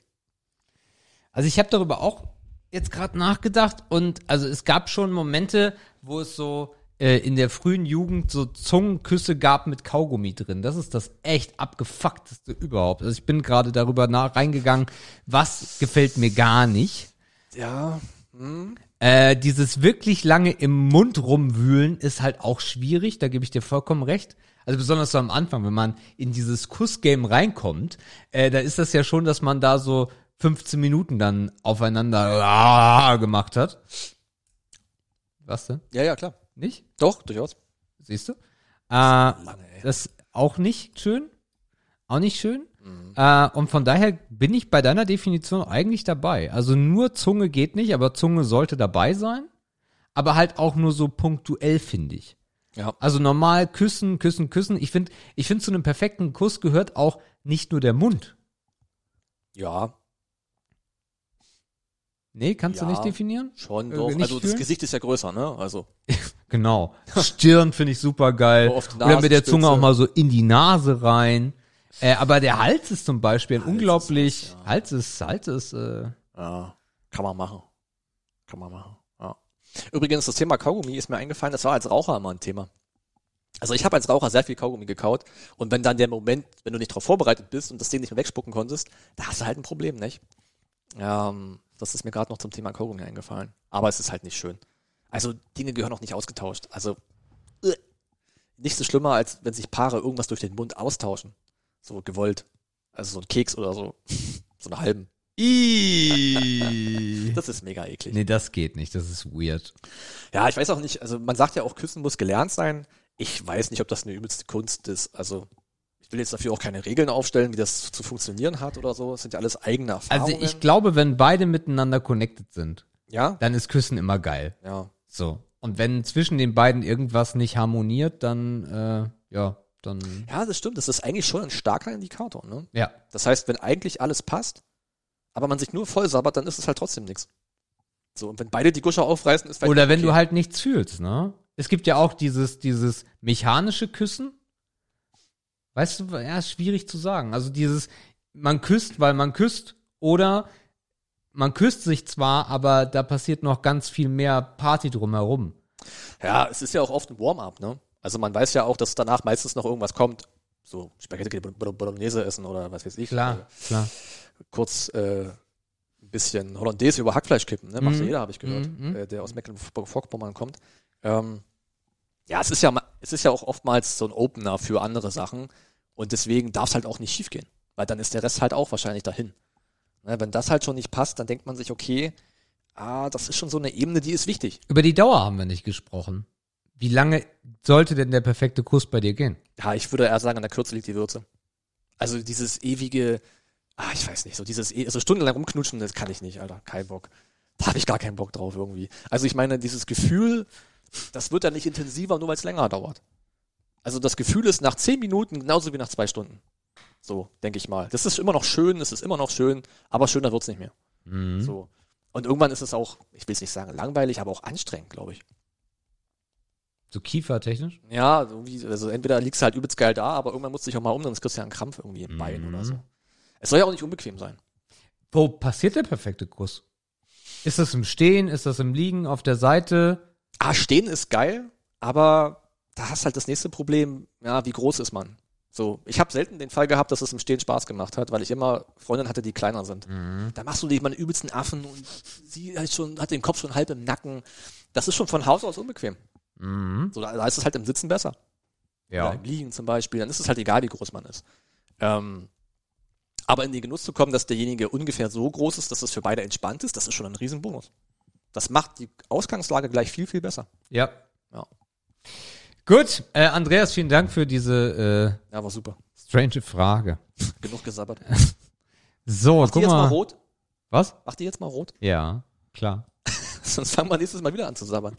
Also ich habe darüber auch jetzt gerade nachgedacht und also es gab schon Momente, wo es so äh, in der frühen Jugend so Zungenküsse gab mit Kaugummi drin. Das ist das echt abgefuckteste überhaupt. Also ich bin gerade darüber nach reingegangen, was gefällt mir gar nicht. Ja. Hm. Äh, dieses wirklich lange im Mund rumwühlen ist halt auch schwierig, da gebe ich dir vollkommen recht. Also besonders so am Anfang, wenn man in dieses Kussgame reinkommt, äh, da ist das ja schon, dass man da so 15 Minuten dann aufeinander gemacht hat. Was denn? Ja, ja, klar. Nicht? Doch, durchaus. Siehst du? Äh, das ist auch nicht schön. Auch nicht schön. Äh, und von daher bin ich bei deiner Definition eigentlich dabei. Also nur Zunge geht nicht, aber Zunge sollte dabei sein. Aber halt auch nur so punktuell, finde ich. Ja. Also normal küssen, küssen, küssen. Ich finde, ich finde zu einem perfekten Kuss gehört auch nicht nur der Mund. Ja, Nee, kannst Ja. du nicht definieren? schon Äh, doch. nicht Also das fühlen? Gesicht ist ja größer, ne? Also Genau. Stirn finde ich super geil. Oder mit der Zunge auch mal so in die Nase rein. Äh, aber der Hals ist zum Beispiel ein Hals ist unglaublich. was, ja. Hals ist, Hals ist, äh, Ja, kann man machen. Kann man machen. Ja. Übrigens, das Thema Kaugummi ist mir eingefallen, das war als Raucher immer ein Thema. Also ich habe als Raucher sehr viel Kaugummi gekaut und wenn dann der Moment, wenn du nicht darauf vorbereitet bist und das Ding nicht mehr wegspucken konntest, da hast du halt ein Problem, nicht? Ähm, das ist mir gerade noch zum Thema Kaugummi eingefallen. Aber es ist halt nicht schön. Also Dinge gehören auch nicht ausgetauscht. Also äh, nichts so schlimmer, als wenn sich Paare irgendwas durch den Mund austauschen. So gewollt. Also so ein Keks oder so. so eine halben. Das ist mega eklig. nee, das geht nicht. Das ist weird. Ja, ich weiß auch nicht, also man sagt ja auch, Küssen muss gelernt sein. Ich weiß nicht, ob das eine übelste Kunst ist. Also ich will jetzt dafür auch keine Regeln aufstellen, wie das zu funktionieren hat oder so. Das sind ja alles eigene Also Erfahrungen. ich glaube, wenn beide miteinander connected sind, ja, dann ist Küssen immer geil. ja. So. Und wenn zwischen den beiden irgendwas nicht harmoniert, dann, äh, ja, dann, Ja, das stimmt. Das ist eigentlich schon ein starker Indikator. Ne? ja. Das heißt, wenn eigentlich alles passt, aber man sich nur voll sabbert, dann ist es halt trotzdem nichts. So, und wenn beide die Gusche aufreißen, ist vielleicht Oder wenn okay. du halt nichts fühlst, ne? Es gibt ja auch dieses, dieses mechanische Küssen. Weißt du, ja, ist schwierig zu sagen. Also dieses, man küsst, weil man küsst, oder man küsst sich zwar, aber da passiert noch ganz viel mehr Party drumherum. Ja, es ist ja auch oft ein Warm-up, ne? Also man weiß ja auch, dass danach meistens noch irgendwas kommt. So Spaghetti Bolognese essen oder was weiß ich. Klar, klar. kurz äh, ein bisschen Hollandaise über Hackfleisch kippen, ne? Macht Mhm. jeder, habe ich gehört, Mhm, mhm. äh, der aus Mecklenburg-Vorpommern kommt. Ähm, ja, es ist ja, es ist ja auch oftmals so ein Opener für andere Sachen und deswegen darf es halt auch nicht schiefgehen, weil dann ist der Rest halt auch wahrscheinlich dahin. Ne, wenn das halt schon nicht passt, dann denkt man sich, okay, ah, das ist schon so eine Ebene, die ist wichtig. Über die Dauer haben wir nicht gesprochen. Wie lange sollte denn der perfekte Kuss bei dir gehen? Ja, ich würde eher sagen, an der Kürze liegt die Würze. Also dieses ewige, ah, ich weiß nicht, so dieses, e- also stundenlang rumknutschen, das kann ich nicht, Alter, kein Bock. Da habe ich gar keinen Bock drauf irgendwie. Also ich meine, dieses Gefühl, das wird dann nicht intensiver, nur weil es länger dauert. Also das Gefühl ist nach zehn Minuten genauso wie nach zwei Stunden. So, denke ich mal. Das ist immer noch schön, es ist immer noch schön, aber schöner wird's nicht mehr. Mhm. So. Und irgendwann ist es auch, ich will es nicht sagen langweilig, aber auch anstrengend, glaube ich. So kiefertechnisch? Ja, irgendwie, also entweder liegst du halt übelst geil da, aber irgendwann musst du dich auch mal um, sonst kriegst du ja einen Krampf irgendwie im Bein Mhm. oder so. Es soll ja auch nicht unbequem sein. Wo passiert der perfekte Kuss? Ist das im Stehen? Ist das im Liegen auf der Seite? Ah, stehen ist geil, aber da hast halt das nächste Problem, ja, wie groß ist man? So, ich habe selten den Fall gehabt, dass es im Stehen Spaß gemacht hat, weil ich immer Freundinnen hatte, die kleiner sind. Da machst du dich mal einen übelsten Affen und sie halt schon, hat den Kopf schon halb im Nacken. Das ist schon von Haus aus unbequem. Mhm. So, da, ist es halt im Sitzen besser. Oder Ja. im Liegen zum Beispiel, dann ist es halt egal, wie groß man ist. Ähm, aber in den Genuss zu kommen, dass derjenige ungefähr so groß ist, dass es für beide entspannt ist, das ist schon ein Riesenbonus. Das macht die Ausgangslage gleich viel, viel besser. Ja. Ja. Gut, äh, Andreas, vielen Dank für diese äh, Ja, war super. strange Frage. Genug gesabbert. So, Mach die guck jetzt mal mal. rot? Was? Mach die jetzt mal rot? Ja, klar. Sonst fangen wir nächstes Mal wieder an zu sabbern.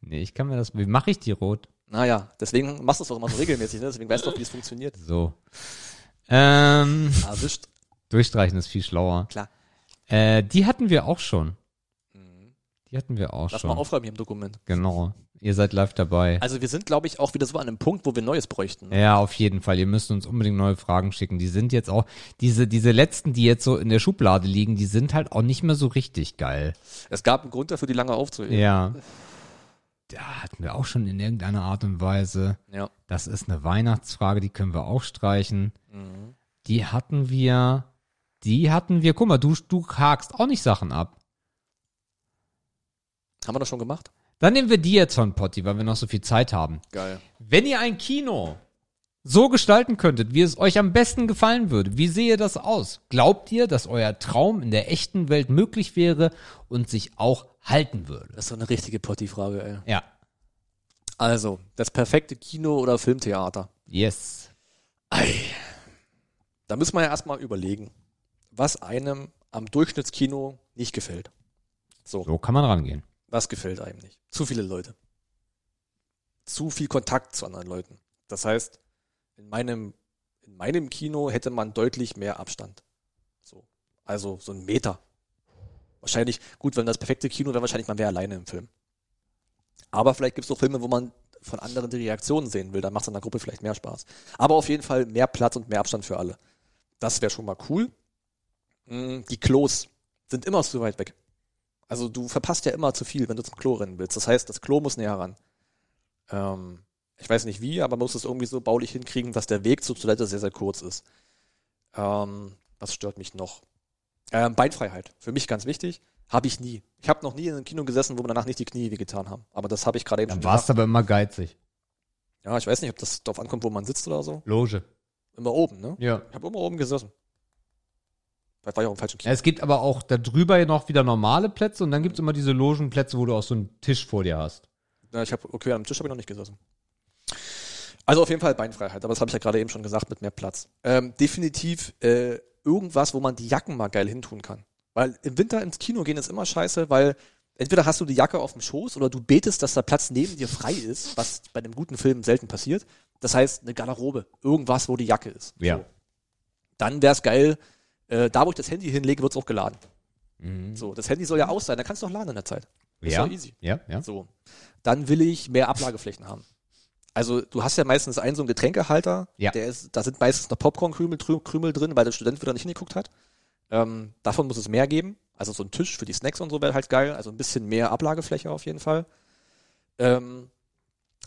Nee, ich kann mir das. Wie mache ich die rot? Naja, deswegen machst du es doch immer so regelmäßig, ne? Deswegen weißt du doch, wie es funktioniert. So. Ähm, Erwischt. durchstreichen ist viel schlauer. Klar. Äh, die hatten wir auch schon. Mhm. Die Die hatten wir auch Lass schon. mal aufräumen hier im Dokument. Genau. Ihr seid live dabei. Also wir sind, glaube ich, auch wieder so an einem Punkt, wo wir Neues bräuchten. Ja, auf jeden Fall. Ihr müsst uns unbedingt neue Fragen schicken. Die sind jetzt auch, diese, diese letzten, die jetzt so in der Schublade liegen, die sind halt auch nicht mehr so richtig geil. Es gab einen Grund dafür, die lange aufzuheben. Ja. Da hatten wir auch schon in irgendeiner Art und Weise. Ja. Das ist eine Weihnachtsfrage, die können wir auch streichen. Mhm. Die hatten wir, die hatten wir, guck mal, du, du hakst auch nicht Sachen ab. Haben wir das schon gemacht? Dann nehmen wir die jetzt von Potti, weil wir noch so viel Zeit haben. Geil. Wenn ihr ein Kino so gestalten könntet, wie es euch am besten gefallen würde, wie sehe das aus? Glaubt ihr, dass euer Traum in der echten Welt möglich wäre und sich auch halten würde? Das ist so eine richtige Potti-Frage, ey. Ja. Also, das perfekte Kino- oder Filmtheater. Yes. Ei. Da müssen wir ja erstmal überlegen, was einem am Durchschnittskino nicht gefällt. So, So kann man rangehen. Was gefällt einem nicht? Zu viele Leute. Zu viel Kontakt zu anderen Leuten. Das heißt, in meinem, in meinem Kino hätte man deutlich mehr Abstand. So. Also so ein Meter. Wahrscheinlich, gut, wenn das perfekte Kino wäre, wahrscheinlich man wäre alleine im Film. Aber vielleicht gibt es auch Filme, wo man von anderen die Reaktionen sehen will. Dann macht es in der Gruppe vielleicht mehr Spaß. Aber auf jeden Fall mehr Platz und mehr Abstand für alle. Das wäre schon mal cool. Mm, Die Klos sind immer zu weit weg. Also du verpasst ja immer zu viel, wenn du zum Klo rennen willst. Das heißt, das Klo muss näher ran. Ähm, ich weiß nicht wie, aber man muss es irgendwie so baulich hinkriegen, dass der Weg zur Toilette sehr, sehr kurz ist. Ähm, was stört mich noch? Ähm, Beinfreiheit. Für mich ganz wichtig. Habe ich nie. Ich habe noch nie in einem Kino gesessen, wo mir danach nicht die Knie wehgetan haben. Aber das habe ich gerade eben Dann schon warst du aber immer geizig. Ja, ich weiß nicht, ob das darauf ankommt, wo man sitzt oder so. Loge. Immer oben, ne? Ja. Ich habe immer oben gesessen. Vielleicht war ich auch im falschen Kino. Es gibt aber auch da drüber noch wieder normale Plätze und dann gibt's immer diese Logenplätze, wo du auch so einen Tisch vor dir hast. Ja, ich habe okay, am Tisch habe ich noch nicht gesessen. Also auf jeden Fall Beinfreiheit, aber das habe ich ja gerade eben schon gesagt mit mehr Platz. Ähm, definitiv äh, irgendwas, wo man die Jacken mal geil hintun kann. Weil im Winter ins Kino gehen ist immer scheiße, weil entweder hast du die Jacke auf dem Schoß oder du betest, dass der Platz neben dir frei ist, was bei einem guten Film selten passiert. Das heißt, eine Garderobe, irgendwas, wo die Jacke ist. Ja. So. Dann wär's geil, äh, da wo ich das Handy hinlege, wird's auch geladen. Mhm. So, das Handy soll ja aus sein, da kannst du auch laden in der Zeit. Ist ja. doch easy. Ja, ja. So. Dann will ich mehr Ablageflächen haben. Also du hast ja meistens einen so einen Getränkehalter, Ja. der ist, da sind meistens noch Popcornkrümel Krümel drin, weil der Student wieder nicht hingeguckt hat. Ähm, davon muss es mehr geben. Also so ein Tisch für die Snacks und so wäre halt geil. Also ein bisschen mehr Ablagefläche auf jeden Fall. Ähm,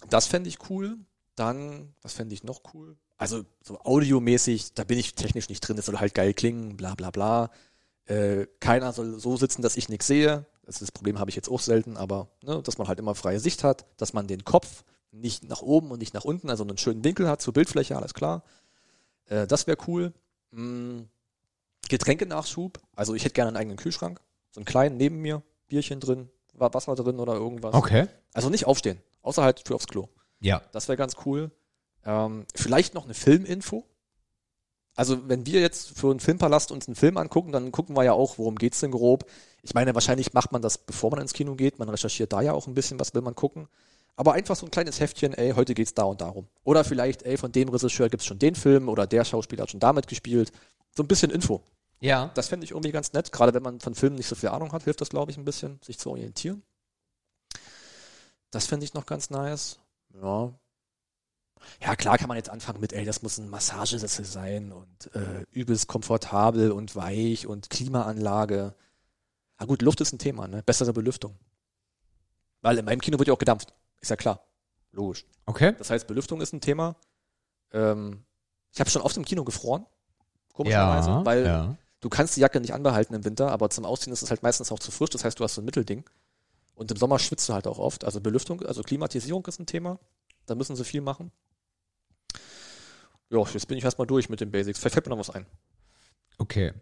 das fände ich cool. Dann, was fände ich noch cool? Also so audiomäßig, da bin ich technisch nicht drin, das soll halt geil klingen, bla bla bla. Äh, keiner soll so sitzen, dass ich nichts sehe. Das, ist das Problem habe ich jetzt auch selten, aber ne, dass man halt immer freie Sicht hat, dass man den Kopf nicht nach oben und nicht nach unten, also einen schönen Winkel hat zur Bildfläche, alles klar. Äh, das wäre cool. Mm, Getränkenachschub, also ich hätte gerne einen eigenen Kühlschrank, so einen kleinen neben mir, Bierchen drin, Wa- Wasser drin oder irgendwas. Okay. Also nicht aufstehen, außer halt für aufs Klo. Ja. Das wäre ganz cool. Ähm, vielleicht noch eine Filminfo. Also wenn wir jetzt für einen Filmpalast uns einen Film angucken, dann gucken wir ja auch, worum geht's denn grob. Ich meine, wahrscheinlich macht man das, bevor man ins Kino geht. Man recherchiert da ja auch ein bisschen, was will man gucken. Aber einfach so ein kleines Heftchen, ey, heute geht's da und darum. Oder vielleicht, ey, von dem Regisseur gibt's schon den Film oder der Schauspieler hat schon damit gespielt. So ein bisschen Info. Ja. Das fände ich irgendwie ganz nett. Gerade wenn man von Filmen nicht so viel Ahnung hat, hilft das, glaube ich, ein bisschen, sich zu orientieren. Das fände ich noch ganz nice. Ja. Ja, klar kann man jetzt anfangen mit, ey, das muss ein Massagesessel sein und äh, übelst komfortabel und weich und Klimaanlage. Na gut, Luft ist ein Thema, ne? Bessere Belüftung. Weil in meinem Kino wird ja auch gedampft. Ist ja klar. Logisch. Okay. Das heißt, Belüftung ist ein Thema. Ähm, ich habe schon oft im Kino gefroren. Komischerweise. Ja. weil ja. du kannst die Jacke nicht anbehalten im Winter, aber zum Ausziehen ist es halt meistens auch zu frisch. Das heißt, du hast so ein Mittelding. Und im Sommer schwitzt du halt auch oft. Also Belüftung, also Klimatisierung ist ein Thema. Da müssen sie viel machen. Ja, jetzt bin ich erstmal durch mit den Basics. Vielleicht fällt mir noch was ein. Okay.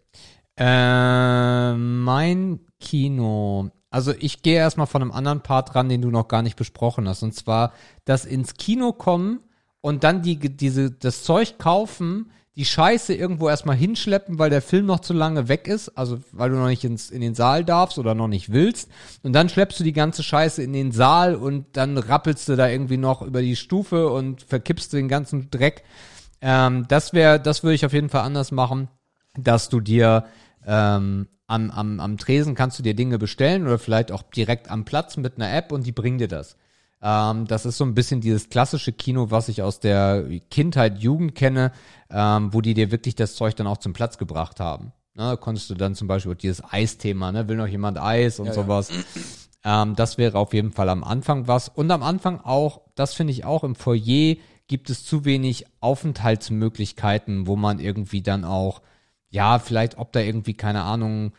Äh, mein Kino. Also ich gehe erstmal von einem anderen Part ran, den du noch gar nicht besprochen hast. Und zwar das ins Kino kommen und dann die, diese, das Zeug kaufen, die Scheiße irgendwo erstmal hinschleppen, weil der Film noch zu lange weg ist, also weil du noch nicht ins, in den Saal darfst oder noch nicht willst. Und dann schleppst du die ganze Scheiße in den Saal und dann rappelst du da irgendwie noch über die Stufe und verkippst den ganzen Dreck. Ähm, das wäre, das würde ich auf jeden Fall anders machen, dass du dir ähm, am, am, am Tresen kannst du dir Dinge bestellen oder vielleicht auch direkt am Platz mit einer App und die bringen dir das. Ähm, das ist so ein bisschen dieses klassische Kino, was ich aus der Kindheit, Jugend kenne, ähm, wo die dir wirklich das Zeug dann auch zum Platz gebracht haben. Ne, da konntest du dann zum Beispiel dieses Eisthema, ne? will noch jemand Eis und Ja, ja. sowas. Ähm, das wäre auf jeden Fall am Anfang was. Und am Anfang auch, das finde ich auch, im Foyer gibt es zu wenig Aufenthaltsmöglichkeiten, wo man irgendwie dann auch, ja, vielleicht, ob da irgendwie, keine Ahnung,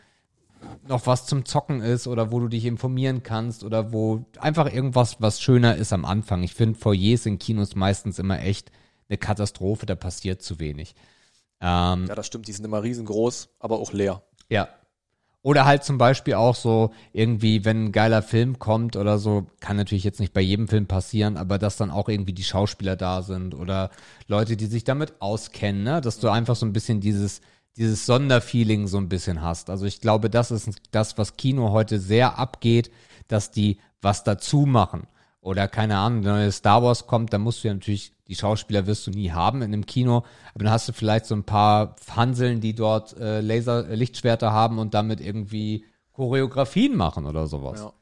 noch was zum Zocken ist oder wo du dich informieren kannst oder wo einfach irgendwas, was schöner ist am Anfang. Ich finde, Foyers in Kinos meistens immer echt eine Katastrophe, da passiert zu wenig. Ähm, Ja, das stimmt, die sind immer riesengroß, aber auch leer. ja. Oder halt zum Beispiel auch so irgendwie, wenn ein geiler Film kommt oder so, kann natürlich jetzt nicht bei jedem Film passieren, aber dass dann auch irgendwie die Schauspieler da sind oder Leute, die sich damit auskennen, ne? dass du einfach so ein bisschen dieses, dieses Sonderfeeling so ein bisschen hast. Also ich glaube, das ist das, was Kino heute sehr abgeht, dass die was dazu machen. Oder keine Ahnung, der neue Star Wars kommt, da musst du ja natürlich, die Schauspieler wirst du nie haben in einem Kino, aber dann hast du vielleicht so ein paar Hanseln, die dort äh, Laser, äh, Lichtschwerter haben und damit irgendwie Choreografien machen oder sowas. Ja.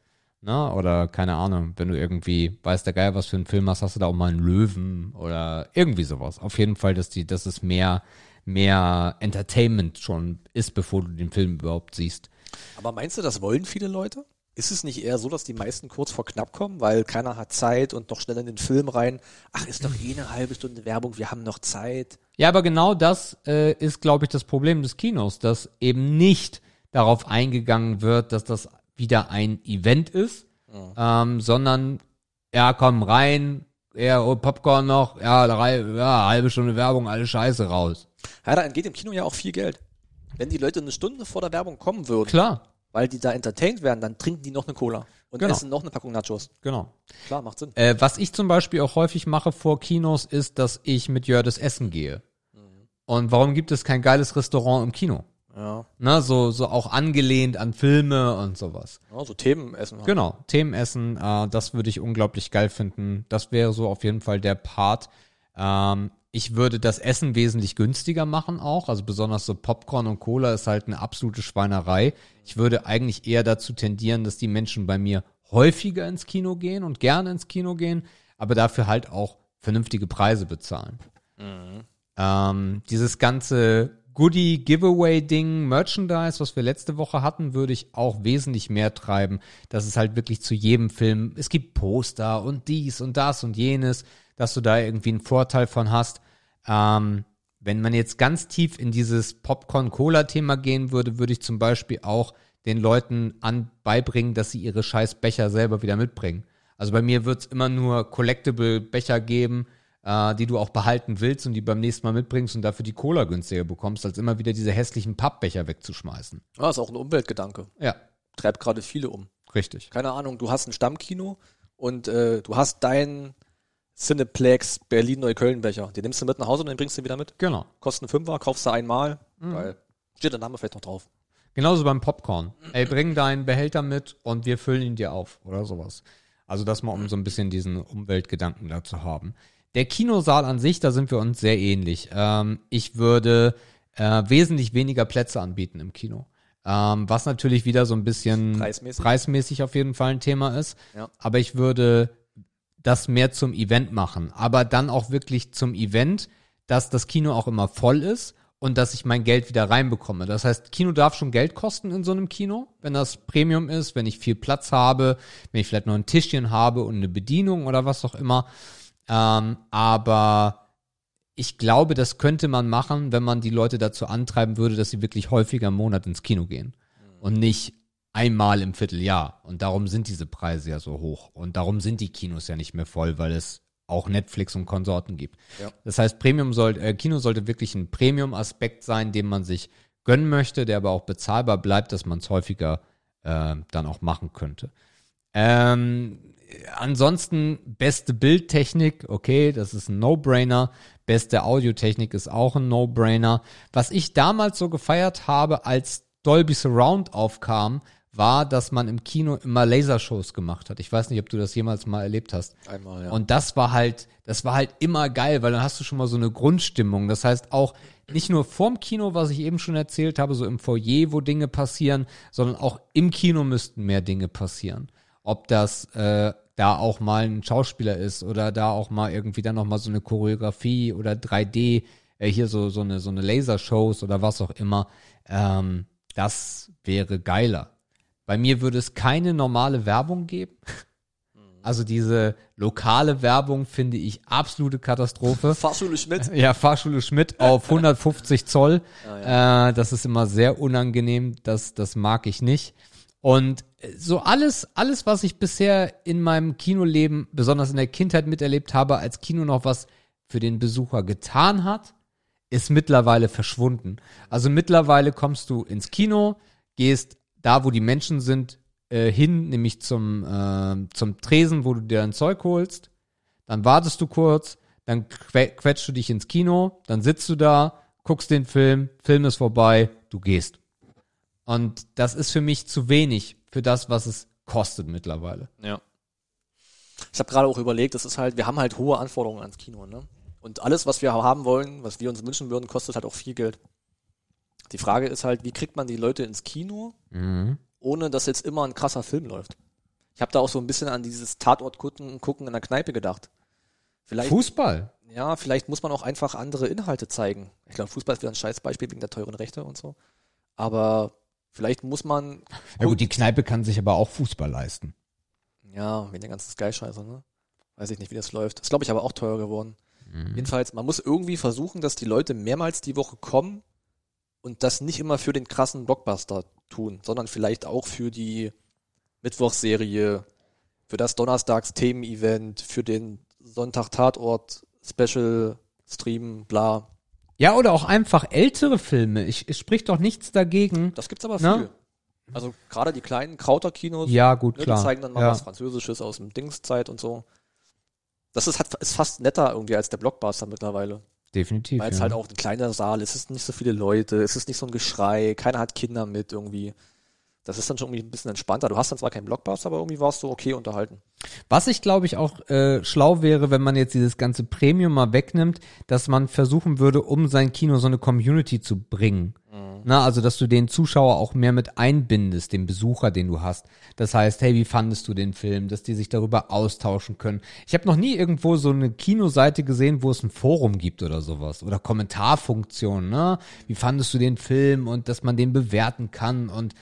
Ne? Oder keine Ahnung, wenn du irgendwie, weiß der Geil, was für einen Film hast, hast du da auch mal einen Löwen oder irgendwie sowas. Auf jeden Fall, dass die, dass es mehr, mehr Entertainment schon ist, bevor du den Film überhaupt siehst. Aber meinst du, das wollen viele Leute? Ist es nicht eher so, dass die meisten kurz vor knapp kommen, weil keiner hat Zeit und noch schnell in den Film rein? Ach, ist doch eh eine halbe Stunde Werbung, wir haben noch Zeit. Ja, aber genau das äh, ist, glaube ich, das Problem des Kinos, dass eben nicht darauf eingegangen wird, dass das wieder ein Event ist, ähm, sondern ja, komm rein, ja, oh, Popcorn noch, ja, drei, ja, halbe Stunde Werbung, alle Scheiße raus. Ja, da entgeht im Kino ja auch viel Geld. Wenn die Leute eine Stunde vor der Werbung kommen würden, Klar, weil die da entertained werden, dann trinken die noch eine Cola und Genau. essen noch eine Packung Nachos. genau. Klar, macht Sinn. Äh, was ich zum Beispiel auch häufig mache vor Kinos, ist, dass ich mit Jördes essen gehe. Und warum gibt es kein geiles Restaurant im Kino? Ja, Ne, so, so auch angelehnt an Filme und sowas. ja so Themen essen. halt. Genau, Themenessen, äh, das würde ich unglaublich geil finden. Das wäre so auf jeden Fall der Part. Ähm, ich würde das Essen wesentlich günstiger machen auch. Also besonders so Popcorn und Cola ist halt eine absolute Schweinerei. Ich würde eigentlich eher dazu tendieren, dass die Menschen bei mir häufiger ins Kino gehen und gerne ins Kino gehen, aber dafür halt auch vernünftige Preise bezahlen. Ähm, dieses ganze Goodie-Giveaway-Ding, Merchandise, was wir letzte Woche hatten, würde ich auch wesentlich mehr treiben. Dass es halt wirklich zu jedem Film, es gibt Poster und dies und das und jenes, dass du da irgendwie einen Vorteil von hast. Ähm, wenn man jetzt ganz tief in dieses Popcorn-Cola-Thema gehen würde, würde ich zum Beispiel auch den Leuten an beibringen, dass sie ihre scheiß Becher selber wieder mitbringen. Also bei mir wird es immer nur Collectible-Becher geben, äh, die du auch behalten willst und die beim nächsten Mal mitbringst und dafür die Cola günstiger bekommst, als immer wieder diese hässlichen Pappbecher wegzuschmeißen. Ja, ist auch ein Umweltgedanke. Ja, Treibt gerade viele um. richtig. Keine Ahnung, du hast ein Stammkino und äh, du hast deinen Cineplex Berlin-Neukölln-Becher. Den nimmst du mit nach Hause und den bringst du wieder mit. Genau. Kosten Fünfer, kaufst du einmal, Mhm. weil steht der Name vielleicht noch drauf. Genauso beim Popcorn. Ey, bring deinen Behälter mit und wir füllen ihn dir auf oder sowas. Also das mal, um so ein bisschen diesen Umweltgedanken da zu haben. Der Kinosaal an sich, da sind wir uns sehr ähnlich. Ähm, ich würde äh, wesentlich weniger Plätze anbieten im Kino. Ähm, was natürlich wieder so ein bisschen Preismäßig? preismäßig auf jeden Fall ein Thema ist. Ja. Aber ich würde das mehr zum Event machen. Aber dann auch wirklich zum Event, dass das Kino auch immer voll ist und dass ich mein Geld wieder reinbekomme. Das heißt, Kino darf schon Geld kosten in so einem Kino, wenn das Premium ist, wenn ich viel Platz habe, wenn ich vielleicht noch ein Tischchen habe und eine Bedienung oder was auch immer. Ähm, aber ich glaube, das könnte man machen, wenn man die Leute dazu antreiben würde, dass sie wirklich häufiger im Monat ins Kino gehen. Und nicht einmal im Vierteljahr. Und darum sind diese Preise ja so hoch. Und darum sind die Kinos ja nicht mehr voll, weil es auch Netflix und Konsorten gibt. Ja. Das heißt, Premium soll, äh, Kino sollte wirklich ein Premium-Aspekt sein, den man sich gönnen möchte, der aber auch bezahlbar bleibt, dass man es häufiger äh, dann auch machen könnte. Ähm, ansonsten beste Bildtechnik, okay, das ist ein No-Brainer. Beste Audiotechnik ist auch ein No-Brainer. Was ich damals so gefeiert habe, als Dolby Surround aufkam, war, dass man im Kino immer Lasershows gemacht hat. Ich weiß nicht, ob du das jemals mal erlebt hast. Einmal, ja. Und das war halt, das war halt immer geil, weil dann hast du schon mal so eine Grundstimmung. Das heißt auch nicht nur vorm Kino, was ich eben schon erzählt habe, so im Foyer, wo Dinge passieren, sondern auch im Kino müssten mehr Dinge passieren. Ob das äh, da auch mal ein Schauspieler ist oder da auch mal irgendwie dann noch mal so eine Choreografie oder 3D, äh, hier so so eine so eine Lasershows oder was auch immer. Ähm, das wäre geiler. Bei mir würde es keine normale Werbung geben. Also diese lokale Werbung finde ich absolute Katastrophe. Fahrschule Schmidt. Ja, Fahrschule Schmidt auf 150 Zoll. Äh, das ist immer sehr unangenehm. Das, das mag ich nicht. Und so alles, alles, was ich bisher in meinem Kinoleben, besonders in der Kindheit miterlebt habe, als Kino noch was für den Besucher getan hat, ist mittlerweile verschwunden. Also mittlerweile kommst du ins Kino, gehst da, wo die Menschen sind, äh, hin, nämlich zum, äh, zum Tresen, wo du dir dein Zeug holst. Dann wartest du kurz, dann que quetschst du dich ins Kino, dann sitzt du da, guckst den Film, Film ist vorbei, du gehst. Und das ist für mich zu wenig für das, was es kostet mittlerweile. Ja. Ich habe gerade auch überlegt, das ist halt, wir haben halt hohe Anforderungen ans Kino, ne? Und alles, was wir haben wollen, was wir uns wünschen würden, kostet halt auch viel Geld. Die Frage ist halt, wie kriegt man die Leute ins Kino, Mhm. ohne dass jetzt immer ein krasser Film läuft? Ich habe da auch so ein bisschen an dieses Tatort gucken, gucken in der Kneipe gedacht. Vielleicht, Fußball. ja, vielleicht muss man auch einfach andere Inhalte zeigen. Ich glaube, Fußball ist wieder ein Scheißbeispiel wegen der teuren Rechte und so. Aber vielleicht muss man, Ja gut, die Kneipe kann sich aber auch Fußball leisten. ja, wegen der ganzen Sky-Scheiße, ne? Weiß ich nicht, wie das läuft. Das glaube ich aber auch teuer geworden. Jedenfalls, man muss irgendwie versuchen, dass die Leute mehrmals die Woche kommen und das nicht immer für den krassen Blockbuster tun, sondern vielleicht auch für die Mittwochsserie, für das Donnerstags-Themen-Event, für den Sonntag-Tatort-Special-Stream, bla. Ja, oder auch einfach ältere Filme. Ich, es spricht doch nichts dagegen. Das gibt's aber Na? viel. Also gerade die kleinen Krauter-Kinos, Ja, gut, ne, klar. die zeigen dann mal ja, was Französisches aus dem Dingszeit und so. Das ist, hat, ist fast netter irgendwie als der Blockbuster mittlerweile. Definitiv. Weil es ja. halt auch ein kleiner Saal ist, es ist nicht so viele Leute, es ist nicht so ein Geschrei, keiner hat Kinder mit irgendwie. Das ist dann schon irgendwie ein bisschen entspannter. Du hast dann zwar keinen Blockbuster, aber irgendwie warst du okay unterhalten. Was ich glaube ich auch äh, schlau wäre, wenn man jetzt dieses ganze Premium mal wegnimmt, dass man versuchen würde, um sein Kino so eine Community zu bringen. Na, also dass du den Zuschauer auch mehr mit einbindest, den Besucher, den du hast. Das heißt, hey, wie fandest du den Film, dass die sich darüber austauschen können. Ich habe noch nie irgendwo so eine Kinoseite gesehen, wo es ein Forum gibt oder sowas oder Kommentarfunktion. Ne, wie fandest du den Film und dass man den bewerten kann und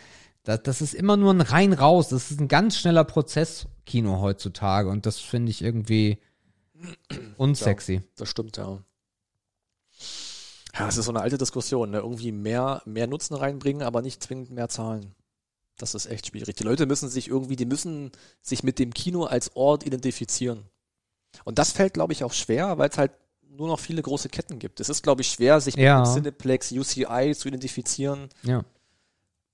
das, das ist immer nur ein rein raus. Das ist ein ganz schneller Prozess, Kino heutzutage. Und das finde ich irgendwie unsexy. Das stimmt, ja. Ja, es ist so eine alte Diskussion, ne? Irgendwie mehr, mehr Nutzen reinbringen, aber nicht zwingend mehr zahlen. Das ist echt schwierig. Die Leute müssen sich irgendwie, die müssen sich mit dem Kino als Ort identifizieren. Und das fällt, glaube ich, auch schwer, weil es halt nur noch viele große Ketten gibt. Es ist, glaube ich, schwer, sich mit Ja. dem Cineplex, UCI zu identifizieren, Ja.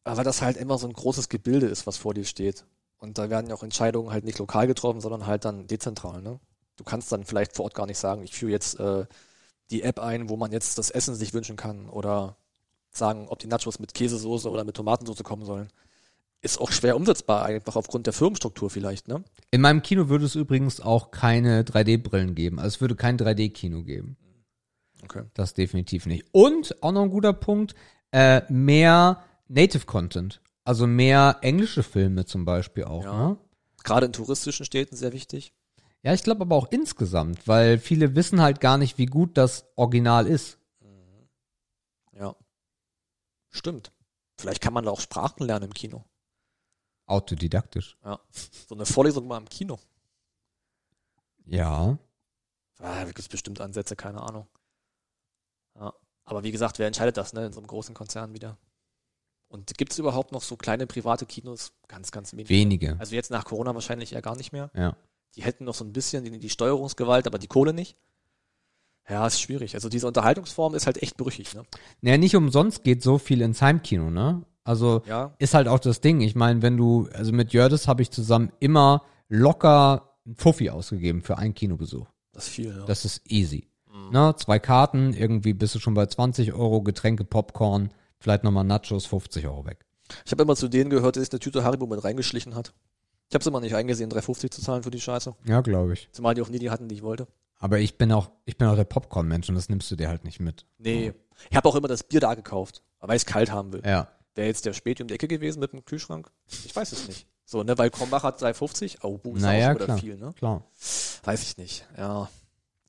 Weil das halt immer so ein großes Gebilde ist, was vor dir steht. Und da werden ja auch Entscheidungen halt nicht lokal getroffen, sondern halt dann dezentral. Ne? Du kannst dann vielleicht vor Ort gar nicht sagen, ich führe jetzt äh, die App ein, wo man jetzt das Essen sich wünschen kann oder sagen, ob die Nachos mit Käsesoße oder mit Tomatensoße kommen sollen. Ist auch schwer umsetzbar, einfach aufgrund der Firmenstruktur vielleicht, ne? In meinem Kino würde es übrigens auch keine 3D-Brillen geben. Also es würde kein 3D-Kino geben. Okay. Das definitiv nicht. Und auch noch ein guter Punkt, äh, mehr Native Content. Also mehr englische Filme zum Beispiel auch. Ja. Ne? Gerade in touristischen Städten sehr wichtig. Ja, ich glaube aber auch insgesamt, weil viele wissen halt gar nicht, wie gut das Original ist. Ja. Stimmt. Vielleicht kann man da auch Sprachen lernen im Kino. Autodidaktisch. Ja. So eine Vorlesung mal im Kino. Ja. Ah, da gibt es bestimmt Ansätze, keine Ahnung. Ja. Aber wie gesagt, wer entscheidet das, ne? In so einem großen Konzern wieder. Und gibt es überhaupt noch so kleine private Kinos? Ganz, ganz wenig. Wenige. Also jetzt nach Corona wahrscheinlich eher gar nicht mehr. Ja. Die hätten noch so ein bisschen die, die Steuerungsgewalt, aber die Kohle nicht. Ja, ist schwierig. Also diese Unterhaltungsform ist halt echt brüchig, ne? Naja, nicht umsonst geht so viel ins Heimkino, ne? Also Ja. ist halt auch das Ding. Ich meine, wenn du, also mit Jördes habe ich zusammen immer locker ein Fuffi ausgegeben für einen Kinobesuch. Das ist viel, ja. Das ist easy. Ne? Zwei Karten, irgendwie bist du schon bei 20 Euro, Getränke, Popcorn, vielleicht nochmal Nachos, 50 Euro weg. Ich habe immer zu denen gehört, der sich eine Tüte Haribo mit reingeschlichen hat. Ich habe es immer nicht eingesehen, 3,50 zu zahlen für die Scheiße. Ja, glaube ich. Zumal die auch nie die hatten, die ich wollte. Aber ich bin auch, ich bin auch der Popcorn-Mensch und das nimmst du dir halt nicht mit. Nee. Ich habe auch immer das Bier da gekauft, weil ich es kalt haben will. Ja. Wäre jetzt der Späti um die Ecke gewesen mit dem Kühlschrank? Ich weiß es nicht. So, ne, weil Krombach hat 3,50. Oh, buh, ist Naja, auch schon wieder viel, ne? Klar. Weiß ich nicht. Ja.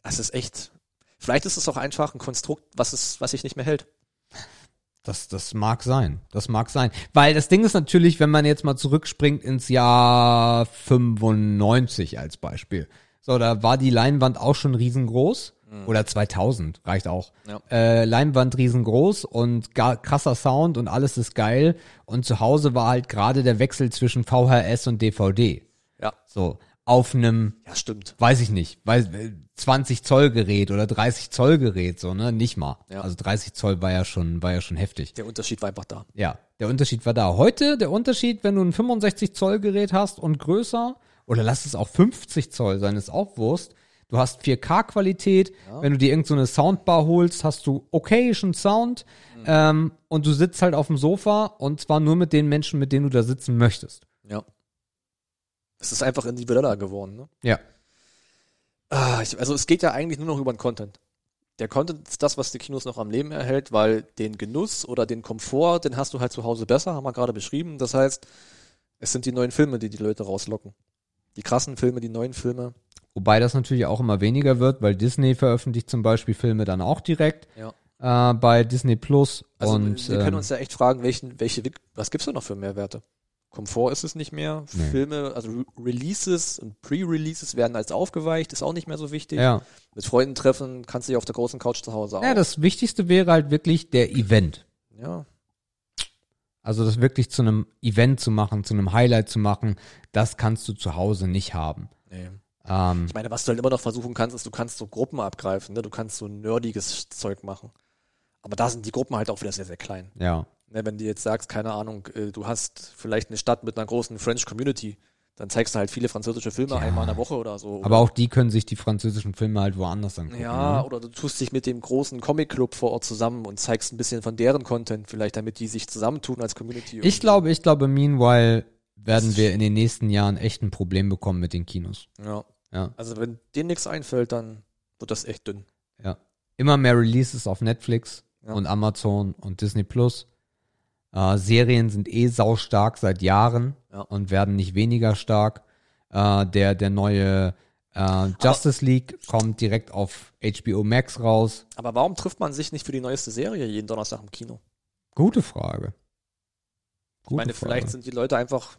Es ist echt. Vielleicht ist es auch einfach ein Konstrukt, was es, was sich nicht mehr hält. Das, das mag sein. Das mag sein. Weil das Ding ist natürlich, wenn man jetzt mal zurückspringt ins Jahr 95 als Beispiel. So, da war die Leinwand auch schon riesengroß. Oder 2000, reicht auch. Ja. Äh, Leinwand riesengroß und krasser Sound und alles ist geil. Und zu Hause war halt gerade der Wechsel zwischen VHS und DVD. Ja. So, auf einem Ja, stimmt. weiß ich nicht, weiß, 20 Zoll Gerät oder 30 Zoll Gerät, so, ne, nicht mal. Ja. Also 30 Zoll war ja schon, war ja schon heftig. Der Unterschied war einfach da. Ja, der Unterschied war da. Heute, der Unterschied, wenn du ein 65 Zoll Gerät hast und größer, oder lass es auch 50 Zoll sein, ist auch Wurst. Du hast 4K-Qualität. Wenn du dir irgend so eine Soundbar holst, hast du okayischen Sound. Ähm, und du sitzt halt auf dem Sofa und zwar nur mit den Menschen, mit denen du da sitzen möchtest. Ja. Es ist einfach individueller geworden, ne? Ja. Ah, ich, also es geht ja eigentlich nur noch über den Content. Der Content ist das, was die Kinos noch am Leben erhält, weil den Genuss oder den Komfort, den hast du halt zu Hause besser, haben wir gerade beschrieben. Das heißt, es sind die neuen Filme, die die Leute rauslocken. Die krassen Filme, die neuen Filme. Wobei das natürlich auch immer weniger wird, weil Disney veröffentlicht zum Beispiel Filme dann auch direkt Ja. äh, bei Disney Plus. Also und wir können ähm, uns ja echt fragen, welchen, welche, was gibt's da noch für Mehrwerte? Komfort ist es nicht mehr. Nee. Filme, also Re Releases und Pre-Releases werden als aufgeweicht, ist auch nicht mehr so wichtig. ja. Mit Freunden treffen kannst du dich auf der großen Couch zu Hause auch. ja, das Wichtigste wäre halt wirklich der Event. ja. Also das wirklich zu einem Event zu machen, zu einem Highlight zu machen, das kannst du zu Hause nicht haben. Nee. Ähm, Ich meine, was du halt immer noch versuchen kannst, ist, du kannst so Gruppen abgreifen, ne? du kannst so nerdiges Zeug machen. Aber da sind die Gruppen halt auch wieder sehr, sehr klein. ja. Ne, wenn du jetzt sagst, keine Ahnung, äh, du hast vielleicht eine Stadt mit einer großen French Community, dann zeigst du halt viele französische Filme Ja. einmal in der Woche oder so. Aber auch die können sich die französischen Filme halt woanders angucken. ja, Ne? oder du tust dich mit dem großen Comic-Club vor Ort zusammen und zeigst ein bisschen von deren Content, vielleicht damit die sich zusammentun als Community. Ich glaube, ich glaube, meanwhile werden wir in den nächsten Jahren echt ein Problem bekommen mit den Kinos. Ja. Ja, Also wenn denen nichts einfällt, dann wird das echt dünn. ja. Immer mehr Releases auf Netflix Ja. und Amazon und Disney Plus. Äh, Serien sind eh saustark seit Jahren Ja. und werden nicht weniger stark. Äh, der, der neue äh, Justice League kommt direkt auf HBO Max raus. Aber warum trifft man sich nicht für die neueste Serie jeden Donnerstag im Kino? Gute Frage. Ich Gute meine, vielleicht Frage. sind die Leute einfach.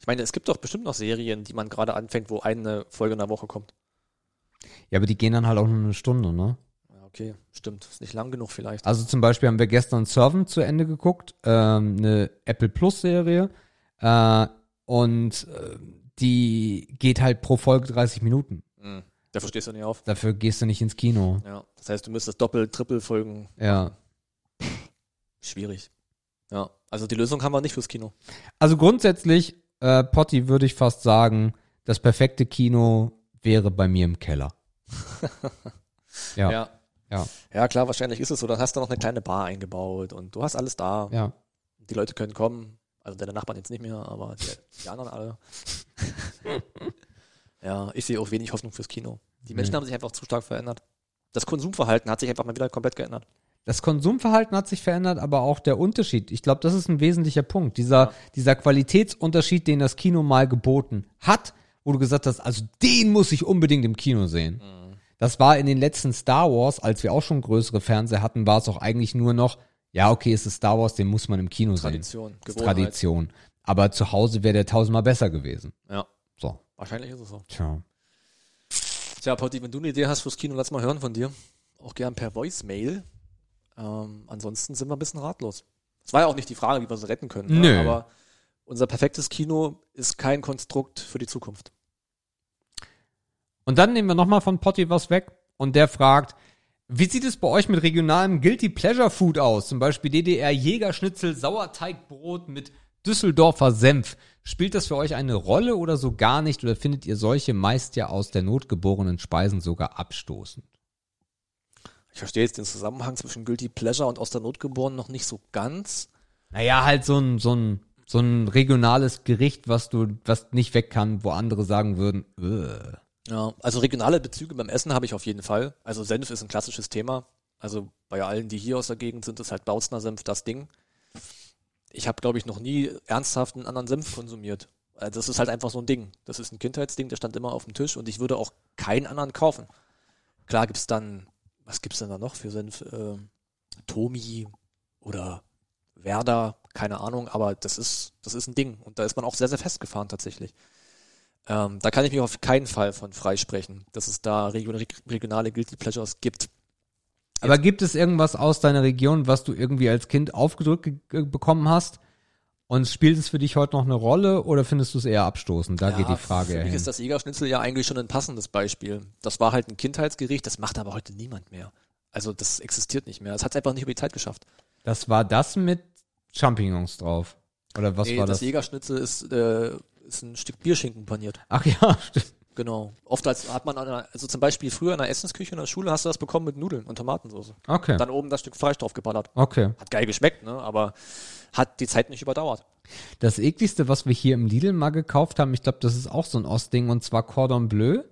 Ich meine, es gibt doch bestimmt noch Serien, die man gerade anfängt, wo eine Folge in der Woche kommt. Ja, aber die gehen dann halt auch nur eine Stunde, ne? Okay, stimmt. Ist nicht lang genug vielleicht. Also zum Beispiel haben wir gestern Servant zu Ende geguckt, ähm, eine Apple Plus Serie. Äh, und äh, die geht halt pro Folge 30 Minuten. Mhm. Da verstehst du nicht auf. Dafür gehst du nicht ins Kino. Ja. Das heißt, du müsstest Doppel-, Triple-Folgen. Ja. Schwierig. Ja. Also die Lösung haben wir nicht fürs Kino. Also grundsätzlich, äh, Potti, würde ich fast sagen, das perfekte Kino wäre bei mir im Keller. ja, ja, Ja. ja, Ja, klar, wahrscheinlich ist es so. Dann hast du noch eine kleine Bar eingebaut und du hast alles da. ja. Die Leute können kommen. Also deine Nachbarn jetzt nicht mehr, aber die, die anderen alle. ja, ich sehe auch wenig Hoffnung fürs Kino. Die Menschen Nee. haben sich einfach zu stark verändert. Das Konsumverhalten hat sich einfach mal wieder komplett geändert. Das Konsumverhalten hat sich verändert, aber auch der Unterschied. Ich glaube, das ist ein wesentlicher Punkt. Dieser, dieser Qualitätsunterschied, den das Kino mal geboten hat, wo du gesagt hast, also den muss ich unbedingt im Kino sehen. Das war in den letzten Star Wars, als wir auch schon größere Fernseher hatten, war es auch eigentlich nur noch, ja, okay, es ist Star Wars, den muss man im Kino sehen. Tradition, ist Gewohnheit. Tradition. Aber zu Hause wäre der tausendmal besser gewesen. Ja, So, wahrscheinlich ist es so. tja. Tja, Potti, wenn du eine Idee hast fürs Kino, lass mal hören von dir. Auch gern per Voicemail. Ähm, ansonsten sind wir ein bisschen ratlos. Es war ja auch nicht die Frage, wie wir sie retten können. ne? Nö. Aber unser perfektes Kino ist kein Konstrukt für die Zukunft. Und dann nehmen wir nochmal von Potti was weg und der fragt, wie sieht es bei euch mit regionalem Guilty Pleasure Food aus? Zum Beispiel DDR Jägerschnitzel, Sauerteigbrot mit Düsseldorfer Senf. Spielt das für euch eine Rolle oder so gar nicht? Oder findet ihr solche meist ja aus der Not geborenen Speisen sogar abstoßend? Ich verstehe jetzt den Zusammenhang zwischen Guilty Pleasure und aus der Not geboren noch nicht so ganz. Naja, halt so ein, so ein, so ein regionales Gericht, was du, was nicht weg kann, wo andere sagen würden, "Ugh." Ja, also regionale Bezüge beim Essen habe ich auf jeden Fall. Also Senf ist ein klassisches Thema. Also bei allen, die hier aus der Gegend sind, ist halt Bautzner Senf das Ding. Ich habe, glaube ich, noch nie ernsthaft einen anderen Senf konsumiert. Also das ist halt einfach so ein Ding. Das ist ein Kindheitsding, der stand immer auf dem Tisch und ich würde auch keinen anderen kaufen. Klar gibt's dann, was gibt's denn da noch für Senf? Ähm, Tomi oder Werder, keine Ahnung, aber das ist, das ist ein Ding. Und da ist man auch sehr, sehr festgefahren tatsächlich. Ähm, da kann ich mich auf keinen Fall von freisprechen, dass es da region regionale Guilty Pleasures gibt. Aber gibt es irgendwas aus deiner Region, was du irgendwie als Kind aufgedrückt ge- ge- bekommen hast? Und spielt es für dich heute noch eine Rolle oder findest du es eher abstoßend? Da geht die Frage Für mich hin. ist das Jägerschnitzel ja eigentlich schon ein passendes Beispiel. Das war halt ein Kindheitsgericht, das macht aber heute niemand mehr. Also das existiert nicht mehr. Es hat einfach nicht über die Zeit geschafft. Das war das mit Champignons drauf. Oder was nee, war das das? Jägerschnitzel ist, äh, ist ein Stück Bierschinken paniert. Ach ja, stimmt. Genau. Oft als hat man, an einer, also zum Beispiel früher in der Essensküche in der Schule hast du das bekommen mit Nudeln und Tomatensauce. Okay. Dann oben das Stück Fleisch drauf geballert. Okay. Hat geil geschmeckt, ne? Aber hat die Zeit nicht überdauert. Das ekligste, was wir hier im Lidl mal gekauft haben, ich glaube, das ist auch so ein Ostding, und zwar Cordon Bleu,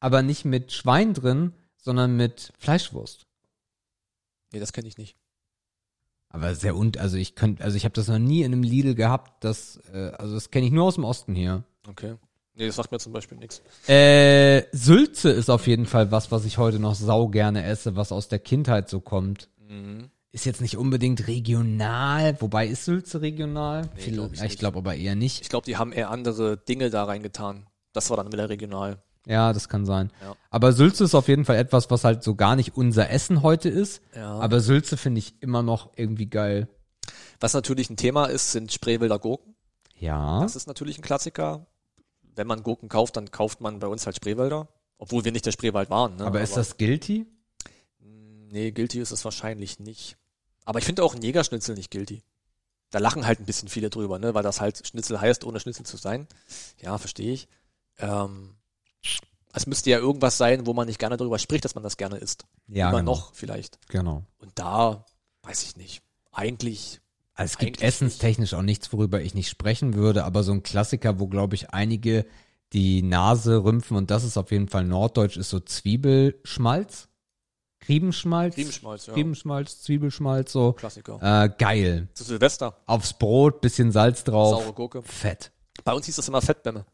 aber nicht mit Schwein drin, sondern mit Fleischwurst. Nee, das kenne ich nicht. Aber sehr und, also ich könnte, also ich habe das noch nie in einem Lidl gehabt, das, äh, also das kenne ich nur aus dem Osten hier. Okay. Nee, das sagt mir zum Beispiel nichts. Äh, Sülze ist auf jeden Fall was, was ich heute noch sau gerne esse, was aus der Kindheit so kommt. Mhm. Ist jetzt nicht unbedingt regional, wobei ist Sülze regional? Nee, Viel- glaub ich ich glaube aber eher nicht. Ich glaube, die haben eher andere Dinge da reingetan. Das war dann wieder regional. Ja, das kann sein. Ja. Aber Sülze ist auf jeden Fall etwas, was halt so gar nicht unser Essen heute ist. Ja. Aber Sülze finde ich immer noch irgendwie geil. Was natürlich ein Thema ist, sind Spreewälder Gurken. Ja. Das ist natürlich ein Klassiker. Wenn man Gurken kauft, dann kauft man bei uns halt Spreewälder. Obwohl wir nicht der Spreewald waren. Ne? aber ist das guilty? Nee, guilty ist es wahrscheinlich nicht. Aber ich finde auch ein Jägerschnitzel nicht guilty. Da lachen halt ein bisschen viele drüber, ne? weil das halt Schnitzel heißt, ohne Schnitzel zu sein. Ja, verstehe ich. Ähm, es müsste ja irgendwas sein, wo man nicht gerne drüber spricht, dass man das gerne isst. Ja, Immer genau. noch vielleicht. Genau. Und da, weiß ich nicht. Eigentlich, Also es gibt essenstechnisch auch nichts, worüber ich nicht sprechen würde, aber so ein Klassiker, wo glaube ich einige die Nase rümpfen und das ist auf jeden Fall norddeutsch, ist so Zwiebelschmalz. Griebenschmalz. Griebenschmalz, ja. Griebenschmalz, Zwiebelschmalz, so. Klassiker. Äh, geil. Zu Silvester, Aufs Brot, bisschen Salz drauf. saure Gurke. Fett. Bei uns hieß das immer Fettbämme.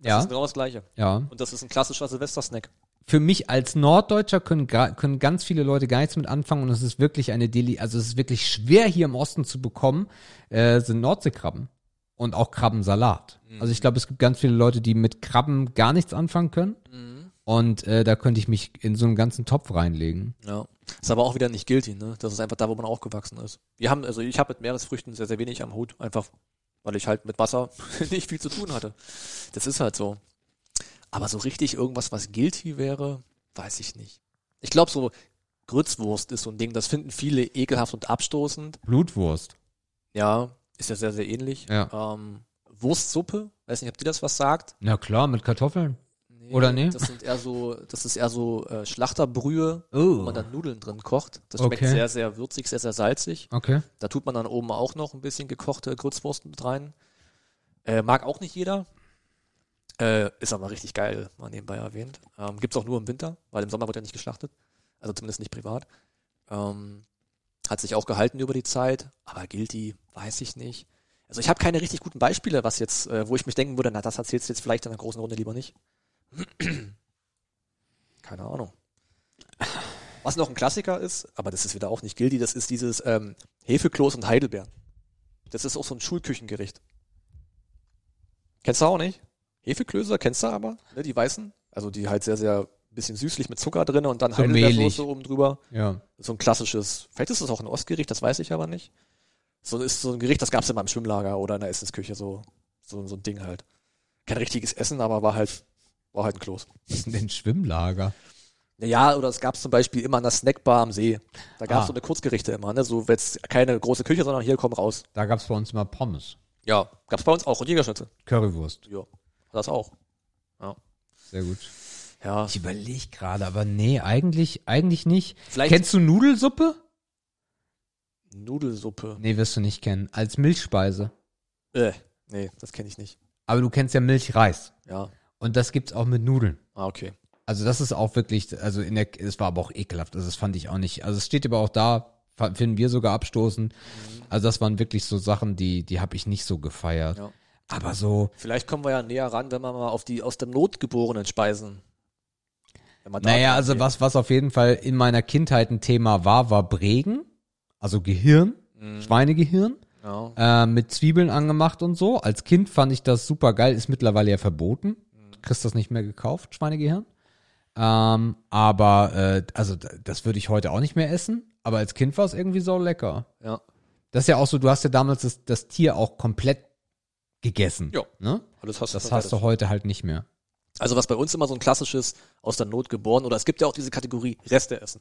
Das Ja, ist genau das Gleiche. ja. Und das ist ein klassischer Silvestersnack. Für mich als Norddeutscher können, können ganz viele Leute gar nichts mit anfangen und es ist wirklich eine Deli, also es ist wirklich schwer hier im Osten zu bekommen, äh, sind Nordseekrabben. Und auch Krabbensalat. Also ich glaube, es gibt ganz viele Leute, die mit Krabben gar nichts anfangen können. Und äh, da könnte ich mich in so einen ganzen Topf reinlegen. Ja. Ist aber auch wieder nicht guilty, ne? Das ist einfach da, wo man aufgewachsen ist. Wir haben, also ich habe mit Meeresfrüchten sehr, sehr wenig am Hut, einfach weil ich halt mit Wasser nicht viel zu tun hatte. Das ist halt so. Aber so richtig irgendwas, was guilty wäre, weiß ich nicht. Ich glaube, so Grützwurst ist so ein Ding, das finden viele ekelhaft und abstoßend. Blutwurst. Ja, ist ja sehr, sehr ähnlich. Ja. Ähm, Wurstsuppe, weiß nicht, ob dir das was sagt. Na klar, mit Kartoffeln. Oder nee? Das sind eher so, das ist eher so äh, Schlachterbrühe, wo Oh. man dann Nudeln drin kocht. Das schmeckt Okay. sehr, sehr würzig, sehr, sehr salzig. Okay. Da tut man dann oben auch noch ein bisschen gekochte Grützwurst mit rein. Äh, mag auch nicht jeder. Äh, ist aber richtig geil, mal nebenbei erwähnt. Ähm, gibt's auch nur im Winter, weil im Sommer wird ja nicht geschlachtet. Also zumindest nicht privat. Ähm, hat sich auch gehalten über die Zeit, aber guilty, weiß ich nicht. Also ich habe keine richtig guten Beispiele, was jetzt, äh, wo ich mich denken würde, na, das erzählst du jetzt vielleicht in einer großen Runde lieber nicht. Keine Ahnung. Was noch ein Klassiker ist, aber das ist wieder auch nicht guilty, das ist dieses ähm, Hefekloß und Heidelbeeren. Das ist auch so ein Schulküchengericht. Kennst du auch nicht? Hefeklöße kennst du aber, ne, die weißen, also die halt sehr, sehr bisschen süßlich mit Zucker drin und dann So Heidelbeersoße oben drüber. Ja. So ein klassisches, vielleicht ist es auch ein Ostgericht, das weiß ich aber nicht. So ist so ein Gericht, das gab's immer im Schwimmlager oder in der Essensküche, so, so, so ein Ding halt. Kein richtiges Essen, aber war halt, war halt ein Kloß. Was ist denn ein Schwimmlager? Ja, oder es gab's zum Beispiel immer an der Snackbar am See. Da gab's Ah. so eine Kurzgerichte immer, ne? So jetzt keine große Küche, sondern hier komm raus. Da gab's bei uns immer Pommes. Ja. Gab's bei uns auch und Jägerschnitzel. Currywurst. Ja. Das auch. Sehr gut. Ja. Ich überlege gerade, aber nee, eigentlich, eigentlich nicht. Vielleicht- Kennst du Nudelsuppe? Nudelsuppe. Nee, wirst du nicht kennen. Als Milchspeise. Äh, nee, das kenne ich nicht. Aber du kennst ja Milchreis. Ja. Und das gibt's auch mit Nudeln. Ah, okay. Also das ist auch wirklich, also in der, es war aber auch ekelhaft. Also das fand ich auch nicht. Also es steht aber auch da, finden wir sogar abstoßend. Also das waren wirklich so Sachen, die, die habe ich nicht so gefeiert. Ja. Aber so, Vielleicht kommen wir ja näher ran, wenn wir mal auf die aus der Not geborenen Speisen. Naja, also was, was auf jeden Fall in meiner Kindheit ein Thema war, war Bregen. Also Gehirn, Mhm. Schweinegehirn. Ja. äh, mit Zwiebeln angemacht und so. Als Kind fand ich das super geil, ist mittlerweile ja verboten. Kriegst das nicht mehr gekauft, Schweinegehirn. Ähm, aber äh, also das würde ich heute auch nicht mehr essen. Aber als Kind war es irgendwie so lecker. ja. Das ist ja auch so, du hast ja damals das, das Tier auch komplett gegessen. Ja. Ne? Alles hast Das hast du heute halt nicht mehr. Also was bei uns immer so ein klassisches aus der Not geboren, oder es gibt ja auch diese Kategorie Reste essen.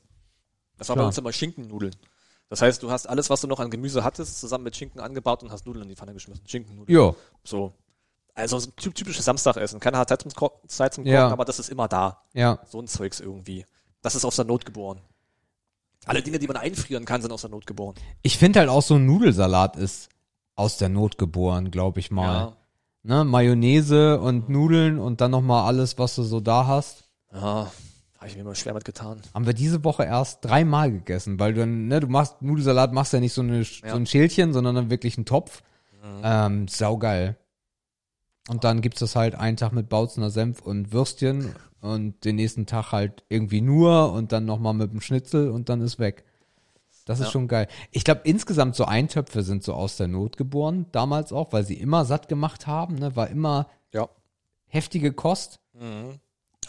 Das war bei Klar. uns immer Schinkennudeln. Das heißt, du hast alles, was du noch an Gemüse hattest, zusammen mit Schinken angebaut und hast Nudeln in die Pfanne geschmissen. Schinkennudeln. Jo. So. Also so ein typ- typisches Samstagessen. Keine hat Zeit zum, Ko Zeit zum Kochen, Ja. aber das ist immer da. Ja. So ein Zeugs irgendwie. Das ist aus der Not geboren. Alle Dinge, die man einfrieren kann, sind aus der Not geboren. Ich finde halt auch so ein Nudelsalat ist aus der Not geboren, glaube ich mal. Ne? Mayonnaise und Nudeln und dann nochmal alles, was du so da hast. Ja. ja. Habe ich mir immer schwer mit getan. Haben wir diese Woche erst dreimal gegessen, weil du dann, ne, du machst Nudelsalat, machst ja nicht so, eine, Ja. so ein Schälchen, sondern dann wirklich einen Topf. Ähm, saugeil. Und dann gibt's das halt einen Tag mit Bautzener Senf und Würstchen und den nächsten Tag halt irgendwie nur und dann nochmal mit dem Schnitzel und dann ist weg. Das ist Ja. schon geil. Ich glaube, insgesamt so Eintöpfe sind so aus der Not geboren, damals auch, weil sie immer satt gemacht haben, ne, war immer Ja. heftige Kost. Mhm.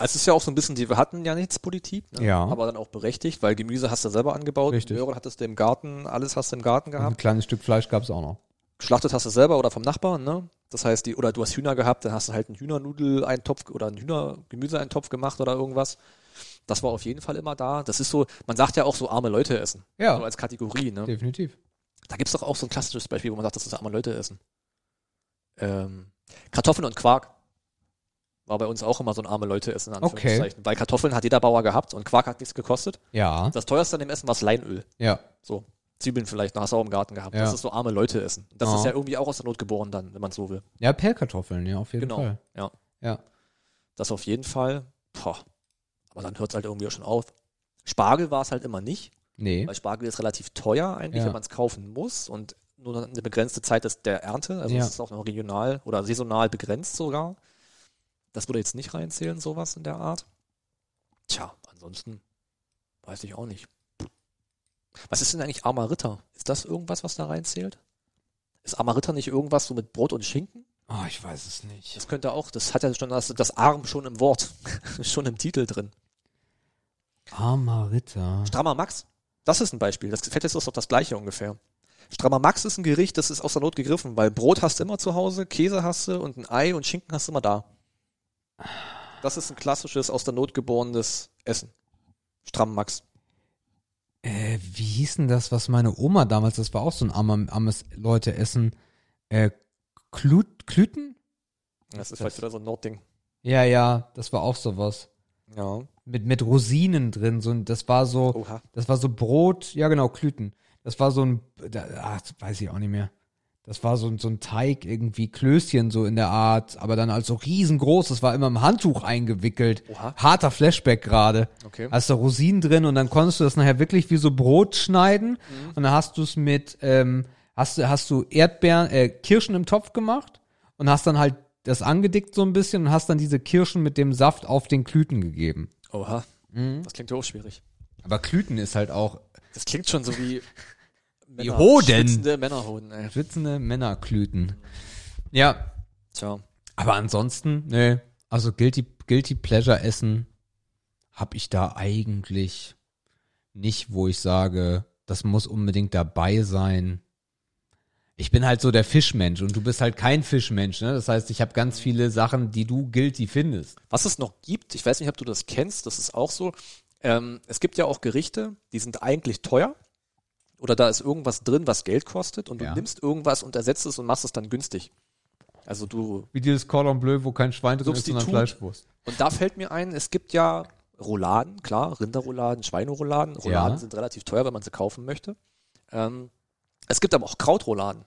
Es ist ja auch so ein bisschen, die wir hatten ja nichts Politik, ne? Ja. aber dann auch berechtigt, weil Gemüse hast du selber angebaut, Richtig. Möhren hattest du im Garten, alles hast du im Garten Und ein gehabt. kleines Stück Fleisch gab's auch noch. Geschlachtet hast du selber oder vom Nachbarn, ne? Das heißt, die, oder du hast Hühner gehabt, dann hast du halt einen Hühnernudel-Eintopf oder einen Hühner-Gemüseeintopf gemacht oder irgendwas. Das war auf jeden Fall immer da. Das ist so, man sagt ja auch so arme Leute essen. Ja. So als Kategorie, ne? Definitiv. Da gibt's doch auch so ein klassisches Beispiel, wo man sagt, das ist arme Leute essen. Ähm, Kartoffeln und Quark. War bei uns auch immer so ein arme Leute essen, in Okay. Anführungszeichen. Weil Kartoffeln hat jeder Bauer gehabt und Quark hat nichts gekostet. Ja. Das teuerste an dem Essen war das Leinöl. Ja. So. Zwiebeln vielleicht, du auch im Garten gehabt. Ja. Das ist so arme Leute essen. Das Ja. ist ja irgendwie auch aus der Not geboren dann, wenn man so will. Ja, Pellkartoffeln, ja, auf jeden Genau. Fall. Ja. Ja. Das auf jeden Fall. Boah. Aber dann hört es halt irgendwie auch schon auf. Spargel war es halt immer nicht, Nee. weil Spargel ist relativ teuer eigentlich, Ja. wenn man es kaufen muss und nur eine begrenzte Zeit ist der Ernte. Also es ist auch noch regional oder saisonal begrenzt sogar. Das würde jetzt nicht reinzählen, sowas in der Art. Tja, ansonsten weiß ich auch nicht. Was ist denn eigentlich armer Ritter? Ist das irgendwas, was da reinzählt? Ist armer Ritter nicht irgendwas so mit Brot und Schinken? Oh, ich weiß es nicht. Das könnte auch, das hat ja schon das, das Arm schon im Wort, schon im Titel drin. Armer Ritter. Strammer Max, das ist ein Beispiel. Das Fett ist doch das gleiche ungefähr. Strammer Max ist ein Gericht, das ist aus der Not gegriffen, weil Brot hast du immer zu Hause, Käse hast du und ein Ei und Schinken hast du immer da. Das ist ein klassisches aus der Not geborenes Essen. Stramm Max. Äh, wie hieß denn das, was meine Oma damals, das war auch so ein armer, armes Leute-Essen, äh, Klut, Klüten? Das ist Das- vielleicht wieder so ein Nordding. Ja, ja, das war auch sowas. Ja. Mit, mit Rosinen drin, so, ein- das war so, Oha. das war so Brot, ja genau, Klüten. Das war so ein, da, ach, das weiß ich auch nicht mehr. Das war so, ein- so ein Teig, irgendwie Klößchen so in der Art, aber dann als so riesengroß, das war immer im Handtuch eingewickelt. Oha. Harter Flashback gerade. Okay. Hast da Rosinen drin und dann konntest du das nachher wirklich wie so Brot schneiden Mhm. und dann hast du es mit, ähm, hast du, hast du Erdbeeren, äh, Kirschen im Topf gemacht und hast dann halt das angedickt so ein bisschen und hast dann diese Kirschen mit dem Saft auf den Klüten gegeben. Oha. Mhm. Das klingt ja auch schwierig. Aber Klüten ist halt auch Das klingt schon so wie Wie Hoden. schwitzende Männerhoden, ey. schwitzende Männerklüten. Ja, Tja. aber ansonsten, nee, also Guilty, Guilty Pleasure Essen habe ich da eigentlich nicht, wo ich sage, das muss unbedingt dabei sein. Ich bin halt so der Fischmensch und du bist halt kein Fischmensch, ne? Das heißt, ich habe ganz viele Sachen, die du guilty findest. Was es noch gibt, ich weiß nicht, ob du das kennst, das ist auch so. Ähm, es gibt ja auch Gerichte, die sind eigentlich teuer. Oder da ist irgendwas drin, was Geld kostet und du Ja. nimmst irgendwas und ersetzt es und machst es dann günstig. Also du, Wie dieses Cordon Bleu, wo kein Schwein drin ist, sondern Substitut. Fleischwurst. und da fällt mir ein, es gibt ja Rouladen, klar, Rinderrouladen, Schweinerouladen. Rouladen Ja. sind relativ teuer, wenn man sie kaufen möchte. Ähm, Es gibt aber auch Krautrouladen.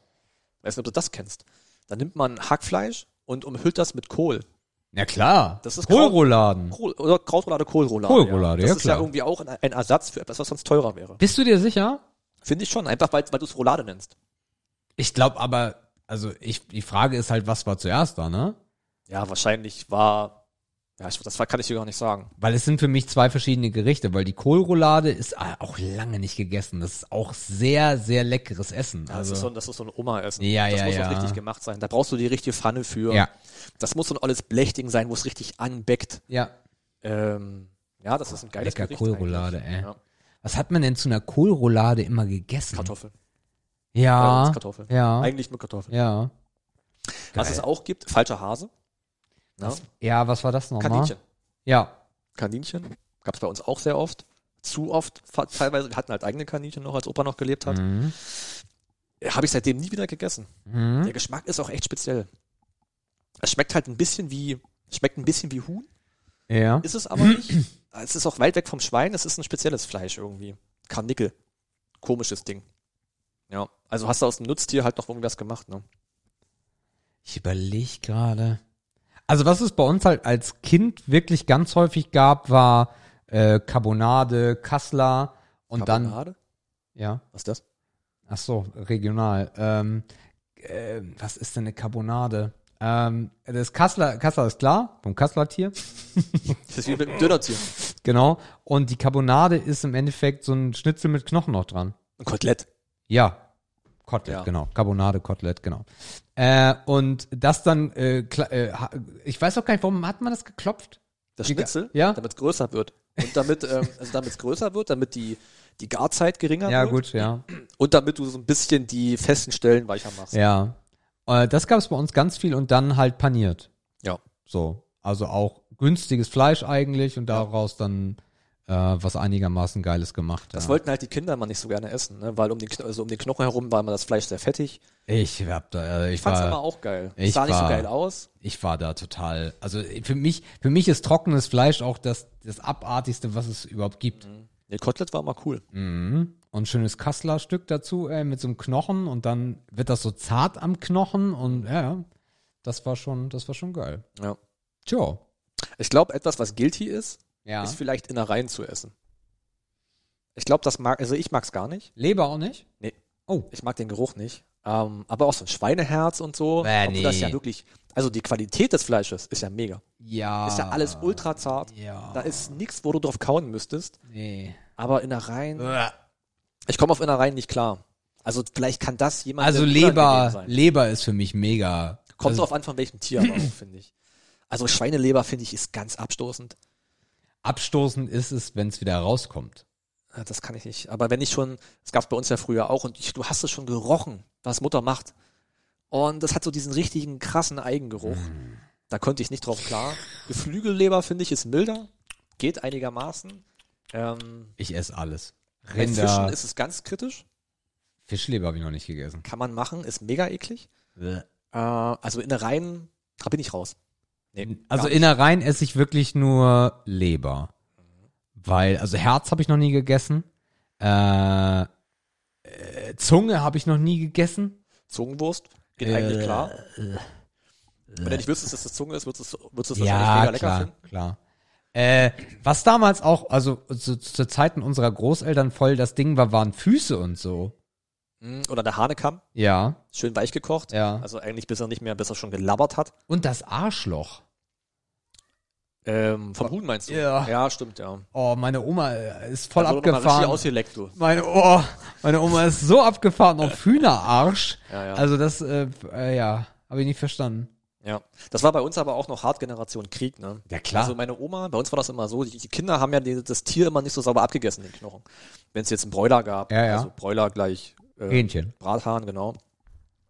Weiß nicht, ob du das kennst. Da nimmt man Hackfleisch und umhüllt das mit Kohl. Ja klar. Das ist Kohlrouladen. Kohl oder Krautroulade, Kohlroulade. Kohlroulade, ja. ja, Das ist klar. ja irgendwie auch ein Ersatz für etwas, was sonst teurer wäre. Bist du dir sicher? Finde ich schon, einfach weil, weil du es Roulade nennst. Ich glaube aber, also ich, die Frage ist halt, was war zuerst da, ne? Ja, wahrscheinlich war, ja, ich, das kann ich dir gar nicht sagen. Weil es sind für mich zwei verschiedene Gerichte, weil die Kohlroulade ist äh, auch lange nicht gegessen. Das ist auch sehr, sehr leckeres Essen. Ja, das, ist so, das ist so ein Oma-Essen. Ja, das ja, muss ja. auch richtig gemacht sein. Da brauchst du die richtige Pfanne für. Ja. Das muss so ein alles Blechding sein, wo es richtig anbeckt. ja. Ähm, ja, das ist ein geiles Lecker Gericht Kohlroulade, eigentlich. ey. Ja. Was hat man denn zu einer Kohlroulade immer gegessen? Kartoffeln. Ja. Kartoffeln. Ja. Eigentlich nur Kartoffeln. Ja. Was Geil. es auch gibt, falscher Hase. Ja. Ja, was war das nochmal? Kaninchen. Ja. Kaninchen. Gab es bei uns auch sehr oft. Zu oft. Teilweise. Wir hatten halt eigene Kaninchen noch, als Opa noch gelebt hat. Mhm. Habe ich seitdem nie wieder gegessen. Mhm. Der Geschmack ist auch echt speziell. Es schmeckt halt ein bisschen wie, schmeckt ein bisschen wie Huhn. Ja. Ist es aber nicht. Es ist auch weit weg vom Schwein. Es ist ein spezielles Fleisch irgendwie. Karnickel. Komisches Ding. Ja. Also hast du aus dem Nutztier halt noch irgendwas gemacht, ne? Ich überlege gerade. Also was es bei uns halt als Kind wirklich ganz häufig gab, war äh, Carbonade, Kassler und dann Carbonade? ja. Was ist das? Ach so, regional. Ähm, äh, was ist denn eine Carbonade? Ähm, das Kassler, Kassler ist klar, vom Kassler-Tier, Das ist wie mit einem Dönertier. genau. Und die Carbonade ist im Endeffekt so ein Schnitzel mit Knochen noch dran. Ein Kotelett. Ja, Kotelett, Ja. genau. Carbonade, Kotelett, genau. Äh, und das dann, äh, äh, ich weiß auch gar nicht, warum hat man das geklopft? Das Schnitzel, ja? damit es größer wird. Und damit, ähm, also damit es größer wird, damit die, die Garzeit geringer Ja, wird. gut, ja. Und damit du so ein bisschen die festen Stellen weicher machst. Ja. Äh, das gab es bei uns ganz viel und dann halt paniert. Ja. So. Also auch günstiges Fleisch eigentlich und daraus dann äh, was einigermaßen Geiles gemacht. Das ja. wollten halt die Kinder immer nicht so gerne essen, ne? weil um den, also um den Knochen herum war immer das Fleisch sehr fettig. ich hab da, äh, ich Ich fand's war, aber auch geil. ich Sah nicht so war- geil aus. ich war da total, also für mich, für mich ist trockenes Fleisch auch das, das abartigste, was es überhaupt gibt. Der Kotelett war immer cool. Mhm. Und schönes Kassler-Stück dazu, ey, mit so einem Knochen und dann wird das so zart am Knochen und ja, das war schon, das war schon geil. Ja. Tja. Ich glaube, etwas, was guilty ist, Ja. ist vielleicht Innereien zu essen. Ich glaube, das mag, also ich mag's gar nicht. Leber auch nicht? Nee. Oh. Ich mag den Geruch nicht. Ähm, aber auch so ein Schweineherz und so. Bäh, obwohl das nee. ja wirklich, also die Qualität des Fleisches ist ja mega. Ja. Ist ja alles ultra zart. Ja. Da ist nichts, wo du drauf kauen müsstest. Nee. Aber Innereien, ich komme auf Innereien nicht klar. Also vielleicht kann das jemand Also Leber. Leber ist für mich mega. Kommt also, drauf an, von welchem Tier finde ich. Also Schweineleber, finde ich, ist ganz abstoßend. Abstoßend ist es, wenn es wieder rauskommt. Ja, Das kann ich nicht. Aber wenn ich schon, das gab es bei uns ja früher auch, und ich, du hast es schon gerochen, was Mutter macht. Und das hat so diesen richtigen krassen Eigengeruch. Da konnte ich nicht drauf klar. Geflügelleber, finde ich, ist milder. Geht einigermaßen. Ähm, Ich esse alles. bei Fischen Rinder, ist es ganz kritisch. Fischleber habe ich noch nicht gegessen. Kann man machen, ist mega eklig. Äh, also Innereien, da bin ich raus. Nee, Also. Innereien esse ich wirklich nur Leber. Weil, also Herz habe ich noch nie gegessen. Äh, äh, Zunge habe ich noch nie gegessen. Zungenwurst, geht Äh, eigentlich klar. Wenn du nicht wüsstest, dass das Zunge ist, würdest du es wahrscheinlich Ja, mega lecker klar, finden. klar. Äh, was damals auch, also zu, zu Zeiten unserer Großeltern voll das Ding war, waren Füße und so. Mm, Oder der Hanekamm, Ja, schön weich gekocht. ja. Also eigentlich bis er nicht mehr, bis er schon gelabbert hat. Und das Arschloch. Ähm, vom Huhn meinst du? Ja. Ja, stimmt, ja. Oh, meine Oma äh, ist voll Da wurde noch mal abgefahren. ausgeleckt, du. Meine, oh, meine Oma ist so abgefahren auf Hühnerarsch. Ja, ja. Also das, äh, äh, ja, habe ich nicht verstanden. Ja. Das war bei uns aber auch noch Hartgeneration Krieg, ne? Ja, klar. Also meine Oma, bei uns war das immer so, die, die Kinder haben ja die, das Tier immer nicht so sauber abgegessen, den Knochen. Wenn es jetzt einen Bräuler gab, Ja, ja. also Bräuler gleich äh, Hähnchen. Brathahn, genau.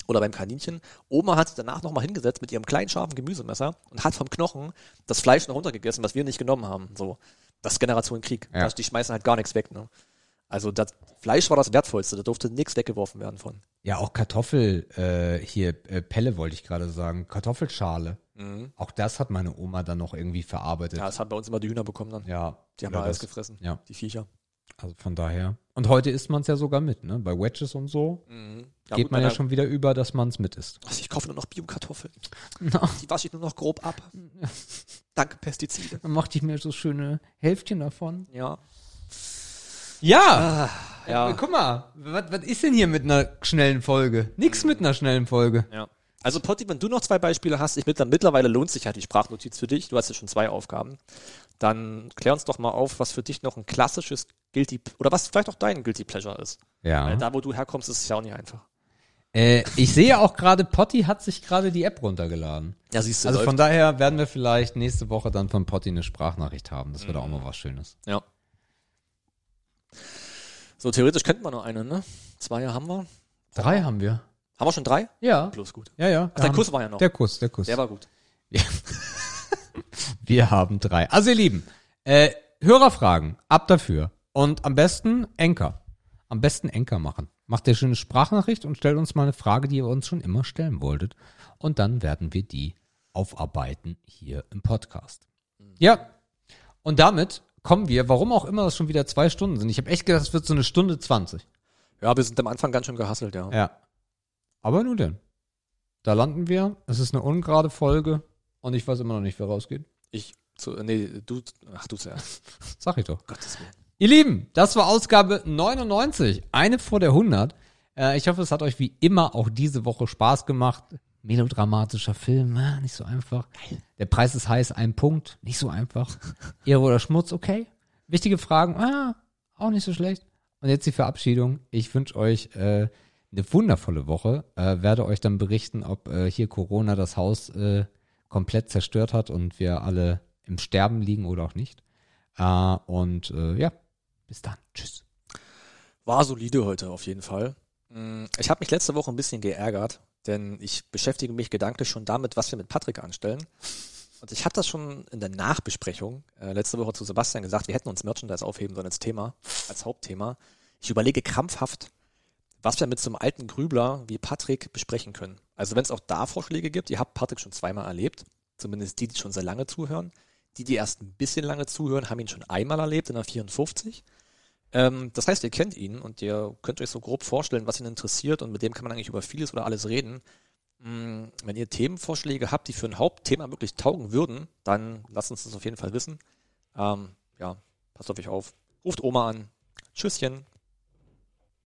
Oder beim Kaninchen. Oma hat sich danach nochmal hingesetzt mit ihrem kleinen scharfen Gemüsemesser und hat vom Knochen das Fleisch noch runtergegessen, was wir nicht genommen haben. So, das ist Generation Krieg. Ja. Das- Die schmeißen halt gar nichts weg. Ne? Also das Fleisch war das Wertvollste, da durfte nichts weggeworfen werden von. Ja, auch Kartoffel, äh, hier, äh, Pelle wollte ich gerade sagen. Kartoffelschale. Auch das hat meine Oma dann noch irgendwie verarbeitet. Ja, das haben bei uns immer die Hühner bekommen dann. Ja. Die haben alles das- gefressen, Ja. die Viecher. Also von daher. Und heute isst man es ja sogar mit, ne? Bei Wedges und so Ja, geht gut, man ja schon wieder über, dass man es mit isst. Also ich kaufe nur noch Bio-Kartoffeln. Na, Die wasche ich nur noch grob ab. Danke Pestizide. dann machte ich mir so schöne Hälftchen davon. Ja. Ja! Ja. Äh, Guck mal, was, was ist denn hier mit einer schnellen Folge? Nix mit einer schnellen Folge. Ja. Also Potti, wenn du noch zwei Beispiele hast, ich mit, dann mittlerweile lohnt sich ja die Sprachnotiz für dich. Du hast ja schon zwei Aufgaben. Dann klär uns doch mal auf, was für dich noch ein klassisches Guilty oder was vielleicht auch dein Guilty Pleasure ist. Weil Ja. da, wo du herkommst, ist es ja auch nicht einfach. Äh, ich sehe auch gerade, Potti hat sich gerade die App runtergeladen. Ja, siehst du, Also läuft. von daher werden wir vielleicht nächste Woche dann von Potti eine Sprachnachricht haben. Das wird auch mal was Schönes. Ja. So, theoretisch könnten wir noch eine, ne? Zwei haben wir. Drei haben wir. Haben wir schon drei? Ja. Bloß gut. Ja, ja. Ach, der Kuss war ja noch. Der Kuss, der Kuss. Der war gut. Wir haben drei. Also ihr Lieben, äh, Hörerfragen, ab dafür. Und am besten Enker. Am besten Enker machen. Macht ihr schöne Sprachnachricht und stellt uns mal eine Frage, die ihr uns schon immer stellen wolltet. Und dann werden wir die aufarbeiten hier im Podcast. Ja. Und damit kommen wir, warum auch immer das schon wieder zwei Stunden sind. Ich habe echt gedacht, es wird so eine Stunde zwanzig. Ja, wir sind am Anfang ganz schön gehasselt, ja. Ja. Aber nun denn. Da landen wir. Es ist eine ungerade Folge. Und ich weiß immer noch nicht, wer rausgeht. Ich, zu, nee, du, ach du zuerst. Sag ich doch. Gottes Willen. Ihr Lieben, das war Ausgabe 99, eine vor der 100. Äh, ich hoffe, es hat euch wie immer auch diese Woche Spaß gemacht. Melodramatischer Film, ah, nicht so einfach. Der Preis ist heiß, ein Punkt, nicht so einfach. Ehre oder Schmutz, okay. Wichtige Fragen, ah, auch nicht so schlecht. Und jetzt die Verabschiedung. Ich wünsche euch äh, eine wundervolle Woche. Äh, werde euch dann berichten, ob äh, hier Corona das Haus äh, komplett zerstört hat und wir alle im Sterben liegen oder auch nicht. Äh, und äh, ja, bis dann. Tschüss. War solide heute auf jeden Fall. Mm, Ich habe mich letzte Woche ein bisschen geärgert, denn ich beschäftige mich gedanklich schon damit, was wir mit Patrick anstellen. Und ich habe das schon in der Nachbesprechung äh, letzte Woche zu Sebastian gesagt, wir hätten uns Merchandise aufheben sollen als Thema, als Hauptthema. Ich überlege krampfhaft, was wir mit so einem alten Grübler wie Patrick besprechen können. Also wenn es auch da Vorschläge gibt, ihr habt Patrick schon zweimal erlebt, zumindest die, die schon sehr lange zuhören. Die, die erst ein bisschen lange zuhören, haben ihn schon einmal erlebt in der 54. Ähm, das heißt, ihr kennt ihn und ihr könnt euch so grob vorstellen, was ihn interessiert und mit dem kann man eigentlich über vieles oder alles reden. Mm, Wenn ihr Themenvorschläge habt, die für ein Hauptthema wirklich taugen würden, dann lasst uns das auf jeden Fall wissen. Ähm, ja, passt auf euch auf. Ruft Oma an. Tschüsschen.